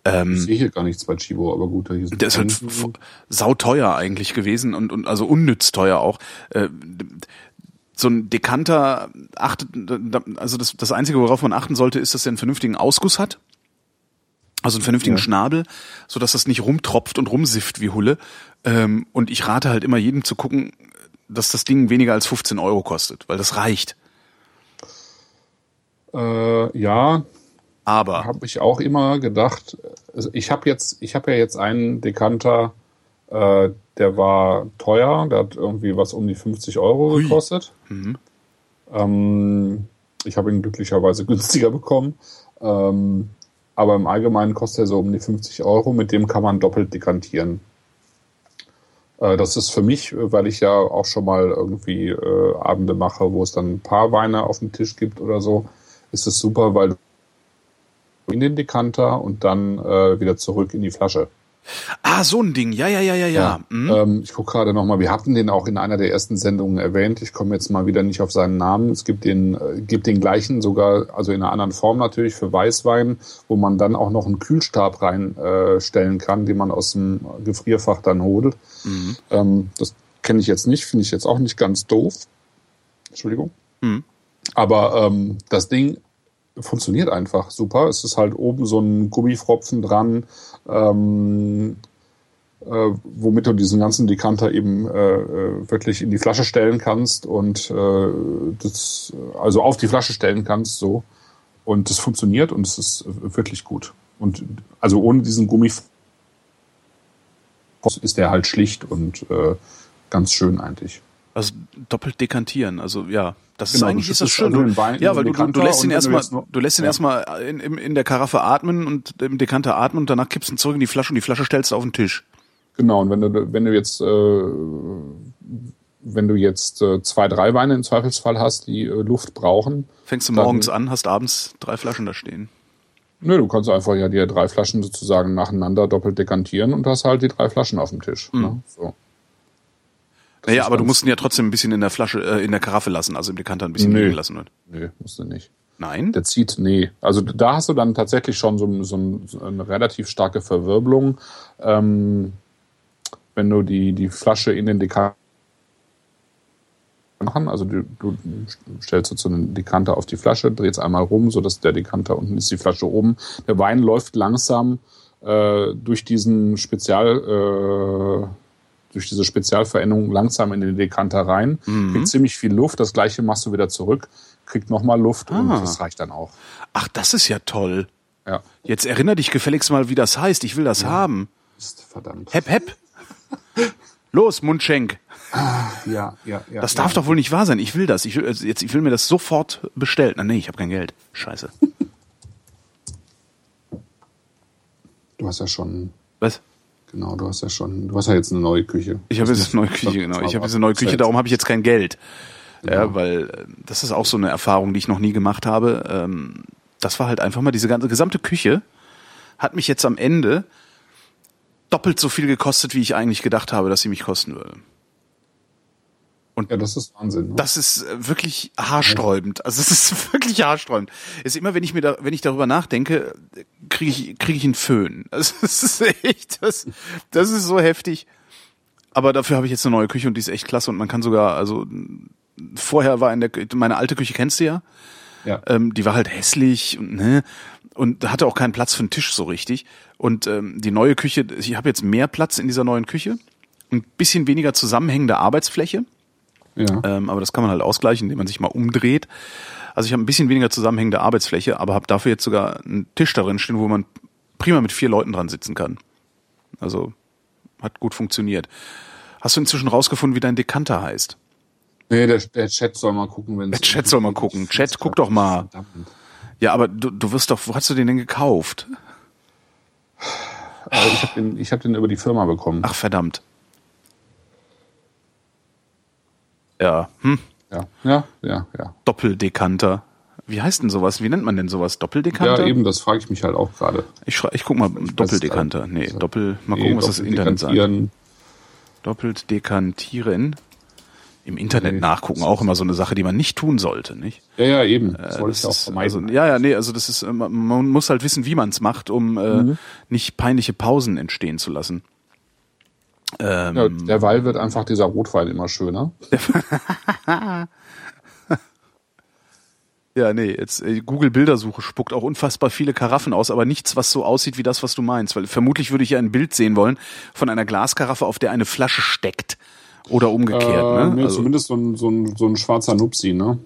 Ähm, Ich sehe hier gar nichts bei Chibo, aber gut, da hier sind der ist halt sauteuer eigentlich gewesen und, und also unnütz teuer auch. Äh, so ein Dekanter achtet, also das, das Einzige, worauf man achten sollte, ist, dass er einen vernünftigen Ausguss hat. Also einen vernünftigen Ja. Schnabel, so dass das nicht rumtropft und rumsifft wie Hulle. Ähm, und ich rate halt immer jedem zu gucken, dass das Ding weniger als 15 Euro kostet, weil das reicht. Äh, ja, Aber habe ich auch immer gedacht. Also ich habe jetzt, ich habe ja jetzt einen Dekanter, äh, der war teuer, der hat irgendwie was um die 50 Euro Hui. gekostet. Mhm. Ähm, ich habe ihn glücklicherweise günstiger bekommen. Ähm, aber im Allgemeinen kostet er so um die 50 Euro. Mit dem kann man doppelt dekantieren. Äh, das ist für mich, weil ich ja auch schon mal irgendwie äh, Abende mache, wo es dann ein paar Weine auf dem Tisch gibt oder so, ist es super, weil du in den Dekanter und dann äh, wieder zurück in die Flasche. Ah, so ein Ding, ja, ja, ja, ja, ja. Mhm. Ähm, ich gucke gerade nochmal, wir hatten den auch in einer der ersten Sendungen erwähnt. Ich komme jetzt mal wieder nicht auf seinen Namen. Es gibt den, äh, gibt den gleichen sogar, also in einer anderen Form natürlich für Weißwein, wo man dann auch noch einen Kühlstab reinstellen äh, kann, den man aus dem Gefrierfach dann holt. Mhm. Ähm, das kenne ich jetzt nicht, finde ich jetzt auch nicht ganz doof. Entschuldigung. Mhm. Aber ähm, das Ding funktioniert einfach super. Es ist halt oben so ein Gummifropfen dran, ähm, äh, womit du diesen ganzen Dekanter eben äh, äh, wirklich in die Flasche stellen kannst und äh, das also auf die Flasche stellen kannst so und das funktioniert und es ist wirklich gut und also ohne diesen Gummifropfen ist der halt schlicht und äh, ganz schön eigentlich. Also doppelt dekantieren, also ja, das Genau, ist eigentlich ist das schön. also Wein ja, weil du, du, lässt ihn erstmal, du lässt ihn Ja. erstmal in, in, in der Karaffe atmen und im Dekanter atmen und danach kippst du ihn zurück in die Flasche und die Flasche stellst du auf den Tisch. Genau, und wenn du, wenn du jetzt, äh, wenn du jetzt äh, zwei, drei Weine im Zweifelsfall hast, die äh, Luft brauchen, Fängst du Dann- morgens an, hast abends drei Flaschen da stehen. nö, du kannst einfach ja die drei Flaschen sozusagen nacheinander doppelt dekantieren und hast halt die drei Flaschen auf dem Tisch. Ne? So. Naja, aber du musst ihn ja trotzdem ein bisschen in der Flasche, äh, in der Karaffe lassen, also im Dekanter ein bisschen Nee. liegen lassen. Wird. Nee, musst du nicht. Nein? Der zieht, nee. Also da hast du dann tatsächlich schon so, so, so eine relativ starke Verwirbelung. Ähm, wenn du die, die Flasche in den Dekanter machen, also du, du stellst jetzt so einen Dekanter auf die Flasche, drehst einmal rum, so dass der Dekanter unten ist, die Flasche oben. Der Wein läuft langsam äh, durch diesen Spezial, äh, durch diese Spezialveränderung langsam in den Dekanter rein, Mhm. kriegt ziemlich viel Luft, das gleiche machst du wieder zurück, kriegt nochmal Luft und Ah. das reicht dann auch. Ach, das ist ja toll. Ja. Jetzt erinnere dich gefälligst mal, wie das heißt. Ich will das haben. Ist verdammt. Hepp, hepp. Los, Mundschenk. Ja, ja, ja. Das ja. darf doch wohl nicht wahr sein. Ich will das. Ich will, also jetzt, ich will mir das sofort bestellen. Na, nee, ich habe kein Geld. Scheiße. Du hast ja schon, Was? Genau, du hast ja schon, du hast ja jetzt eine neue Küche. Ich habe jetzt eine neue Küche, genau. Ich habe jetzt eine neue Küche, darum habe ich jetzt kein Geld. Ja, weil äh, das ist auch so eine Erfahrung, die ich noch nie gemacht habe. Ähm, Das war halt einfach mal diese ganze gesamte Küche hat mich jetzt am Ende doppelt so viel gekostet, wie ich eigentlich gedacht habe, dass sie mich kosten würde. Ja, das ist Wahnsinn. Ne? Das ist äh, wirklich haarsträubend. Also es ist wirklich haarsträubend. Es ist immer, wenn ich mir da, wenn ich darüber nachdenke, kriege ich kriege ich einen Föhn. Also es ist echt, das, das ist so heftig. Aber dafür habe ich jetzt eine neue Küche und die ist echt klasse und man kann sogar, also vorher war in der meine alte Küche kennst du ja, ja. ähm, die war halt hässlich und ne und hatte auch keinen Platz für einen Tisch so richtig. Und ähm, die neue Küche, ich habe jetzt mehr Platz in dieser neuen Küche, ein bisschen weniger zusammenhängende Arbeitsfläche. Ja. Ähm, aber das kann man halt ausgleichen, indem man sich mal umdreht. Also ich habe ein bisschen weniger zusammenhängende Arbeitsfläche, aber habe dafür jetzt sogar einen Tisch da drin stehen, wo man prima mit vier Leuten dran sitzen kann. Also hat gut funktioniert. Hast du inzwischen rausgefunden, wie dein Dekanter heißt? Nee, der, der Chat soll mal gucken, wenn Der Chat soll mal gucken. Chat, guck doch mal. Verdammt. Ja, aber du, du wirst doch, wo hast du den denn gekauft? Aber ich habe den, ich hab den über die Firma bekommen. Ach verdammt. Ja, hm, Ja, ja, ja, ja. Doppeldekanter. Wie heißt denn sowas? Wie nennt man denn sowas? Doppeldekanter? Ja, eben, das frage ich mich halt auch gerade. Ich, ich guck mal, Doppeldekanter. Nee, Doppel, mal gucken, Nee, was das Internet sagt. Doppeldekantieren. Doppelt dekantieren. Im Internet Nee. nachgucken, auch immer so eine Sache, die man nicht tun sollte, nicht? Ja, ja, eben. Das wollte Das ich ja auch vermeiden. also, ja, ja, nee, also das ist, äh, man muss halt wissen, wie man es macht, um äh, Mhm. nicht peinliche Pausen entstehen zu lassen. Ähm, ja, derweil wird einfach dieser Rotwein immer schöner. Ja, nee, jetzt äh, Google Bildersuche spuckt auch unfassbar viele Karaffen aus, aber nichts, was so aussieht wie das, was du meinst. Weil vermutlich würde ich ja ein Bild sehen wollen von einer Glaskaraffe, auf der eine Flasche steckt. Oder umgekehrt, Äh, ne? nee, Also, zumindest so ein, so, ein, so ein schwarzer Nupsi, ne?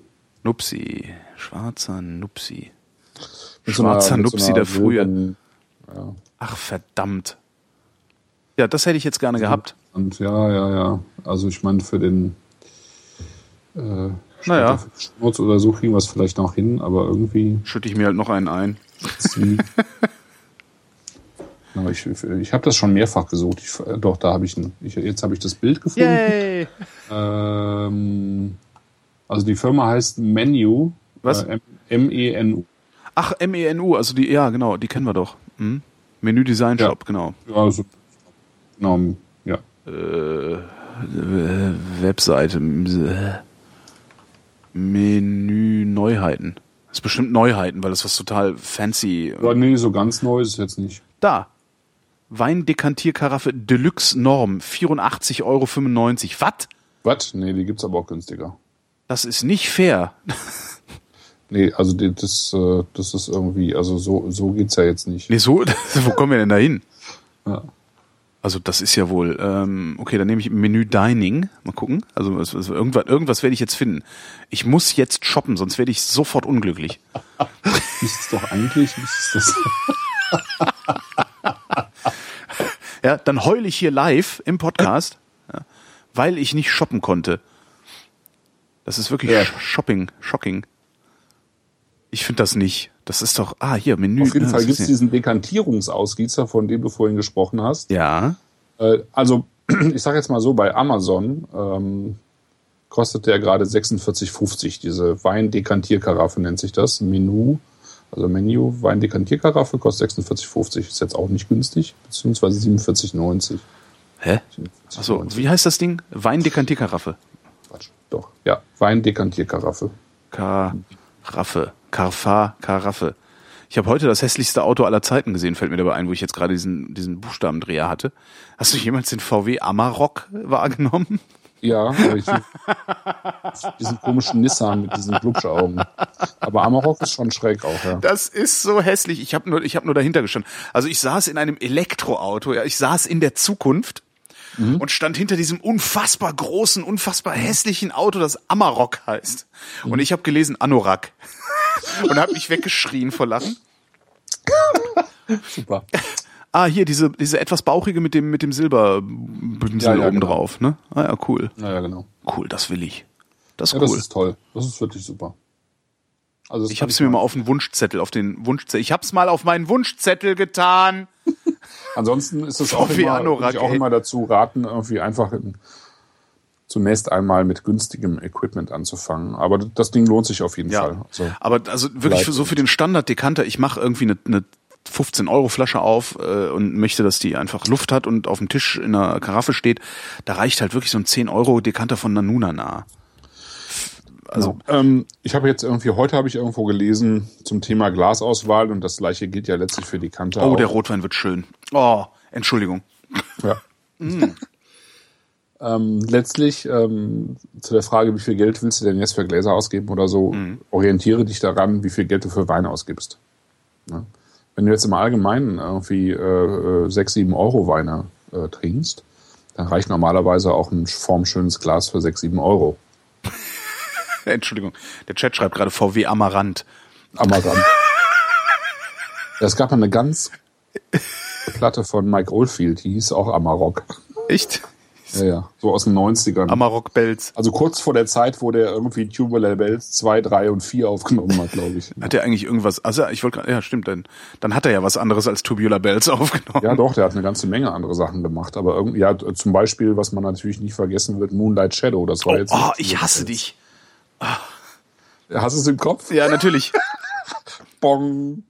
Nupsi. Schwarzer Nupsi. Mit so einer- Schwarzer so Nupsi einer der früher. wilden- Ach, verdammt. Ja, das hätte ich jetzt gerne gehabt. Und ja, ja, ja. Also ich meine, für den äh, Naja. Schnurz oder so kriegen wir es vielleicht noch hin, aber irgendwie Schütte ich mir halt noch einen ein. Aber ich, ich habe das schon mehrfach gesucht. Ich, doch, da habe ich, ein, ich jetzt habe ich das Bild gefunden. Yay! Ähm, also die Firma heißt Menu. Was? Äh, M-E-N-U. Ach, MENU, also die, ja, genau, die kennen wir doch. Hm? Menü Design Ja. Shop, genau. Ja, also, genau, ja. Äh, Webseite. äh, Menü Neuheiten. Das ist bestimmt Neuheiten, weil das was total fancy. Aber nee, so ganz neu ist es jetzt nicht. Da. Weindekantierkaraffe Deluxe Norm, 84,95 Euro. Was? Was? Nee, die gibt's aber auch günstiger. Das ist nicht fair. Nee, also das, äh, das ist irgendwie, also so, so geht's ja jetzt nicht. Nee, so, wo kommen wir denn da hin? Ja. Also das ist ja wohl, ähm, okay, dann nehme ich Menü Dining. Mal gucken. Also was, irgendwas, irgendwas werde ich jetzt finden. Ich muss jetzt shoppen, sonst werde ich sofort unglücklich. Ist es doch eigentlich, ist das, Ja, dann heule ich hier live im Podcast, ja, weil ich nicht shoppen konnte. Das ist wirklich Ja. Sh- Shopping, shocking. Ich finde das nicht. Das ist doch, ah, hier, Menü. auf jeden ja, Fall gibt's ist diesen Dekantierungsausgießer, von dem du vorhin gesprochen hast. Ja, Äh, also, ich sage jetzt mal so, bei Amazon ähm, kostet der gerade 46,50. Diese Weindekantierkaraffe nennt sich das. Menü, also Menü, Weindekantierkaraffe kostet 46,50. Ist jetzt auch nicht günstig, beziehungsweise 47,90. hä? Achso, wie heißt das Ding? Weindekantierkaraffe. Quatsch. Doch, ja, Weindekantierkaraffe. Karaffe. Karfa, Karaffe. Ich habe heute das hässlichste Auto aller Zeiten gesehen, fällt mir dabei ein, wo ich jetzt gerade diesen, diesen Buchstabendreher hatte. Hast du jemals den VW Amarok wahrgenommen? Ja, aber ich diesen komischen Nissan mit diesen Glubschaugen. Aber Amarok ist schon schräg auch, ja. Das ist so hässlich. Ich habe nur, ich habe nur dahinter gestanden. Also ich saß in einem Elektroauto. Ja, ich saß in der Zukunft und stand hinter diesem unfassbar großen, unfassbar hässlichen Auto, das Amarok heißt. Und ich habe gelesen Anorak und habe mich weggeschrien vor Lachen. Super. Ah, hier diese diese etwas bauchige mit dem mit dem Silberbündel Ja, ja, oben genau. drauf, ne? Ah ja, cool. Naja, genau. Cool, das will ich. Das ist Ja, cool. das ist toll. Das ist wirklich super. Also ich habe es mir mal auf den Wunschzettel, auf den Wunschzettel. Ich habe es mal auf meinen Wunschzettel getan. Ansonsten ist es auch immer, auch immer dazu raten, irgendwie einfach in, zunächst einmal mit günstigem Equipment anzufangen. Aber das Ding lohnt sich auf jeden Fall. Also, Aber also wirklich für, so für den Standard-Dekanter, ich mache irgendwie eine, eine 15 Euro Flasche auf äh, und möchte, dass die einfach Luft hat und auf dem Tisch in einer Karaffe steht. Da reicht halt wirklich so ein 10 Euro Dekanter von Nanuna nah. Also ähm, ich habe jetzt irgendwie, heute habe ich irgendwo gelesen zum Thema Glasauswahl und das gleiche gilt ja letztlich für die Kante. oh, auch. der Rotwein wird schön. Oh, Entschuldigung. Ja. ähm, letztlich ähm, zu der Frage, wie viel Geld willst du denn jetzt für Gläser ausgeben oder so, orientiere dich daran, wie viel Geld du für Wein ausgibst. Ne? Wenn du jetzt im Allgemeinen irgendwie äh, 6, 7 Euro Weine äh, trinkst, dann reicht normalerweise auch ein formschönes Glas für 6, 7 Euro. Entschuldigung. Der Chat schreibt gerade VW Amarant. Amaranth. es gab eine ganz Platte von Mike Oldfield, die hieß auch Amarok. Echt? Ja, ja, so aus den 90ern. Amarok Belz. Also kurz vor der Zeit, wo der irgendwie Tubular Bells 2, 3 und 4 aufgenommen hat, glaube ich. Hat er eigentlich irgendwas? Also ich wollte gerade, ja stimmt, dann, dann hat er ja was anderes als Tubular Bells aufgenommen. Ja, doch, der hat eine ganze Menge andere Sachen gemacht. Aber irgendwie, ja, zum Beispiel, was man natürlich nicht vergessen wird, Moonlight Shadow. Das war Oh, jetzt. oh ich hasse Bells. dich. Hast du es im Kopf? Ja, natürlich. Bong.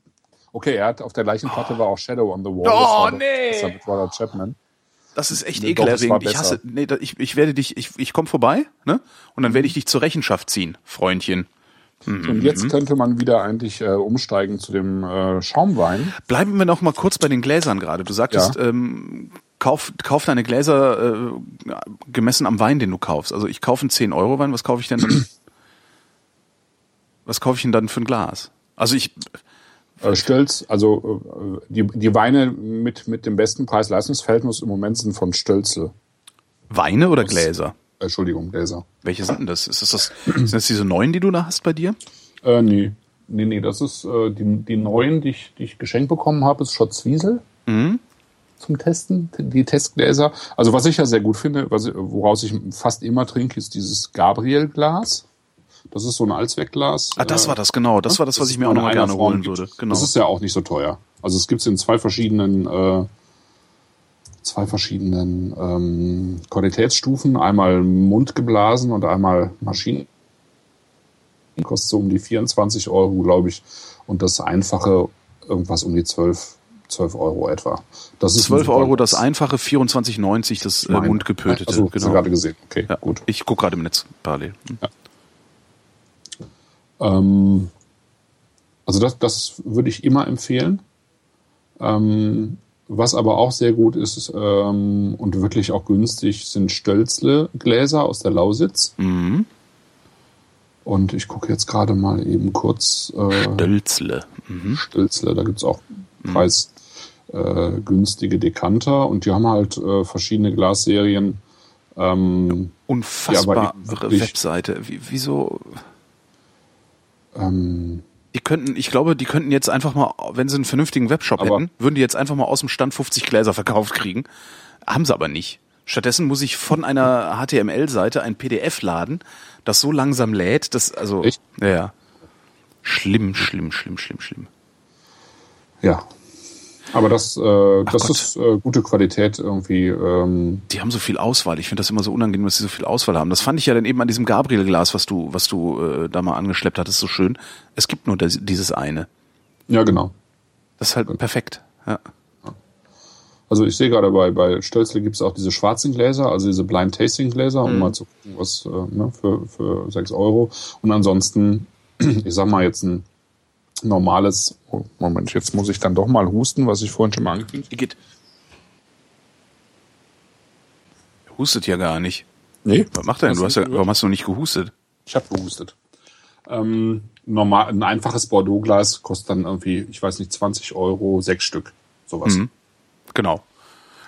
Okay, er hat auf der gleichen Platte war auch Shadow on the Wall. Oh, das war nee. Das war Robert Chapman. Das ist echt Nee, ekelerregend. Ich hasse, nee, da- ich, ich werde dich, ich, ich komme vorbei, ne? Und dann werde Mhm. ich dich zur Rechenschaft ziehen, Freundchen. Und jetzt könnte man wieder eigentlich äh, umsteigen zu dem äh, Schaumwein. Bleiben wir noch mal kurz bei den Gläsern gerade. Du sagtest, Ja. ähm, kauf, kauf deine Gläser äh, gemessen am Wein, den du kaufst. Also ich kaufe einen 10 Euro Wein. Was kaufe ich denn dann? was kaufe ich denn dann für ein Glas? Also ich, Äh, Stölz, also äh, die, die Weine mit, mit dem besten Preis-Leistungs-Verhältnis im Moment sind von Stölzel. Weine oder Gläser? Äh, Entschuldigung, Gläser. Welche sind denn das? Ist das, das sind das diese neuen, die du da hast bei dir? Äh, nee. Nee, nee, das ist äh, die, die neuen, die ich, die ich geschenkt bekommen habe, ist Schotzwiesel zum Testen, die Testgläser. Also was ich ja sehr gut finde, was, woraus ich fast immer trinke, ist dieses Gabriel-Glas. Das ist so ein Allzweckglas. Ah, das Äh, war das, genau. Das war das, was ich mir auch noch gerne Form holen würde. Genau. Das ist ja auch nicht so teuer. Also es gibt es in zwei verschiedenen, äh, zwei verschiedenen ähm, Qualitätsstufen. Einmal mundgeblasen und einmal Maschinen. Kostet so um die 24 Euro, glaube ich. Und das einfache irgendwas um die 12, 12 Euro etwa. Das ist ein 12 super Euro das einfache, 24,90 das äh, mundgepötete. Also, hast du genau. gerade gesehen. Okay, Ja, gut. Ich gucke gerade im Netz parallel. Hm. Ähm, also das, das würde ich immer empfehlen. Ähm, was aber auch sehr gut ist ähm, und wirklich auch günstig, sind Stölzle-Gläser aus der Lausitz. Mhm. Und ich gucke jetzt gerade mal eben kurz äh, Dölzle. Mhm. Stölzle, da gibt's auch preisgünstige äh, günstige Dekanter und die haben halt äh, verschiedene Glasserien. Ähm, Unfassbare Webseite. Wie, wieso? Ähm, Die könnten, ich glaube, die könnten jetzt einfach mal, wenn sie einen vernünftigen Webshop hätten, würden die jetzt einfach mal aus dem Stand 50 Gläser verkauft kriegen. Haben sie aber nicht. Stattdessen muss ich von einer HTML-Seite ein PDF laden, das so langsam lädt, dass, also, Echt? ja, ja. Schlimm, schlimm, schlimm, schlimm, schlimm. ja. Aber das, äh, das Gott. ist äh, gute Qualität irgendwie. Ähm, Die haben so viel Auswahl. Ich finde das immer so unangenehm, dass sie so viel Auswahl haben. Das fand ich ja dann eben an diesem Gabriel-Glas, was du, was du äh, da mal angeschleppt hattest, so schön. Es gibt nur das, dieses eine. ja, genau. Das ist halt perfekt. Ja. Also ich sehe gerade bei, bei Stölzle gibt es auch diese schwarzen Gläser, also diese Blind Tasting Gläser, um mal zu gucken, was äh, ne, für, für 6 Euro. Und ansonsten, ich sag mal jetzt ein normales, oh, Moment, jetzt muss ich dann doch mal husten, was ich vorhin schon mal angekündigt Igitt. Hustet ja gar nicht. Nee. Was macht er denn? Du hast ja, warum hast du nicht gehustet? Ich habe gehustet. Ähm, normal, ein einfaches Bordeaux-Glas kostet dann irgendwie, ich weiß nicht, 20 Euro, sechs Stück. Sowas. Genau.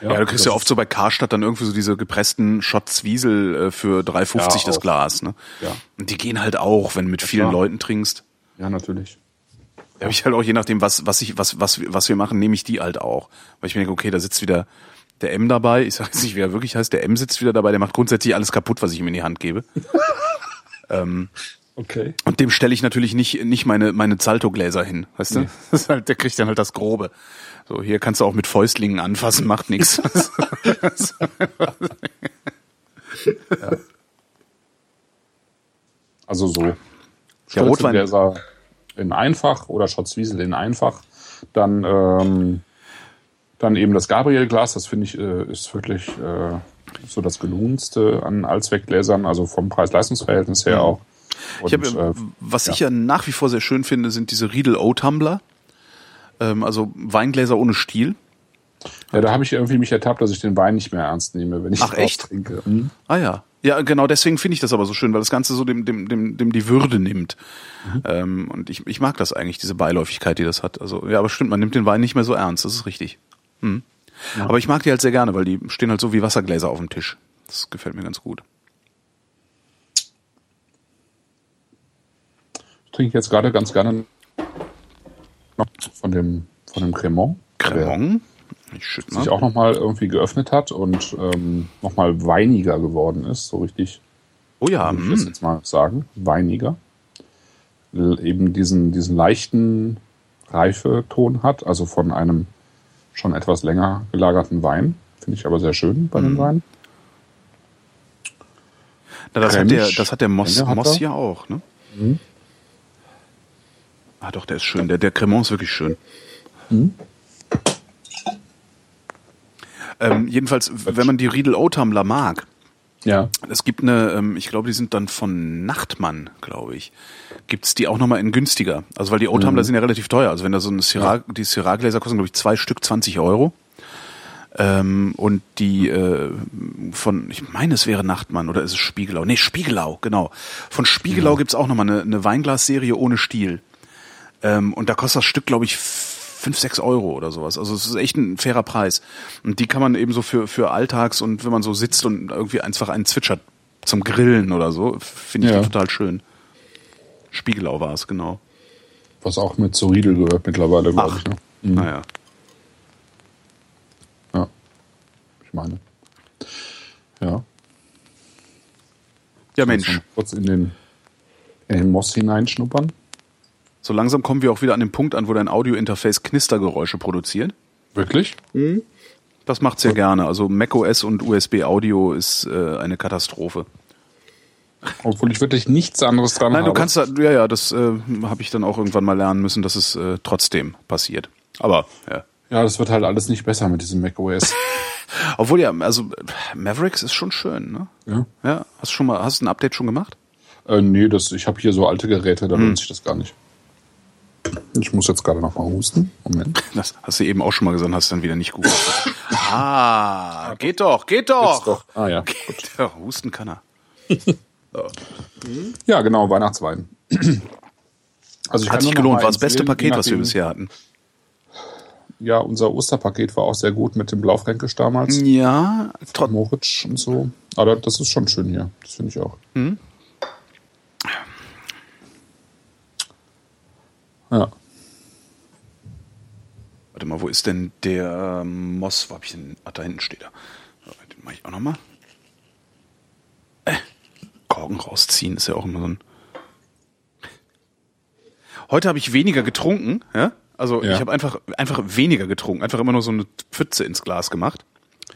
Ja, du kriegst ja oft so bei Karstadt dann irgendwie so diese gepressten Shot Zwiesel äh, für 3,50 Ja, das. Glas. Ne? Ja. Und die gehen halt auch, wenn du mit vielen klar. Leuten trinkst. Ja, natürlich. Da habe ich halt auch, je nachdem, was, was, ich, was, was, wir- was wir machen, nehme ich die halt auch. Weil ich mir denke, okay, da sitzt wieder der M dabei. Ich sage jetzt nicht, wie er wirklich heißt. Der M sitzt wieder dabei. Der macht grundsätzlich alles kaputt, was ich ihm in die Hand gebe. Okay. Und dem stelle ich natürlich nicht, nicht meine, meine Zalto-Gläser hin. Weißt du? Nee. Das ist halt, der kriegt dann halt das Grobe. So, hier kannst du auch mit Fäustlingen anfassen, macht nichts. Also so. Ja, Rotwein- in einfach oder Schotzwiesel in einfach. Dann, ähm, dann eben das Gabriel-Glas, das finde ich, äh, ist wirklich äh, so das gelungenste an Allzweckgläsern, also vom Preis-Leistungs-Verhältnis her auch. Und, Ich hab, äh, was ich ja nach wie vor sehr schön finde, sind diese Riedel O-Tumbler. Ähm, also Weingläser ohne Stiel. Ja, da habe ich irgendwie mich ertappt, dass ich den Wein nicht mehr ernst nehme, wenn ich Ach, echt? trinke. Mhm. Ah ja. Ja, genau deswegen finde ich das aber so schön, weil das Ganze so dem, dem, dem, dem die Würde nimmt. Ähm, und ich, ich mag das eigentlich, diese Beiläufigkeit, die das hat. Also, ja, aber stimmt, man nimmt den Wein nicht mehr so ernst, das ist richtig. Hm. Aber ich mag die halt sehr gerne, weil die stehen halt so wie Wassergläser auf dem Tisch. Das gefällt mir ganz gut. Ich trinke jetzt gerade ganz gerne noch von dem, von dem Cremant. Cremant? Sich auch nochmal irgendwie geöffnet hat und ähm, nochmal weiniger geworden ist, so richtig Oh ja, würde ich das hm. jetzt mal sagen, weiniger. Eben diesen, diesen leichten Reifeton hat, also von einem schon etwas länger gelagerten Wein. Finde ich aber sehr schön bei Mhm. dem Wein. Na, das, hat der, das hat der Moss, hat Moss er. ja auch, ne? Ah, doch, der ist schön. Der, der Cremant ist wirklich schön. Mhm. Ähm, jedenfalls, wenn man die Riedel Oldtimer mag, ja. Es gibt eine, ähm, ich glaube, die sind dann von Nachtmann, glaube ich. Gibt's die auch nochmal in günstiger. Also weil die Oldtimer mhm. sind ja relativ teuer. Also wenn da so ein Syrah, ja. die Syrah-Gläser kosten, glaube ich, zwei Stück 20 Euro. Ähm, und die äh, von, ich meine, es wäre Nachtmann oder ist es Spiegelau? Nee, Spiegelau, genau. Von Spiegelau ja. gibt's auch nochmal eine, eine Weinglasserie ohne Stiel. Ähm, und da kostet das Stück, glaube ich, fünf, sechs Euro oder sowas. Also es ist echt ein fairer Preis. Und die kann man eben so für, für Alltags und wenn man so sitzt und irgendwie einfach einen zwitschert zum Grillen oder so, finde ich ja. total schön. Spiegelau war es, genau. Was auch mit zu Riedel gehört mittlerweile, glaube ich. Ne? Mhm. Naja. Ja. Ich meine. Ja. Ja, Mensch. Kurz in den, in den Moss hineinschnuppern. So langsam kommen wir auch wieder an den Punkt an, wo dein Audiointerface Knistergeräusche produziert. Wirklich? Mhm. Das macht sehr gerne. Also macOS und USB Audio ist äh, eine Katastrophe. Obwohl ich wirklich nichts anderes dran Nein, habe. du kannst da, ja, ja, das äh, habe ich dann auch irgendwann mal lernen müssen, dass es äh, trotzdem passiert. Aber ja. Ja, das wird halt alles nicht besser mit diesem macOS. Obwohl ja, also Mavericks ist schon schön, ne? Ja. Ja, hast du schon mal, hast du ein Update schon gemacht? Äh, nee, das, ich habe hier so alte Geräte, da hm. lohnt sich das gar nicht. Ich muss jetzt gerade noch mal husten. Moment. Das hast du eben auch schon mal gesagt, hast du dann wieder nicht gut. ah, geht doch, geht doch. doch. Ah ja. Geht doch. Husten kann er. so. Ja, genau, Weihnachtswein. Also Hat sich gelohnt, war das beste Paket, was wir bisher hatten. Ja, unser Osterpaket war auch sehr gut mit dem Blaufränkisch damals. Ja, trotz Moritz und so. Aber das ist schon schön hier. Das finde ich auch. Mhm. Ja. Warte mal, wo ist denn der ähm, Moss? Wo hab ich denn? Ach, da hinten steht er. Den mache ich auch nochmal. Äh, Korken rausziehen ist ja auch immer so ein. Heute habe ich weniger getrunken, ja? Also ja. ich habe einfach, einfach weniger getrunken, einfach immer nur so eine Pfütze ins Glas gemacht.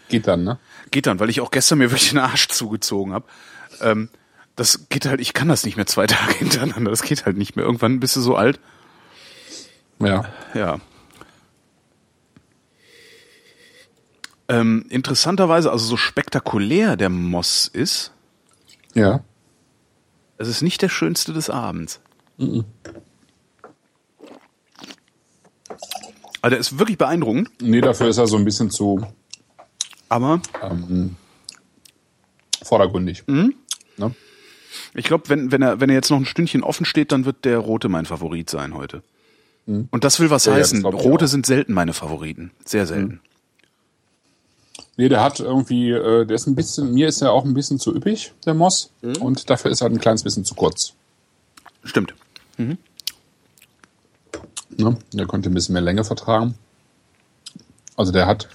Geht dann, ne? Geht dann, weil ich auch gestern mir wirklich den Arsch zugezogen habe. Ähm, das geht halt, ich kann das nicht mehr zwei Tage hintereinander, das geht halt nicht mehr. Irgendwann bist du so alt, ja. Ja. Ähm, interessanterweise, also so spektakulär der Moss ist. Ja. Es ist nicht der schönste des Abends. Mhm. Also der ist wirklich beeindruckend. Nee, dafür ist er so ein bisschen zu. Aber. Ähm, vordergründig. Mhm. Ne? Ich glaube, wenn, wenn, er, wenn er jetzt noch ein Stündchen offen steht, dann wird der rote mein Favorit sein heute. Mhm. Und das will was ja, heißen. Rote sind selten meine Favoriten. Sehr selten. Mhm. Nee, der hat irgendwie, äh, der ist ein bisschen, mir ist er auch ein bisschen zu üppig, der Moss. Mhm. Und dafür ist er ein kleines bisschen zu kurz. Stimmt. Mhm. Ne? Der konnte ein bisschen mehr Länge vertragen. Also der hat,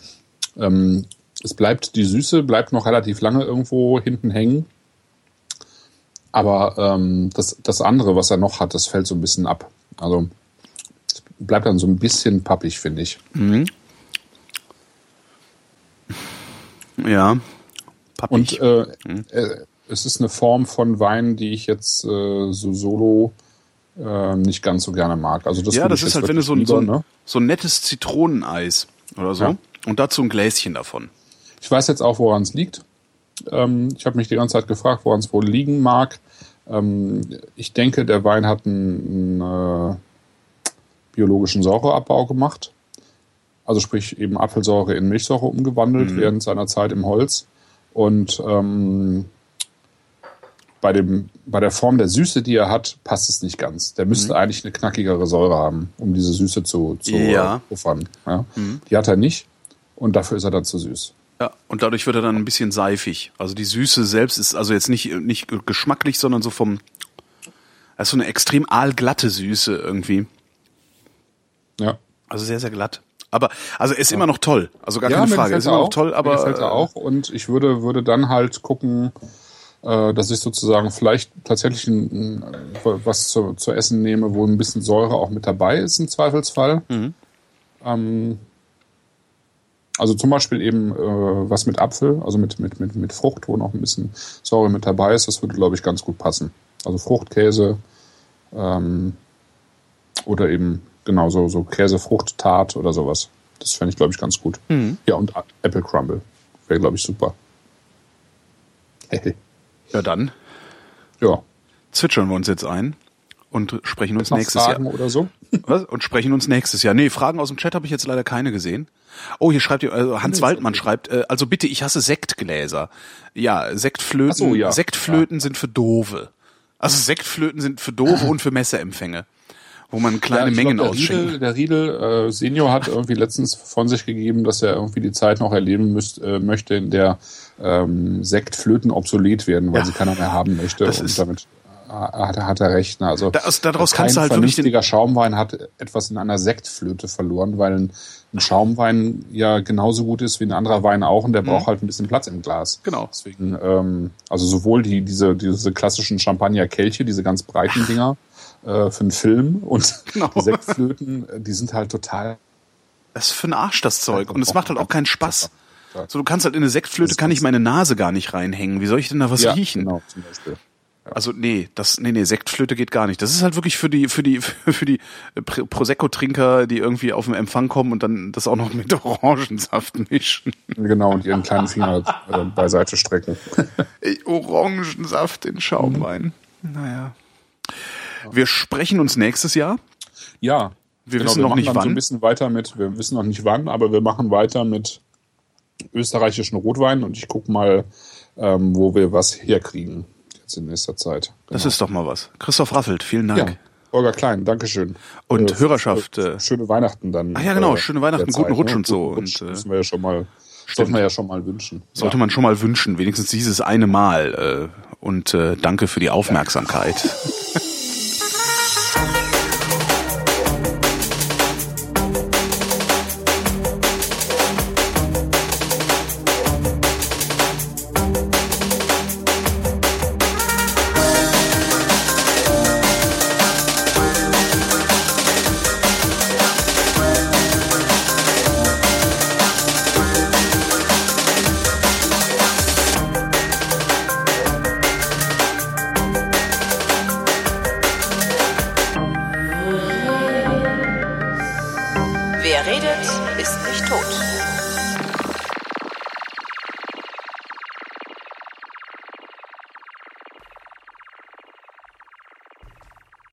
ähm, es bleibt, die Süße bleibt noch relativ lange irgendwo hinten hängen. Aber ähm, das, das andere, was er noch hat, das fällt so ein bisschen ab. Also bleibt dann so ein bisschen pappig, finde ich. Mhm. Ja, pappig. Und äh, mhm. äh, es ist eine Form von Wein, die ich jetzt äh, so solo äh, nicht ganz so gerne mag. Also das ja, das ist halt, wenn du so, lieber, so, ein, ne? so ein nettes Zitroneneis oder so ja. und dazu ein Gläschen davon. Ich weiß jetzt auch, woran es liegt. Ähm, ich habe mich die ganze Zeit gefragt, woran es wohl liegen mag. Ähm, ich denke, der Wein hat einen, einen äh, biologischen Säureabbau gemacht. Also sprich eben Apfelsäure in Milchsäure umgewandelt mhm. während seiner Zeit im Holz. Und ähm, bei, dem, bei der Form der Süße, die er hat, passt es nicht ganz. Der müsste mhm. eigentlich eine knackigere Säure haben, um diese Süße zu, zu ja. puffern. Ja? Mhm. Die hat er nicht und dafür ist er dann zu süß. Ja, und dadurch wird er dann ein bisschen seifig. Also die Süße selbst ist also jetzt nicht, nicht geschmacklich, sondern so vom, das ist so eine extrem aalglatte Süße irgendwie. Ja. Also sehr, sehr glatt. Aber also ist ja. immer noch toll. Also gar ja, keine Frage. Ist immer auch, noch toll, aber. Mir er auch. Und ich würde, würde dann halt gucken, äh, dass ich sozusagen vielleicht tatsächlich ein, was zu, zu essen nehme, wo ein bisschen Säure auch mit dabei ist im Zweifelsfall. Mhm. Ähm, also zum Beispiel eben äh, was mit Apfel, also mit, mit, mit, mit Frucht, wo noch ein bisschen Säure mit dabei ist, das würde, glaube ich, ganz gut passen. Also Fruchtkäse, ähm, Oder eben genauso so Käsefrucht-Tart oder sowas. Das fände ich, glaube ich, ganz gut. Mhm. Ja, und Apple Crumble. Wäre, glaube ich, super. Ja, dann ja. zwitschern wir uns jetzt ein und sprechen uns nächstes Fragen Jahr. oder so? Was? Und sprechen uns nächstes Jahr. Nee, Fragen aus dem Chat habe ich jetzt leider keine gesehen. Oh, hier schreibt ihr, also Hans Waldmann schreibt, äh, also bitte, ich hasse Sektgläser. Ja, Sektflöten, so, ja. Sektflöten sind für Dove. Also Sektflöten sind für Dove und für Messeempfänge, wo man kleine Ja, Mengen glaub, der ausschenkt. Riedel, der Riedel äh, Senior hat irgendwie letztens von sich gegeben, dass er irgendwie die Zeit noch erleben müsst, äh, möchte, in der ähm, Sektflöten obsolet werden, weil Ja. sie keiner mehr haben möchte. Das und damit äh, hat, er- hat er recht. Ne? Also Da- aus- daraus kein kannst du halt wirklich den- vernünftiger Schaumwein hat etwas in einer Sektflöte verloren, weil ein, ein Schaumwein ja genauso gut ist wie ein anderer Wein auch und der braucht halt ein bisschen Platz im Glas. Mhm. Genau. Deswegen, ähm, also sowohl die, diese, diese klassischen Champagner-Kelche, diese ganz breiten Dinger äh, für einen Film und Genau. die Sektflöten, äh, die sind halt total. Das ist für den Arsch, das Zeug. Und es macht halt auch keinen Spaß. Ja. So, du kannst halt in eine Sektflöte, kann ich meine Nase gar nicht reinhängen. Wie soll ich denn da was ja, riechen? Genau, zum Beispiel. Also nee, das nee nee Sektflöte geht gar nicht. Das ist halt wirklich für die für die für die Pr- Prosecco Trinker, die irgendwie auf den Empfang kommen und dann das auch noch mit Orangensaft mischen. Genau, und ihren kleinen Finger äh, beiseite strecken. Orangensaft in Schaumwein. Naja. Wir sprechen uns nächstes Jahr. Ja. Wir genau, wissen wir noch nicht dann so wann. ein bisschen weiter mit, wir wissen noch nicht wann, aber wir machen weiter mit österreichischen Rotwein und ich guck mal, ähm, wo wir was herkriegen jetzt in nächster Zeit. Das Genau. ist doch mal was. Christoph Raffelt, vielen Dank. ja. Holger Klein, Dankeschön. Und Hörerschaft, äh, schöne Weihnachten dann. Ach ja, genau, schöne Weihnachten, derzeit, guten Rutsch ne? und so. Rutsch Und, äh, müssen wir ja schon mal, sollten wir ja schon mal wünschen. Sollte man schon mal wünschen, wenigstens dieses eine Mal. Äh, und äh, danke für die Aufmerksamkeit. Wer